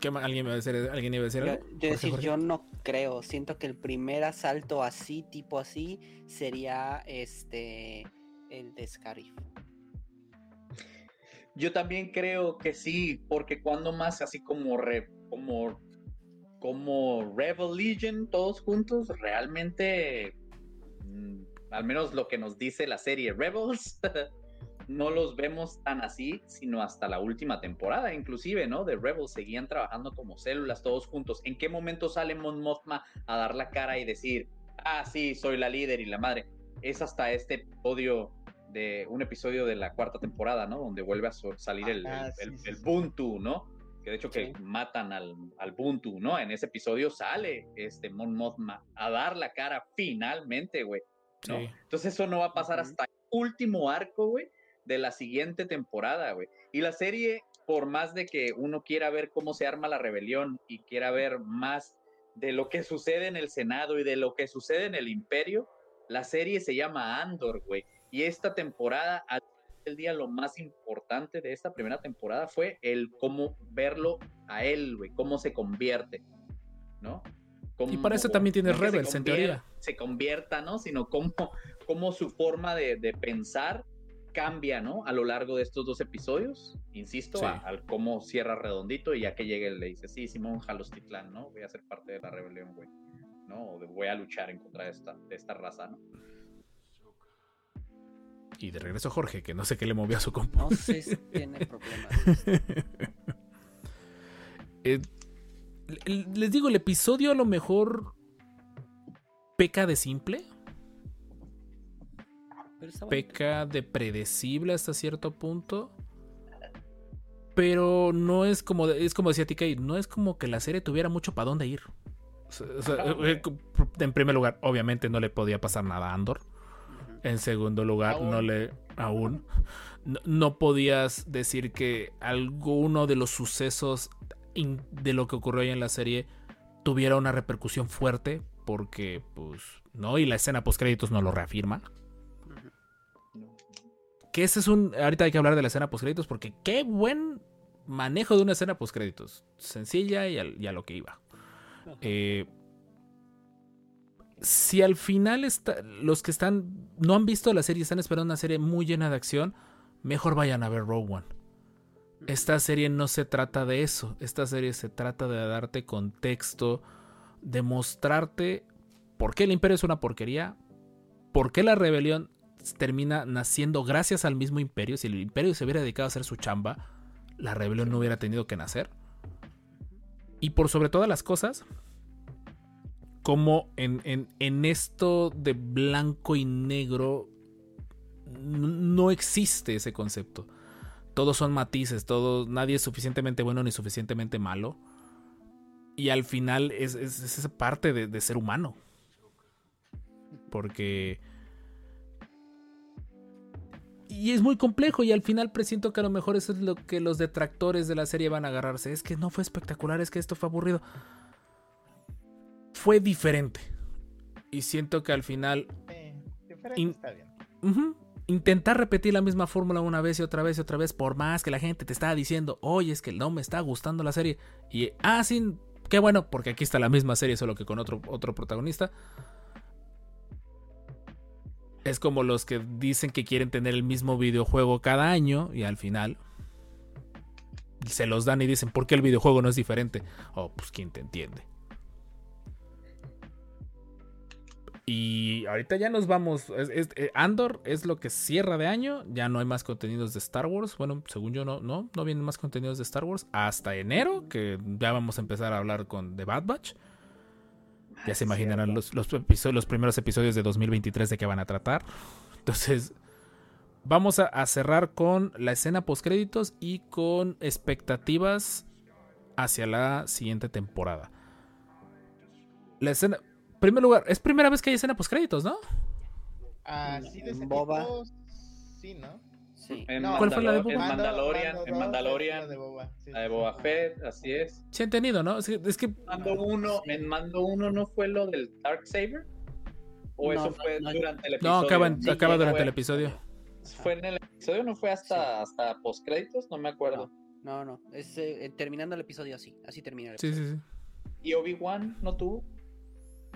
¿Qué más? ¿Alguien iba a decir, ¿alguien iba a decir Yo, algo? yo Jorge, decir, Jorge. yo no creo. Siento que el primer asalto así, tipo así, sería este el de Scarif. Yo también creo que sí, porque cuando más así como re- como como Rebel Legion todos juntos, realmente mm, al menos lo que nos dice la serie Rebels no los vemos tan así, sino hasta la última temporada, inclusive, ¿no? De Rebels seguían trabajando como células todos juntos. ¿En qué momento sale Mon Mothma a dar la cara y decir, ah, sí, soy la líder y la madre? Es hasta este episodio de un episodio de la cuarta temporada, ¿no? Donde vuelve a so- salir el, Ah, el- sí, el- sí, el sí. Buntu, ¿no? Que de hecho que Sí. matan al, al Buntu, ¿no? En ese episodio sale este Mon Mothma a dar la cara finalmente, güey. ¿no? Sí. Entonces eso no va a pasar hasta el último arco, güey, de la siguiente temporada, güey. Y la serie, por más de que uno quiera ver cómo se arma la rebelión y quiera ver más de lo que sucede en el Senado y de lo que sucede en el Imperio, la serie se llama Andor, güey. Y esta temporada, al del día, lo más importante de esta primera temporada fue el cómo verlo a él, güey, cómo se convierte, ¿no? Y para eso Cómo- también se Rebels, en teoría. Se convierta, ¿no? Sino cómo, cómo su forma de, de pensar cambia, ¿no? A lo largo de estos dos episodios, insisto, Sí. a- al cómo cierra redondito y ya que llegue él le dice, sí, Simón Jalostitlán, ¿no? Voy a ser parte de la rebelión, güey, ¿no? O de- voy a luchar en contra de esta, de esta raza, ¿no? Y de regreso Jorge, que no sé qué le movió a su compu. No sé si tiene problemas. Eh, les digo, el episodio a lo mejor peca de simple. Peca de predecible hasta cierto punto. Pero no es como, es como decía TK, no es como que la serie tuviera mucho para dónde ir. O sea, eh, eh, en primer lugar, obviamente no le podía pasar nada a Andor. En segundo lugar, Aún. no le. Aún. No, no podías decir que alguno de los sucesos in- de lo que ocurrió ahí en la serie tuviera una repercusión fuerte. Porque, pues, no. Y la escena post créditos no lo reafirma. Que ese es un. Ahorita hay que hablar de la escena post créditos. Porque qué buen manejo de una escena post créditos. Sencilla y, a lo que iba. Eh, si al final está- los que están no han visto la serie y están esperando una serie muy llena de acción, mejor vayan a ver Rogue One. Esta serie no se trata de eso. Esta serie se trata de darte contexto, de mostrarte por qué el imperio es una porquería, por qué la rebelión termina naciendo gracias al mismo imperio. Si el imperio se hubiera dedicado a hacer su chamba, la rebelión no hubiera tenido que nacer. Y por sobre todas las cosas, como en, en- en esto de blanco y negro no existe ese concepto. Todos son matices, todo, nadie es suficientemente bueno ni suficientemente malo. Y al final es, es- es esa parte de ser humano. Porque... Y es muy complejo y al final presiento que a lo mejor eso es lo que los detractores de la serie van a agarrarse. Es que no fue espectacular, es que esto fue aburrido. Fue diferente. Y siento que al final Eh, diferente In- está bien. Ujú. Intentar repetir la misma fórmula una vez y otra vez y otra vez, por más que la gente te está diciendo, oye, es que no me está gustando la serie. Y, ah, sí, qué bueno, porque aquí está la misma serie, solo que con otro, otro protagonista. Es como los que dicen que quieren tener el mismo videojuego cada año y al final se los dan y dicen, ¿por qué el videojuego no es diferente? Oh, pues quién te entiende. Y ahorita ya nos vamos. eh, Andor es lo que cierra de año. Ya no hay más contenidos de Star Wars. Bueno, según yo, no, no, no vienen más contenidos de Star Wars. Hasta enero, que ya vamos a empezar a hablar con The Bad Batch. Ya se imaginarán los, los, los primeros episodios de 2023 de qué van a tratar. Entonces, vamos a, a cerrar con la escena postcréditos y con expectativas hacia la siguiente temporada. La escena. Primer lugar, es primera vez que hay escena postcréditos, ¿no? Ah, sí, de ese Boba. tipo, sí, ¿no? Sí. En, No, ¿Cuál fue la de Mandalor- en Boba? Mandalorian, Mando en Mandalorian, la de Boba, sí, la de sí, Boba sí. Fett, así es. Sí, he entendido, ¿no? Es que, es que- Mando uno, en Mando uno no fue lo del Darksaber. ¿O No, eso fue no. durante el episodio? no, acaba, en- Sí, acaba fue- durante el episodio. Fue en el episodio no fue hasta, hasta postcréditos, no me acuerdo. No, no. Es eh, terminando el episodio así. Así termina el Sí, episodio. sí, sí. ¿Y Obi-Wan no tuvo?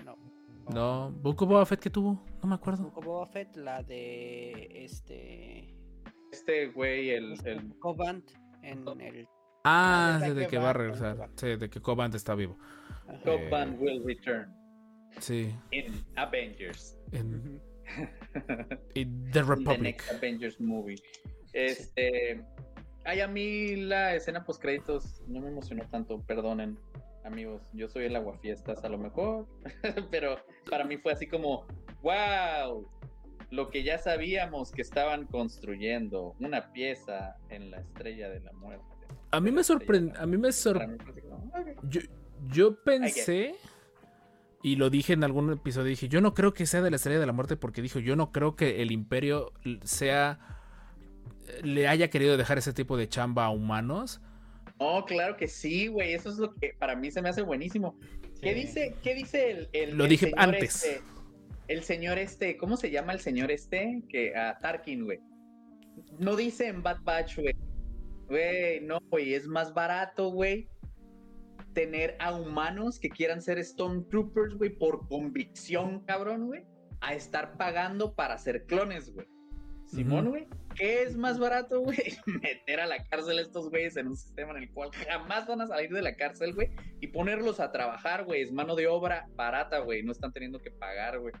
No. No, Book Boba Fett que tuvo, no me acuerdo. Boba Fett, la de este. Este güey, el, el Cobant en el. Ah, de de que va a regresar. Sí, de que Cobant está vivo. Eh, Van will return Sí. in Avengers. En The In the Republic. next Avengers movie. Este. Ay, a mí la escena post créditos no me emocionó tanto, perdonen, amigos. Yo soy el aguafiestas a lo mejor, pero para mí fue así como, wow, lo que ya sabíamos que estaban construyendo, una pieza en la estrella de la muerte. A mí me sorprendió. A mí me. Yo, yo pensé, y lo dije en algún episodio, dije, yo no creo que sea de la estrella de la muerte porque dijo, yo no creo que el imperio sea, le haya querido dejar ese tipo de chamba a humanos. No, claro que sí, güey. Eso es lo que para mí se me hace buenísimo. ¿Qué dice, qué dice el, el- Lo el dije señor antes. este? El señor este, ¿cómo se llama el señor este? Que a Tarkin, güey. No dice en Bad Batch, güey. Güey, no, güey, es más barato, güey. Tener a humanos que quieran ser Stormtroopers, güey, por convicción, cabrón, güey. A estar pagando para ser clones, güey. Simón, güey. ¿Qué es más barato, güey? Meter a la cárcel a estos güeyes en un sistema en el cual jamás van a salir de la cárcel, güey. Y ponerlos a trabajar, güey. Es mano de obra barata, güey. No están teniendo que pagar, güey.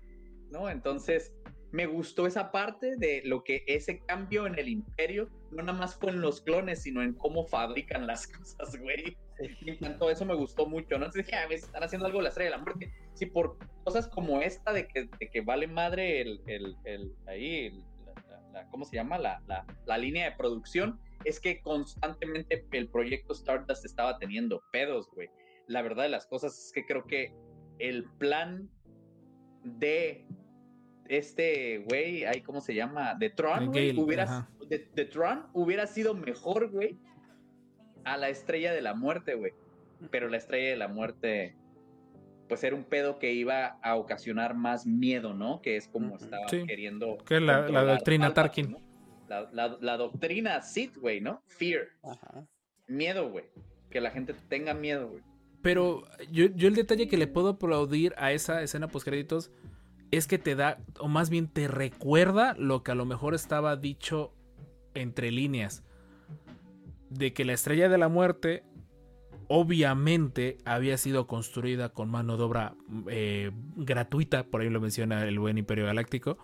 ¿No? Entonces, me gustó esa parte de lo que ese cambio en el imperio no nada más fue en los clones, sino en cómo fabrican las cosas, güey. Me encantó, eso me gustó mucho, ¿no? Entonces dije, ah, ves, están haciendo algo de la estrella de la muerte. Sí, por cosas como esta de que, de que vale madre el, el, el- ahí, el- la, la- la- ¿cómo se llama? La, la, la línea de producción, es que constantemente el proyecto Stardust estaba teniendo pedos, güey. La verdad de las cosas es que creo que el plan de este güey, ahí, ¿cómo se llama? De Tron, güey, hubiera, de, de Tron hubiera sido mejor, güey, a la estrella de la muerte, güey. Pero la estrella de la muerte, pues era un pedo que iba a ocasionar más miedo, ¿no? Que es como estaba Sí. queriendo. Que es la- doctrina Palpatine, Tarkin. ¿no? La, la- la doctrina Sith, güey, ¿no? Fear. Ajá. Miedo, güey. Que la gente tenga miedo, güey. Pero yo, yo el detalle que le puedo aplaudir a esa escena post créditos es que te da, o más bien te recuerda lo que a lo mejor estaba dicho entre líneas. De que la estrella de la muerte obviamente había sido construida con mano de obra eh, gratuita, por ahí lo menciona el buen Imperio Galáctico.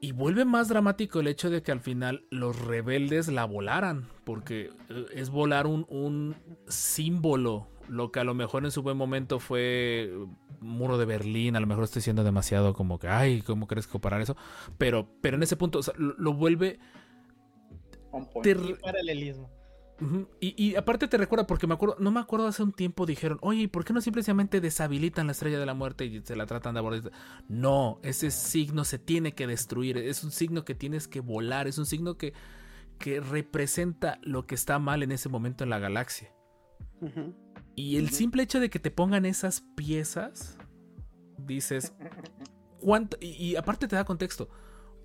Y vuelve más dramático el hecho de que al final los rebeldes la volaran, porque eh, es volar un, un símbolo, lo que a lo mejor en su buen momento fue muro de Berlín, a lo mejor estoy siendo demasiado como que, ay, ¿cómo crees comparar eso? Pero, pero en ese punto o sea, lo, lo vuelve... Te paralelismo. Y, y aparte te recuerda, porque me acuerdo, no me acuerdo hace un tiempo dijeron, oye, ¿y ¿por qué no simplemente deshabilitan la estrella de la muerte y se la tratan de abordar? No, ese signo se tiene que destruir, es un signo que tienes que volar, es un signo que, que representa lo que está mal en ese momento en la galaxia. Ujú. Y el simple hecho de que te pongan esas piezas, dices, ¿cuánto? Y, y aparte te da contexto.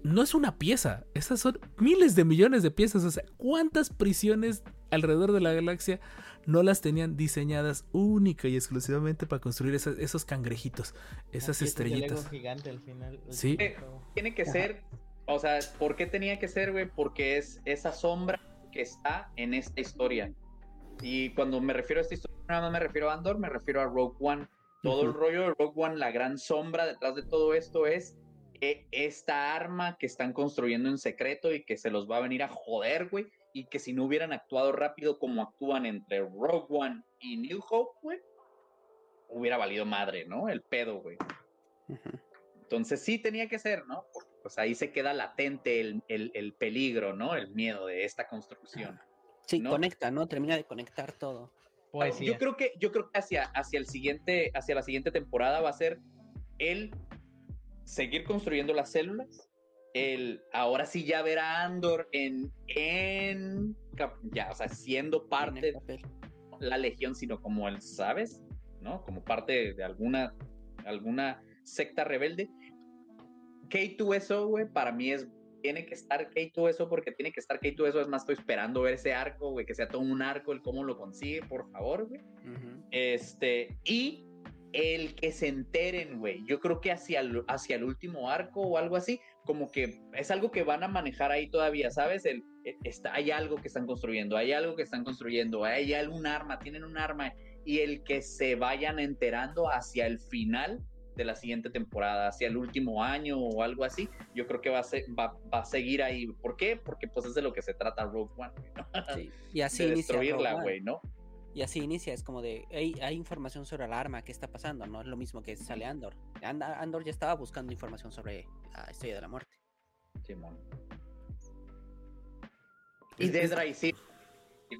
No es una pieza, esas son miles de millones de piezas. O sea, ¿cuántas prisiones alrededor de la galaxia no las tenían diseñadas única y exclusivamente para construir esas- esos cangrejitos, esas el estrellitas? gigante al final. Sí. juego. Tiene que Ajá. ser, o sea, ¿por qué tenía que ser, güey? Porque es esa sombra que está en esta historia. Y cuando me refiero a esta historia, nada más me refiero a Andor, me refiero a Rogue One. Todo el rollo de Rogue One, la gran sombra detrás de todo esto es eh, esta arma que están construyendo en secreto y que se los va a venir a joder, güey. Y que si no hubieran actuado rápido como actúan entre Rogue One y New Hope, güey, hubiera valido madre, ¿no? El pedo, güey. Entonces sí tenía que ser, ¿no? Porque pues ahí se queda latente el, el- el peligro, ¿no? El miedo de esta construcción. Sí, ¿No? conecta, ¿no? Termina de conectar todo. Poesía. Yo creo que, yo creo que hacia, hacia el siguiente, hacia la siguiente temporada va a ser el seguir construyendo las células. El ahora sí ya ver a Andor en, en ya, o sea, siendo parte papel. la legión, sino como él, ¿sabes? ¿No? Como parte de alguna, alguna secta rebelde. K2SO, güey, para mí es tiene que estar K2SO porque tiene que estar K2SO. Es más, estoy esperando ver ese arco, güey, que sea todo un arco, el cómo lo consigue, por favor, güey. Este, y el que se enteren, güey. Yo creo que hacia el, hacia el último arco o algo así, como que es algo que van a manejar ahí todavía, ¿sabes? El, e- está, hay algo que están construyendo, hay algo que están construyendo, hay algún arma, tienen un arma, y el que se vayan enterando hacia el final de la siguiente temporada, hacia el último año o algo así, yo creo que va a, ser, va, va a seguir ahí. ¿Por qué? Porque pues es de lo que se trata Rogue One. Sí, Y así de destruirla, güey, ¿no? Y así inicia, es como de, hay, hay información sobre el arma, ¿qué está pasando? No es lo mismo que sale Andor. And- Andor ya estaba buscando información sobre la Estrella de la Muerte. Simón. Y Dedra y sí.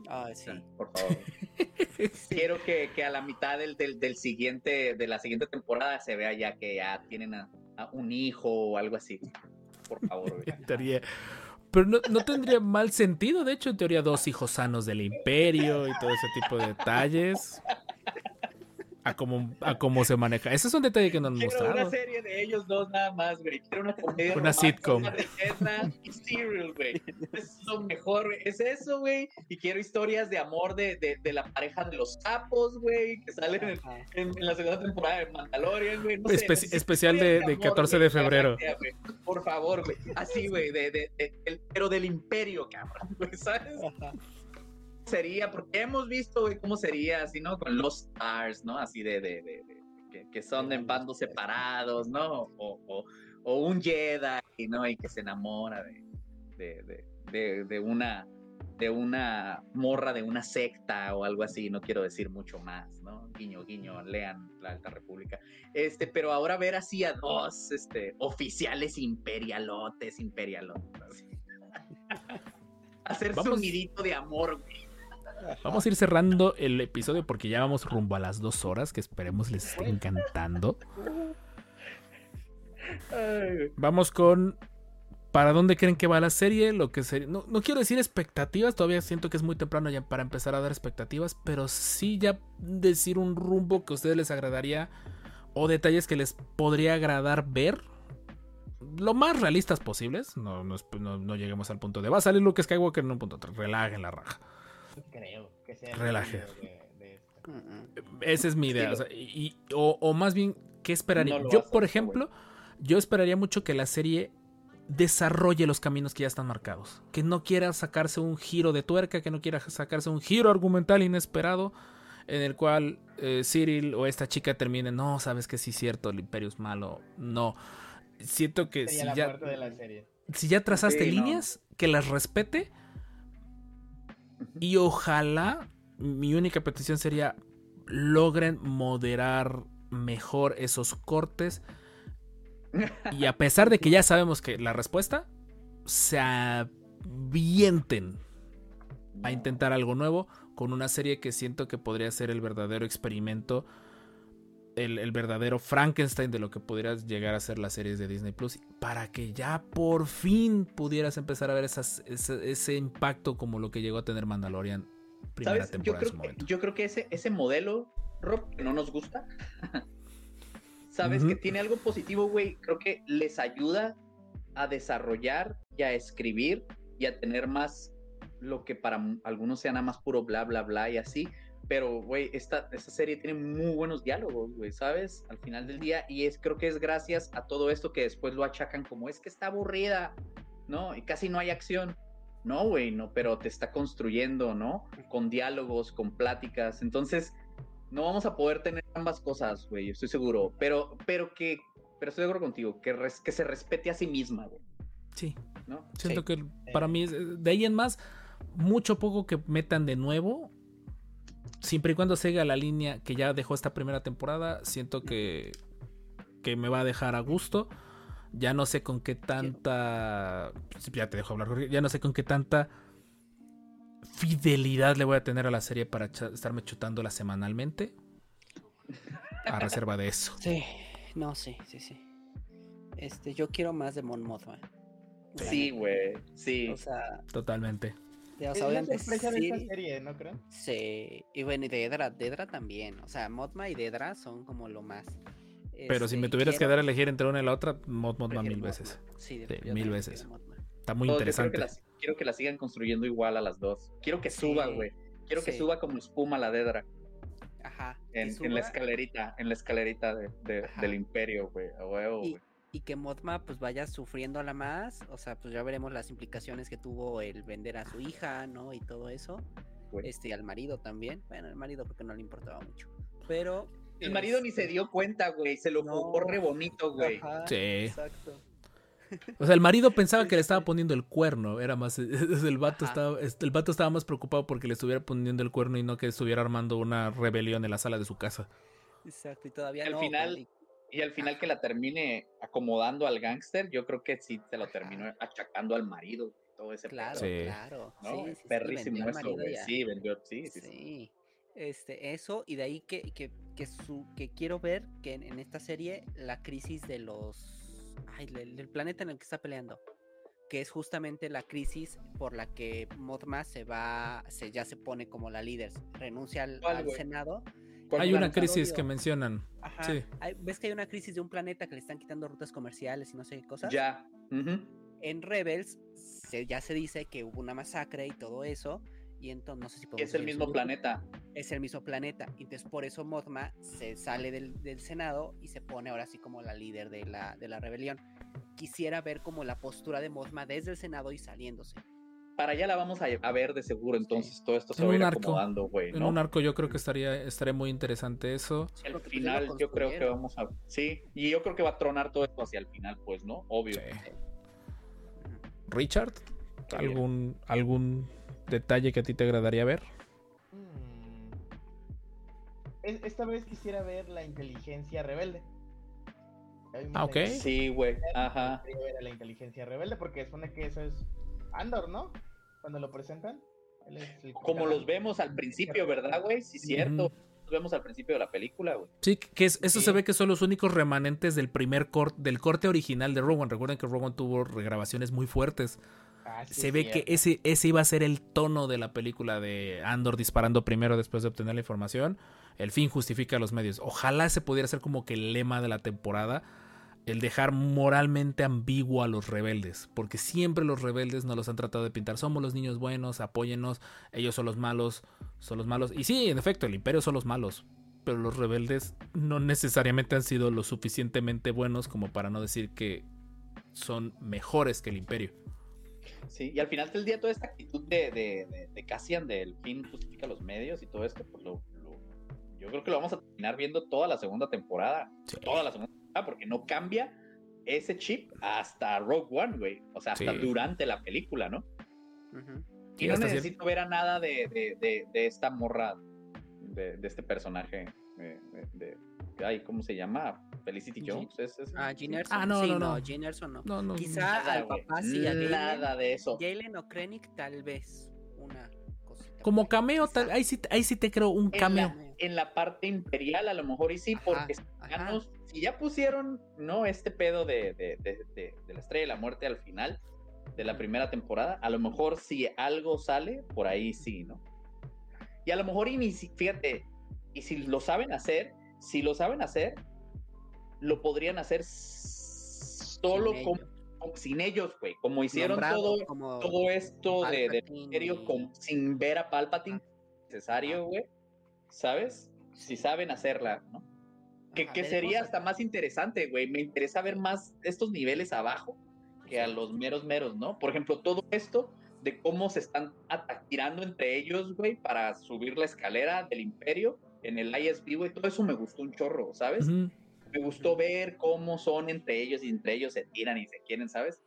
Ay, sí. Por favor. Quiero que, que a la mitad del, del, del siguiente, de la siguiente temporada se vea ya que ya tienen a, a un hijo o algo así. Por favor, teoría. Pero no, no tendría mal sentido, de hecho, en teoría, dos hijos sanos del imperio y todo ese tipo de detalles. A cómo, a cómo se maneja. Ese es un detalle que no han Quiero una mostrado. serie de ellos dos nada más, güey. Quiero una comedia. Una romántica sitcom. de Ezra y Cyril, güey. Es lo mejor, güey. Es eso, güey. Y quiero historias de amor de, de, de la pareja de los sapos, güey, que salen en, en, en la segunda temporada de Mandalorian, güey. No sé, Espe- necesito especial de- de amor, 14 güey, de febrero. Güey. Por favor, güey. Así, güey. De, de, de- el- pero del imperio, cabrón, güey, ¿sabes? Sería, porque hemos visto, güey, cómo sería así, ¿no? Con los Stars, ¿no? Así de, de, de- de- que, que son en bandos separados, ¿no? O, o, o un Jedi, ¿no? Y que se enamora de, de, de, de, de una de una morra de una secta o algo así, no quiero decir mucho más, ¿no? Guiño, guiño, lean la Alta República. Este, pero ahora ver así a dos este, oficiales imperialotes, imperialotes. Vamos. un nidito de amor, güey. Vamos a ir cerrando el episodio porque ya vamos rumbo a las dos horas, que esperemos les esté encantando. Vamos con ¿Para dónde creen que va la serie? Lo que no, no quiero decir expectativas, todavía siento que es muy temprano ya para empezar a dar expectativas, pero sí ya decir un rumbo que a ustedes les agradaría o detalles que les podría agradar ver. Lo más realistas posibles. No, no, no- lleguemos al punto de va a salir Luke Skywalker en un punto. Relajen la raja. Creo que sea el Relaje. de- de esto. Esa es mi idea. O, sea, y- o- o más bien, ¿qué esperaría? No yo, por ejemplo, yo esperaría mucho que la serie desarrolle los caminos que ya están marcados. Que no quiera sacarse un giro de tuerca, que no quiera sacarse un giro argumental inesperado en el cual eh, Cyril o esta chica termine, no, sabes que sí es cierto, el imperio es malo. No. Siento que Sería si ya, muerte de la serie. si ya trazaste Sí, no. líneas, que las respete. Y ojalá, mi única petición sería, logren moderar mejor esos cortes. Y a pesar de que ya sabemos que la respuesta, se avienten a intentar algo nuevo con una serie que siento que podría ser el verdadero experimento, el, el verdadero Frankenstein de lo que podría llegar a ser las series de Disney Plus, para que ya por fin pudieras empezar a ver esas, ese, ese impacto como lo que llegó a tener Mandalorian primera ¿Sabes? Yo temporada en creo, su que, momento. yo creo que ese, ese modelo, Rob, que no nos gusta, ¿sabes? Que tiene algo positivo, güey. Creo que les ayuda a desarrollar y a escribir y a tener más lo que para algunos sea nada más puro bla, bla, bla y así. Pero, güey, esta, esta serie tiene muy buenos diálogos, güey, ¿sabes? Al final del día. Y es, creo que es gracias a todo esto que después lo achacan como es que está aburrida, ¿no? Y casi no hay acción. No, güey, no, pero te está construyendo, ¿no? Con diálogos, con pláticas. Entonces, no vamos a poder tener ambas cosas, güey, estoy seguro. Pero, pero que, pero estoy de acuerdo contigo, que, res- que se respete a sí misma, güey, Sí, ¿no? siento Sí. que para mí, de ahí en más, mucho poco que metan de nuevo. Siempre y cuando siga la línea que ya dejó esta primera temporada, siento que, que me va a dejar a gusto. Ya no sé con qué tanta. Ya te dejo hablar, Jorge. Ya no sé con qué tanta fidelidad le voy a tener a la serie para estarme chutándola semanalmente. A reserva de eso. Sí, no, sí, sí, sí. Este, yo quiero más de Mon Mothma. Sí, güey, sí. O sea, Totalmente. Ya, Es la obviamente sorpresa de esta serie, ¿no creen? Sí, y bueno, y Dedra, Dedra también. O sea, Mothma y Dedra son como lo más. Pero si Este, me y tuvieras que dar a elegir entre una y la otra, Mod Modma mil veces. Sí, Sí, mil veces. Está muy yo interesante. Quiero que, las, quiero que la sigan construyendo igual a las dos. Quiero que suba, güey. Quiero que suba como espuma la Dedra Ajá. en, en la escalerita, en la escalerita de- del imperio, güey. A huevo, Y, güey. Y que Mothma pues vaya sufriéndola más, o sea, pues ya veremos las implicaciones que tuvo el vender a su hija, ¿no? Y todo eso. Este, y al marido también. Bueno, el marido creo que no le importaba mucho. Pero. El marido ni se este, dio cuenta, güey. Se lo No. jugó re bonito, güey. ajá, Sí. Exacto. O sea, el marido pensaba que le estaba poniendo el cuerno. Era más. El vato, Ajá. estaba, el vato estaba más preocupado porque le estuviera poniendo el cuerno y no que estuviera armando una rebelión en la sala de su casa. Exacto. Y todavía Al no. final- Y al final que la termine acomodando al gángster, yo creo que sí se lo terminó achacando al marido. Todo ese Claro, pedo, Sí. claro. ¿no? Sí, sí, sí, Perrísimo eso, marido güey. Sí, vendió. Sí, sí, sí. Sí. Este, eso, y de ahí que, que, que, su, que quiero ver que en, en esta serie la crisis de los. Ay, del, del planeta en el que está peleando. Que es justamente la crisis por la que Mothma se va, se, ya se pone como la líder, renuncia al. Senado. ¿Cuál Hay una crisis odio. que mencionan. Ajá. Sí. hay- ¿Ves que hay una crisis de un planeta que le están quitando rutas comerciales y no sé qué cosas? Ya. ujú. En Rebels se- ya se dice que hubo una masacre y todo eso. Y entonces no sé si podemos es el mismo subiendo planeta. es el mismo planeta. Y entonces por eso Mothma se sale del, del Senado y se pone ahora sí como la líder de la, de la rebelión. Quisiera ver como la postura de Mothma desde el Senado y saliéndose. Para allá la vamos a, ver de seguro, entonces todo esto se En va a ir arco. acomodando, güey, En un arco yo creo que estaría, estaría muy interesante eso. Al final yo creo que vamos a... Sí, y yo creo que va a tronar todo esto hacia el final, pues, ¿no? Obvio. Sí. Richard. ¿algún, ¿algún detalle que a ti te agradaría ver? Mm. Es- Esta vez quisiera ver la inteligencia rebelde. Ah, ok. Sí, güey. Ajá. Quería ver a la inteligencia rebelde porque supone que eso es Andor, ¿no? Cuando lo presentan. Él es el Como los vemos al principio, ¿verdad, güey? Sí, cierto. Los vemos al principio de la película, güey. Sí, que es- eso Sí. se ve que son los únicos remanentes del primer corte, del corte original de Rowan. Recuerden que Rowan tuvo regrabaciones muy fuertes. Ah, sí, se ve cierto. que ese, ese iba a ser el tono de la película de Andor disparando primero después de obtener la información. El fin justifica los medios. Ojalá se pudiera ser como que el lema de la temporada. El dejar moralmente ambiguo a los rebeldes. Porque siempre los rebeldes nos los han tratado de pintar. Somos los niños buenos, apóyennos. Ellos son los malos. Son los malos. Y sí, en efecto, el imperio son los malos. Pero los rebeldes no necesariamente han sido lo suficientemente buenos como para no decir que son mejores que el imperio. Sí, y al final del día toda esta actitud de, de, de, de Cassian del fin justifica los medios y todo esto, pues lo, lo- yo creo que lo vamos a terminar viendo toda la segunda temporada. Sí. Toda la segunda temporada, porque no cambia ese chip hasta Rogue One, güey. O sea, hasta Sí. durante la película, ¿no? Y no necesito ver a nada de, de, de, de esta morra, de, de este personaje, de, de- de- ay, ¿cómo se llama? Felicity Jones. ¿es, es- Ah, Jean Erso. Ah, no, Sí, no, no. Jean Erso no. No, no. Quizá Nada, al papá sí. Nada de eso. Jalen o Krennic tal vez una cosita. Como cameo, tal- ahí, sí, ahí sí te creo un En cameo. la, en la parte imperial, a lo mejor y sí, Ajá, porque ajá. Si ya pusieron, ¿no? Este pedo de, de, de, de- la estrella de la muerte al final de la primera temporada, a lo mejor si algo sale, por ahí sí, ¿no? Y a lo mejor, y ni si- fíjate, y si lo saben hacer, si lo saben hacer, lo podrían hacer solo Sin con- ellos. sin ellos, güey, como hicieron Nombrado todo, como todo esto de, de Palpatine misterio con- sin ver a Palpatine necesario, güey, ¿sabes? Si saben hacerla, ¿no? Que, que sería hasta más interesante, güey. Me interesa ver más estos niveles abajo que a los meros meros, ¿no? Por ejemplo, todo esto de cómo se están tirando entre ellos, güey, para subir la escalera del imperio en el ISB, güey. Todo eso me gustó un chorro, ¿sabes? Ujú. Me gustó ver cómo son entre ellos y entre ellos se tiran y se quieren, ¿sabes?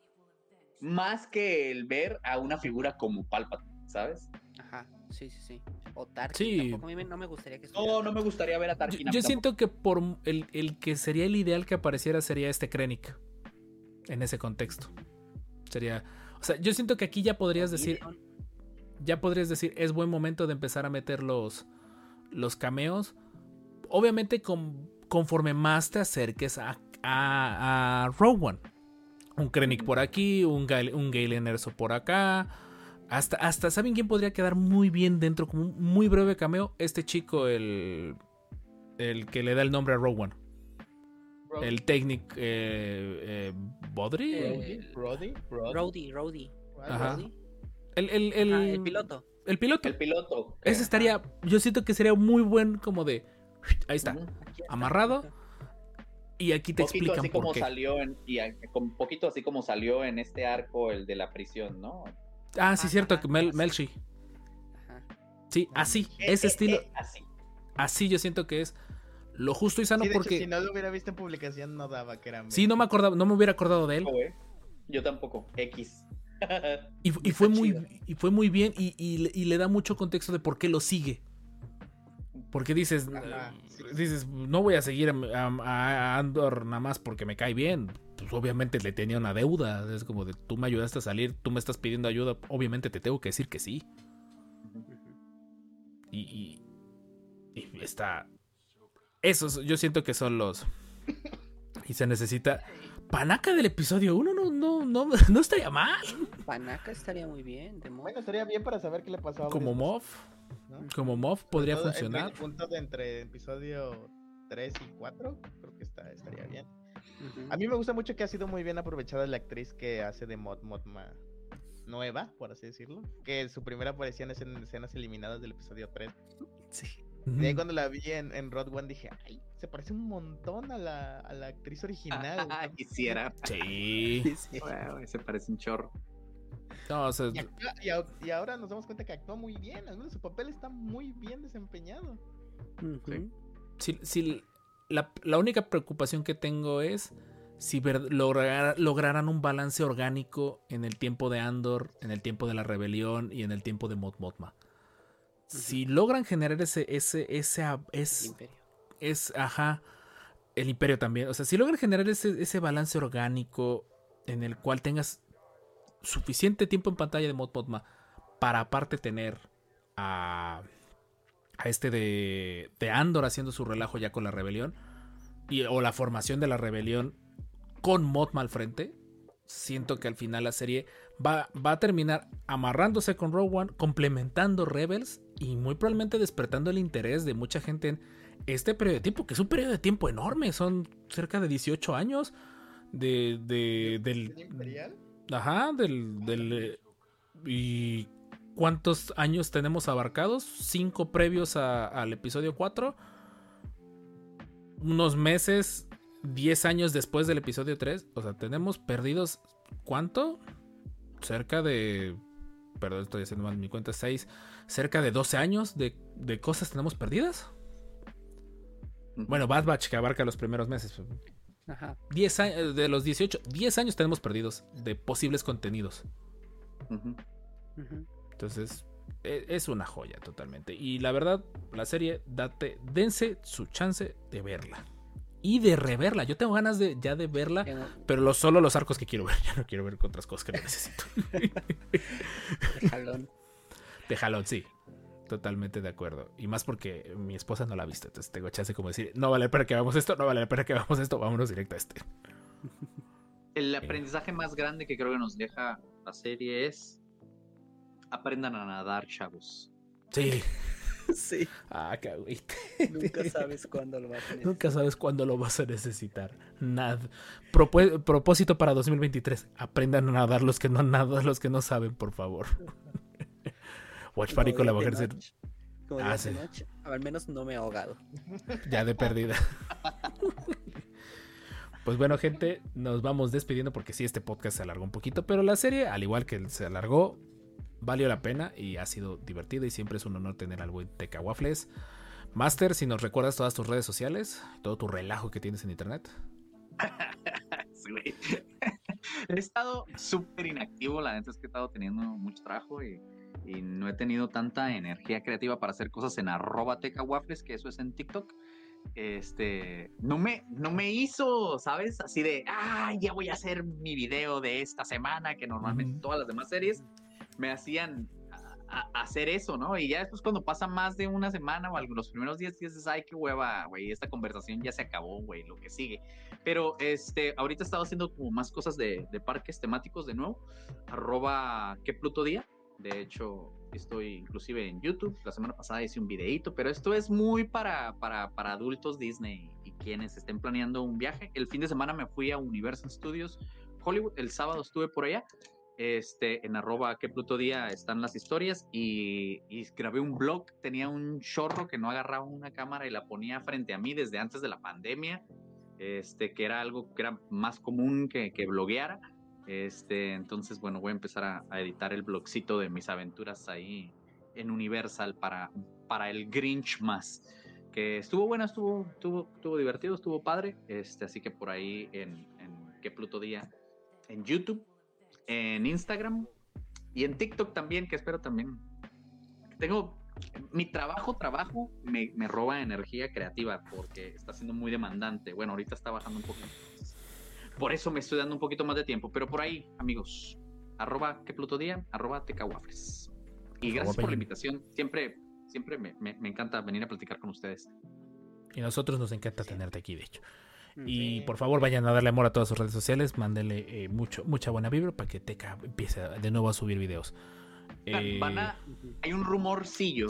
Más que el ver a una figura como Palpatine, ¿sabes? Ajá, sí, sí, sí. O Tarkin. Sí. Tampoco a mí me- no me gustaría que No, estuviera no me gustaría ver a Yo, Tarkin. yo siento que por el, el que sería el ideal que apareciera sería este Krennic. En ese contexto. Sería. O sea, yo siento que aquí ya podrías decir. Ya podrías decir, es buen momento de empezar a meter los, los cameos. Obviamente, con- conforme más te acerques a, a, a Rogue One. Un Krennic por aquí, un, Gal- un Galen Erso por acá. Hasta, hasta, ¿saben quién podría quedar muy bien dentro? Como un muy breve cameo. Este chico, el. El que le da el nombre a Rogue One. Brody, el técnico eh, eh, Bodri. Eh, Brody, Brody. Ajá. Rowdy. el, el, el, Ah, el piloto. el piloto. El piloto. Ese estaría, yo siento que sería muy buen como de, ahí está, amarrado y aquí te poquito explican así por como qué. salió en y a- con poquito así como salió en este arco el de la prisión, ¿no? Ah, sí, Ajá, cierto, que Mel. Melchi. Ajá. Sí, así, Eh, ese eh, estilo, eh, así. así yo siento que es lo justo y sano Sí, de hecho, porque si no lo hubiera visto en publicación, no daba que era. sí, no me acordaba, no me hubiera acordado de él eh. Yo tampoco. X. y, y fue muy y fue muy bien y, y le da mucho contexto de por qué lo sigue. Porque dices, Ajá, eh, sí. dices, no voy a seguir a, a- a Andor nada más porque me cae bien. Pues obviamente le tenía una deuda. Es como de tú me ayudaste a salir, tú me estás pidiendo ayuda. Obviamente te tengo que decir que sí. Y, y, y está. Esos yo siento que son los. Y se necesita. Panaca del episodio 1 no, no, no, no estaría mal. Panaca estaría muy bien. De. Bueno, estaría bien para saber qué le pasó a Como Moff. ¿No? Como Moff podría Todo funcionar. el punto de entre episodio 3 y 4, creo que está, estaría bien. Ujú. A mí me gusta mucho que ha sido muy bien aprovechada la actriz que hace de Mod Modma nueva, por así decirlo. Que su primera aparición es en escenas eliminadas del episodio 3. Sí. De ahí cuando la vi en, en Rod One dije, ay, se parece un montón a la, a la actriz original. Ah, Quisiera. Sí. Sí, sí. Bueno, se parece un chorro. No, o sea, Y, actúa- y a- y ahora nos damos cuenta que actúa muy bien, al menos su papel está muy bien desempeñado. Si, si la, la única preocupación que tengo es si ver- lograr- lograran un balance orgánico en el tiempo de Andor, en el tiempo de la rebelión y en el tiempo de Mot Mothma. Si logran generar ese, ese, ese, es, Imperio. es, ajá, el imperio también. O sea, si logran generar ese, ese balance orgánico en el cual tengas suficiente tiempo en pantalla de Mod Mothma para aparte tener a, a este de, de Andor haciendo su relajo ya con la rebelión y, o la formación de la rebelión con Mothma al frente, siento que al final la serie va, va a terminar amarrándose con Rogue One, complementando Rebels y muy probablemente despertando el interés de mucha gente en este periodo de tiempo, que es un periodo de tiempo enorme, son cerca de 18 años de, de- del, ¿Serie imperial? Ajá, del, del eh, ¿Y cuántos años tenemos abarcados? Cinco previos a- al episodio 4. Unos meses, 10 años después del episodio 3. O sea, tenemos perdidos. ¿Cuánto? Cerca de. Perdón, estoy haciendo mal mi cuenta. 6. Cerca de 12 años de, de cosas tenemos perdidas. Bueno, Bad Batch que abarca los primeros meses. Ajá. 10 años, de los 18, 10 años tenemos perdidos de posibles contenidos. Entonces, e- es una joya totalmente. Y la verdad, la serie, date, dense su chance de verla. Y de reverla. Yo tengo ganas de ya de verla, Tengo- pero lo, solo los arcos que quiero ver. Ya no quiero ver otras cosas que no necesito. de jalón. De jalón, sí. Totalmente de acuerdo. Y más porque mi esposa no la ha visto. Entonces tengo chance como decir, no vale pena que hagamos esto, no vale pena que hagamos esto, vámonos directo a este. El aprendizaje más grande que creo que nos deja la serie es aprendan a nadar, chavos. Sí. Sí. Ah, cagüite. Nunca sabes cuándo lo vas a necesitar. Nunca sabes cuándo lo vas a necesitar. Propu- propósito para 2023. Aprendan a nadar los que no nadan, los que no saben, por favor. Watch Party con la mujer dice se- Noche. Como Ah, sí. Noche, Al menos no me he ahogado. ya de perdida. Pues bueno, gente, nos vamos despidiendo porque sí, este podcast se alargó un poquito, pero la serie, al igual que se alargó, valió la pena y ha sido divertida y siempre es un honor tener al buen Teca Waffles. Master, si nos recuerdas todas tus redes sociales, todo tu relajo que tienes en internet. Sí, güey. he estado súper inactivo, la neta es que he estado teniendo mucho trabajo y, y no he tenido tanta energía creativa para hacer cosas en arroba teca waffles, que eso es en TikTok. Este, no me, no me hizo, ¿sabes? Así de, ah, ya voy a hacer mi video de esta semana, que normalmente todas las demás series me hacían a- a- hacer eso, ¿no? Y ya después cuando pasa más de una semana o los primeros días dices, ay, qué hueva, güey, esta conversación ya se acabó, güey, lo que sigue. Pero este, ahorita he estado haciendo como más cosas de, de parques temáticos de nuevo. Arroba que Pluto Día. De hecho, estoy inclusive en YouTube. La semana pasada hice un videíto, pero esto es muy para, para, para adultos Disney y quienes estén planeando un viaje. El fin de semana me fui a Universal Studios Hollywood, el sábado estuve por allá. Este, en arroba que Pluto Día están las historias y, y grabé un blog, tenía un chorro que no agarraba una cámara y la ponía frente a mí desde antes de la pandemia, este, que era algo que era más común que, que blogueara. Este, entonces, bueno, voy a empezar a, editar el blogcito de mis aventuras ahí en Universal para, para el Grinch más. Que estuvo buena, estuvo, estuvo, estuvo divertido, estuvo padre. Este, así que por ahí en, en que Pluto Día, en YouTube, en Instagram y en TikTok también, que espero también. Tengo mi trabajo, trabajo me, me roba energía creativa porque está siendo muy demandante. Bueno, ahorita está bajando un poquito. Por eso me estoy dando un poquito más de tiempo, pero por ahí, amigos, arroba que Pluto Día, arroba tecawaffles. Y gracias por la invitación. Siempre, siempre me, me, me encanta venir a platicar con ustedes. Y nosotros nos encanta tenerte aquí, de hecho. Y Sí. por favor vayan a darle amor a todas sus redes sociales, mándenle eh, mucho, mucha buena vibra para que Teca empiece de nuevo a subir videos. Eh, Van a- hay un rumorcillo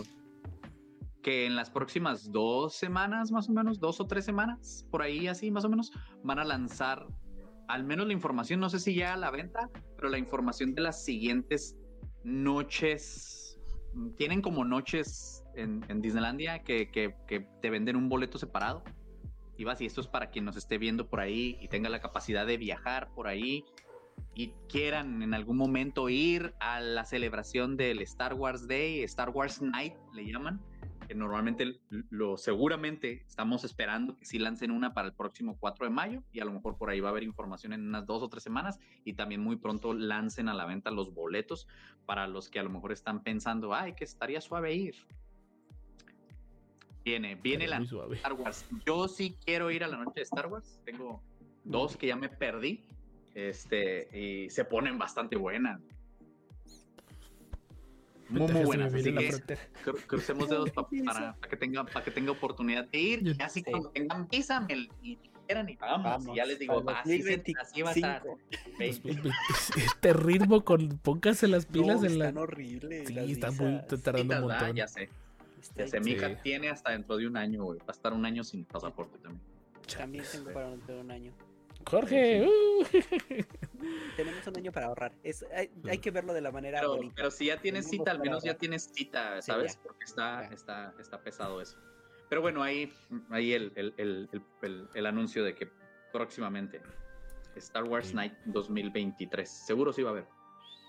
que en las próximas dos semanas, más o menos, dos o tres semanas, por ahí así, más o menos, van a lanzar al menos la información, no sé si ya a la venta, pero la información de las siguientes noches. Tienen como noches en, Disneylandia que, que- que te venden un boleto separado. Y vas, y esto es para quien nos esté viendo por ahí y tenga la capacidad de viajar por ahí y quieran en algún momento ir a la celebración del Star Wars Day, Star Wars Night, le llaman, que normalmente lo seguramente estamos esperando que sí lancen una para el próximo 4 de mayo y a lo mejor por ahí va a haber información en unas dos o tres semanas y también muy pronto lancen a la venta los boletos para los que a lo mejor están pensando, ay, que estaría suave ir. Viene, viene la. Star Wars. Yo sí quiero ir a la noche de Star Wars. Tengo dos que ya me perdí. Este, y se ponen bastante buenas. Muy, muy buenas. Así que cru- crucemos dedos pa- para, para que tenga, para que tenga oportunidad de ir. Yo- Y así Sí. cuando tengan visa, me, y quieran y vamos. Vamos, y ya les digo, así, se- así va a estar. 2025. Veinte. Este ritmo con pónganse las pilas No, en la. están horribles. Sí, las está muy tardando un montón. Ya sé. Ya sé, mi hija tiene hasta dentro de un año, güey. Va a estar un año sin pasaporte también. También tengo para dentro de un año. Jorge, uh. Tenemos un año para ahorrar. Es, hay, hay que verlo de la manera Pero, bonita. pero si ya tienes Tenemos cita, al menos ya tienes cita, Sí, ¿sabes? ya. Porque está, Ya. está, está pesado eso. Pero bueno, ahí, ahí el, el, el, el- el- el anuncio de que próximamente Star Wars Sí. Night 2023. Seguro sí va a haber.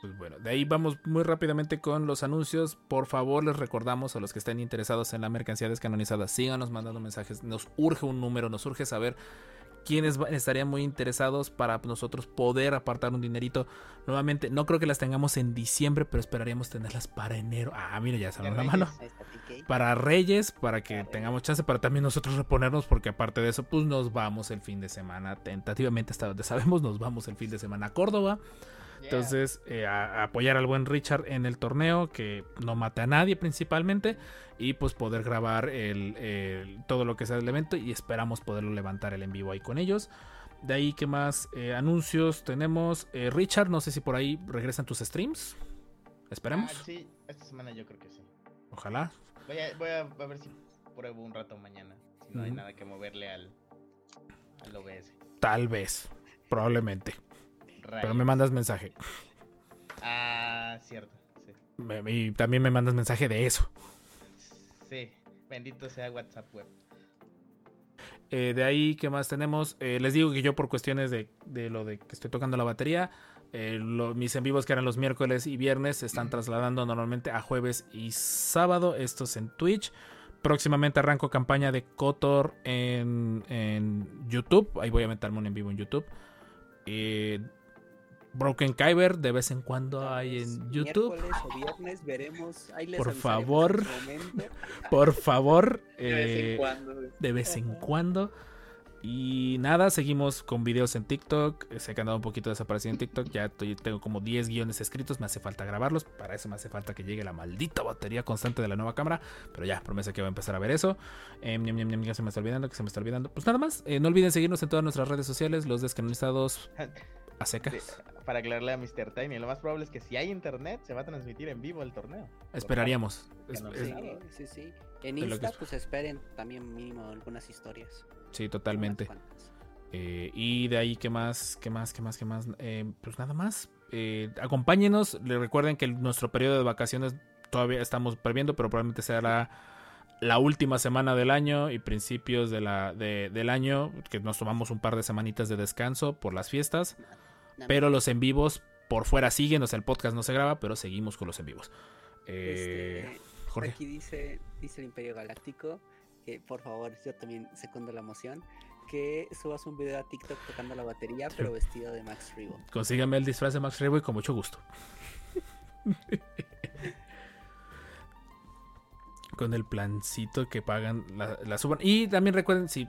Pues bueno, de ahí vamos muy rápidamente con los anuncios. Por favor, les recordamos a los que estén interesados en la mercancía descanonizada, síganos mandando mensajes. Nos urge un número, nos urge saber quiénes va- estarían muy interesados para nosotros poder apartar un dinerito. Nuevamente, no creo que las tengamos en diciembre, pero esperaríamos tenerlas para enero. Ah, mira, ya salió la mano. Para Reyes, para que tengamos chance, para también nosotros reponernos, porque aparte de eso, pues nos vamos el fin de semana. Tentativamente, hasta donde sabemos, nos vamos el fin de semana a Córdoba. Entonces, eh, a, a apoyar al buen Richard en el torneo, que no mate a nadie principalmente, y pues poder grabar el, el- todo lo que sea del evento y esperamos poderlo levantar el en vivo ahí con ellos. De ahí, ¿qué más? Eh, anuncios tenemos. Eh, Richard, no sé si por ahí regresan tus streams. Esperemos. Ah, sí, esta semana yo creo que sí. Ojalá. Voy a, voy a, a ver si pruebo un rato mañana. Si no hay nada que moverle al, al OBS. Tal vez. Probablemente. Pero me mandas mensaje. Ah, cierto. Sí. Y también me mandas mensaje de eso. sí. Bendito sea WhatsApp web. Eh, de ahí, ¿qué más tenemos? Eh, les digo que yo por cuestiones de, de lo de que estoy tocando la batería, eh, lo- mis en vivos que eran los miércoles y viernes se están trasladando normalmente a jueves y sábado. Estos en Twitch. Próximamente arranco campaña de Kotor en, en YouTube. Ahí voy a meterme un en vivo en YouTube. Broken Kyber de vez en cuando hay en YouTube. O viernes veremos. Ahí les Por favor. Por favor. De vez eh, en cuando. de vez en cuando. Y nada, seguimos con videos en TikTok. Eh, Sé que he andado un poquito desaparecido en TikTok. Ya estoy- tengo como 10 guiones escritos. Me hace falta grabarlos. Para eso me hace falta que llegue la maldita batería constante de la nueva cámara. Pero ya, promesa que voy a empezar a ver eso. Eh, ñam, que se me está olvidando, que se me está olvidando. Pues nada más. eh, no olviden seguirnos en todas nuestras redes sociales. Los descanonizados a secas. Para aclararle a Mr. Tiny, lo más probable es que si hay internet, se va a transmitir en vivo el torneo. Esperaríamos. Es- no es- sea. Sí, sí, sí. En Insta, es. pues esperen también mínimo algunas historias. Sí, totalmente. Eh, y de ahí, ¿qué más? ¿Qué más? ¿Qué más? ¿Qué más? Eh, pues nada más. Eh, acompáñenos. Le recuerden que nuestro periodo de vacaciones todavía estamos previendo, pero probablemente será la última semana del año y principios de la, de- del año, que nos tomamos un par de semanitas de descanso por las fiestas. Pero los en vivos por fuera siguen, o sea, el podcast no se graba, pero seguimos con los en vivos. Eh, Este, Jorge. Aquí dice, dice el Imperio Galáctico que por favor, yo también secundo la moción, que subas un video a TikTok tocando la batería, pero vestido de Max Rebo. Consígame el disfraz de Max Rebo y con mucho gusto. con el plancito que pagan, la, suban. Y también recuerden, si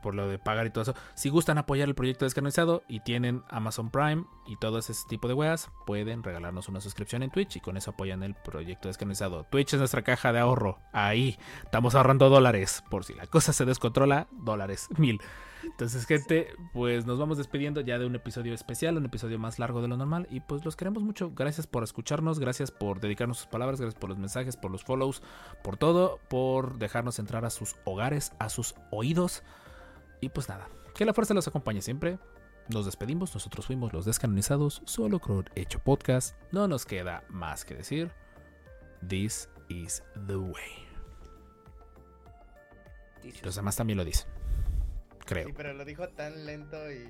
por lo de pagar y todo eso, si gustan apoyar el proyecto descanonizado y tienen Amazon Prime y todo ese tipo de weas, pueden regalarnos una suscripción en Twitch y con eso apoyan el proyecto descanonizado. Twitch es nuestra caja de ahorro. Ahí estamos ahorrando dólares. Por si la cosa se descontrola, dólares, mil. Entonces, gente, pues nos vamos despidiendo ya de un episodio especial, un episodio más largo de lo normal. Y pues los queremos mucho. Gracias por escucharnos, gracias por dedicarnos sus palabras, gracias por los mensajes, por los follows, por todo, por dejarnos entrar a sus hogares, a sus oídos. Y pues nada, que la fuerza los acompañe siempre. Nos despedimos, nosotros fuimos los descanonizados, solo con hecho podcast. No nos queda más que decir. This is the way. Los demás también lo dicen. Creo. Sí, pero lo dijo tan lento y.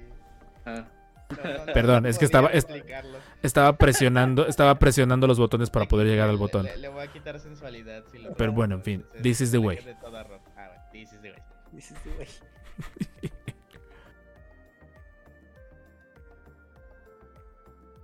Ah. no, no, Perdón, no es que estaba- es- explicarlo. Estaba presionando, estaba presionando los botones para poder llegar al botón. Le, le voy a quitar sensualidad. Si lo Pero bueno, en fin, entonces, this is the way. Ah, this is the way.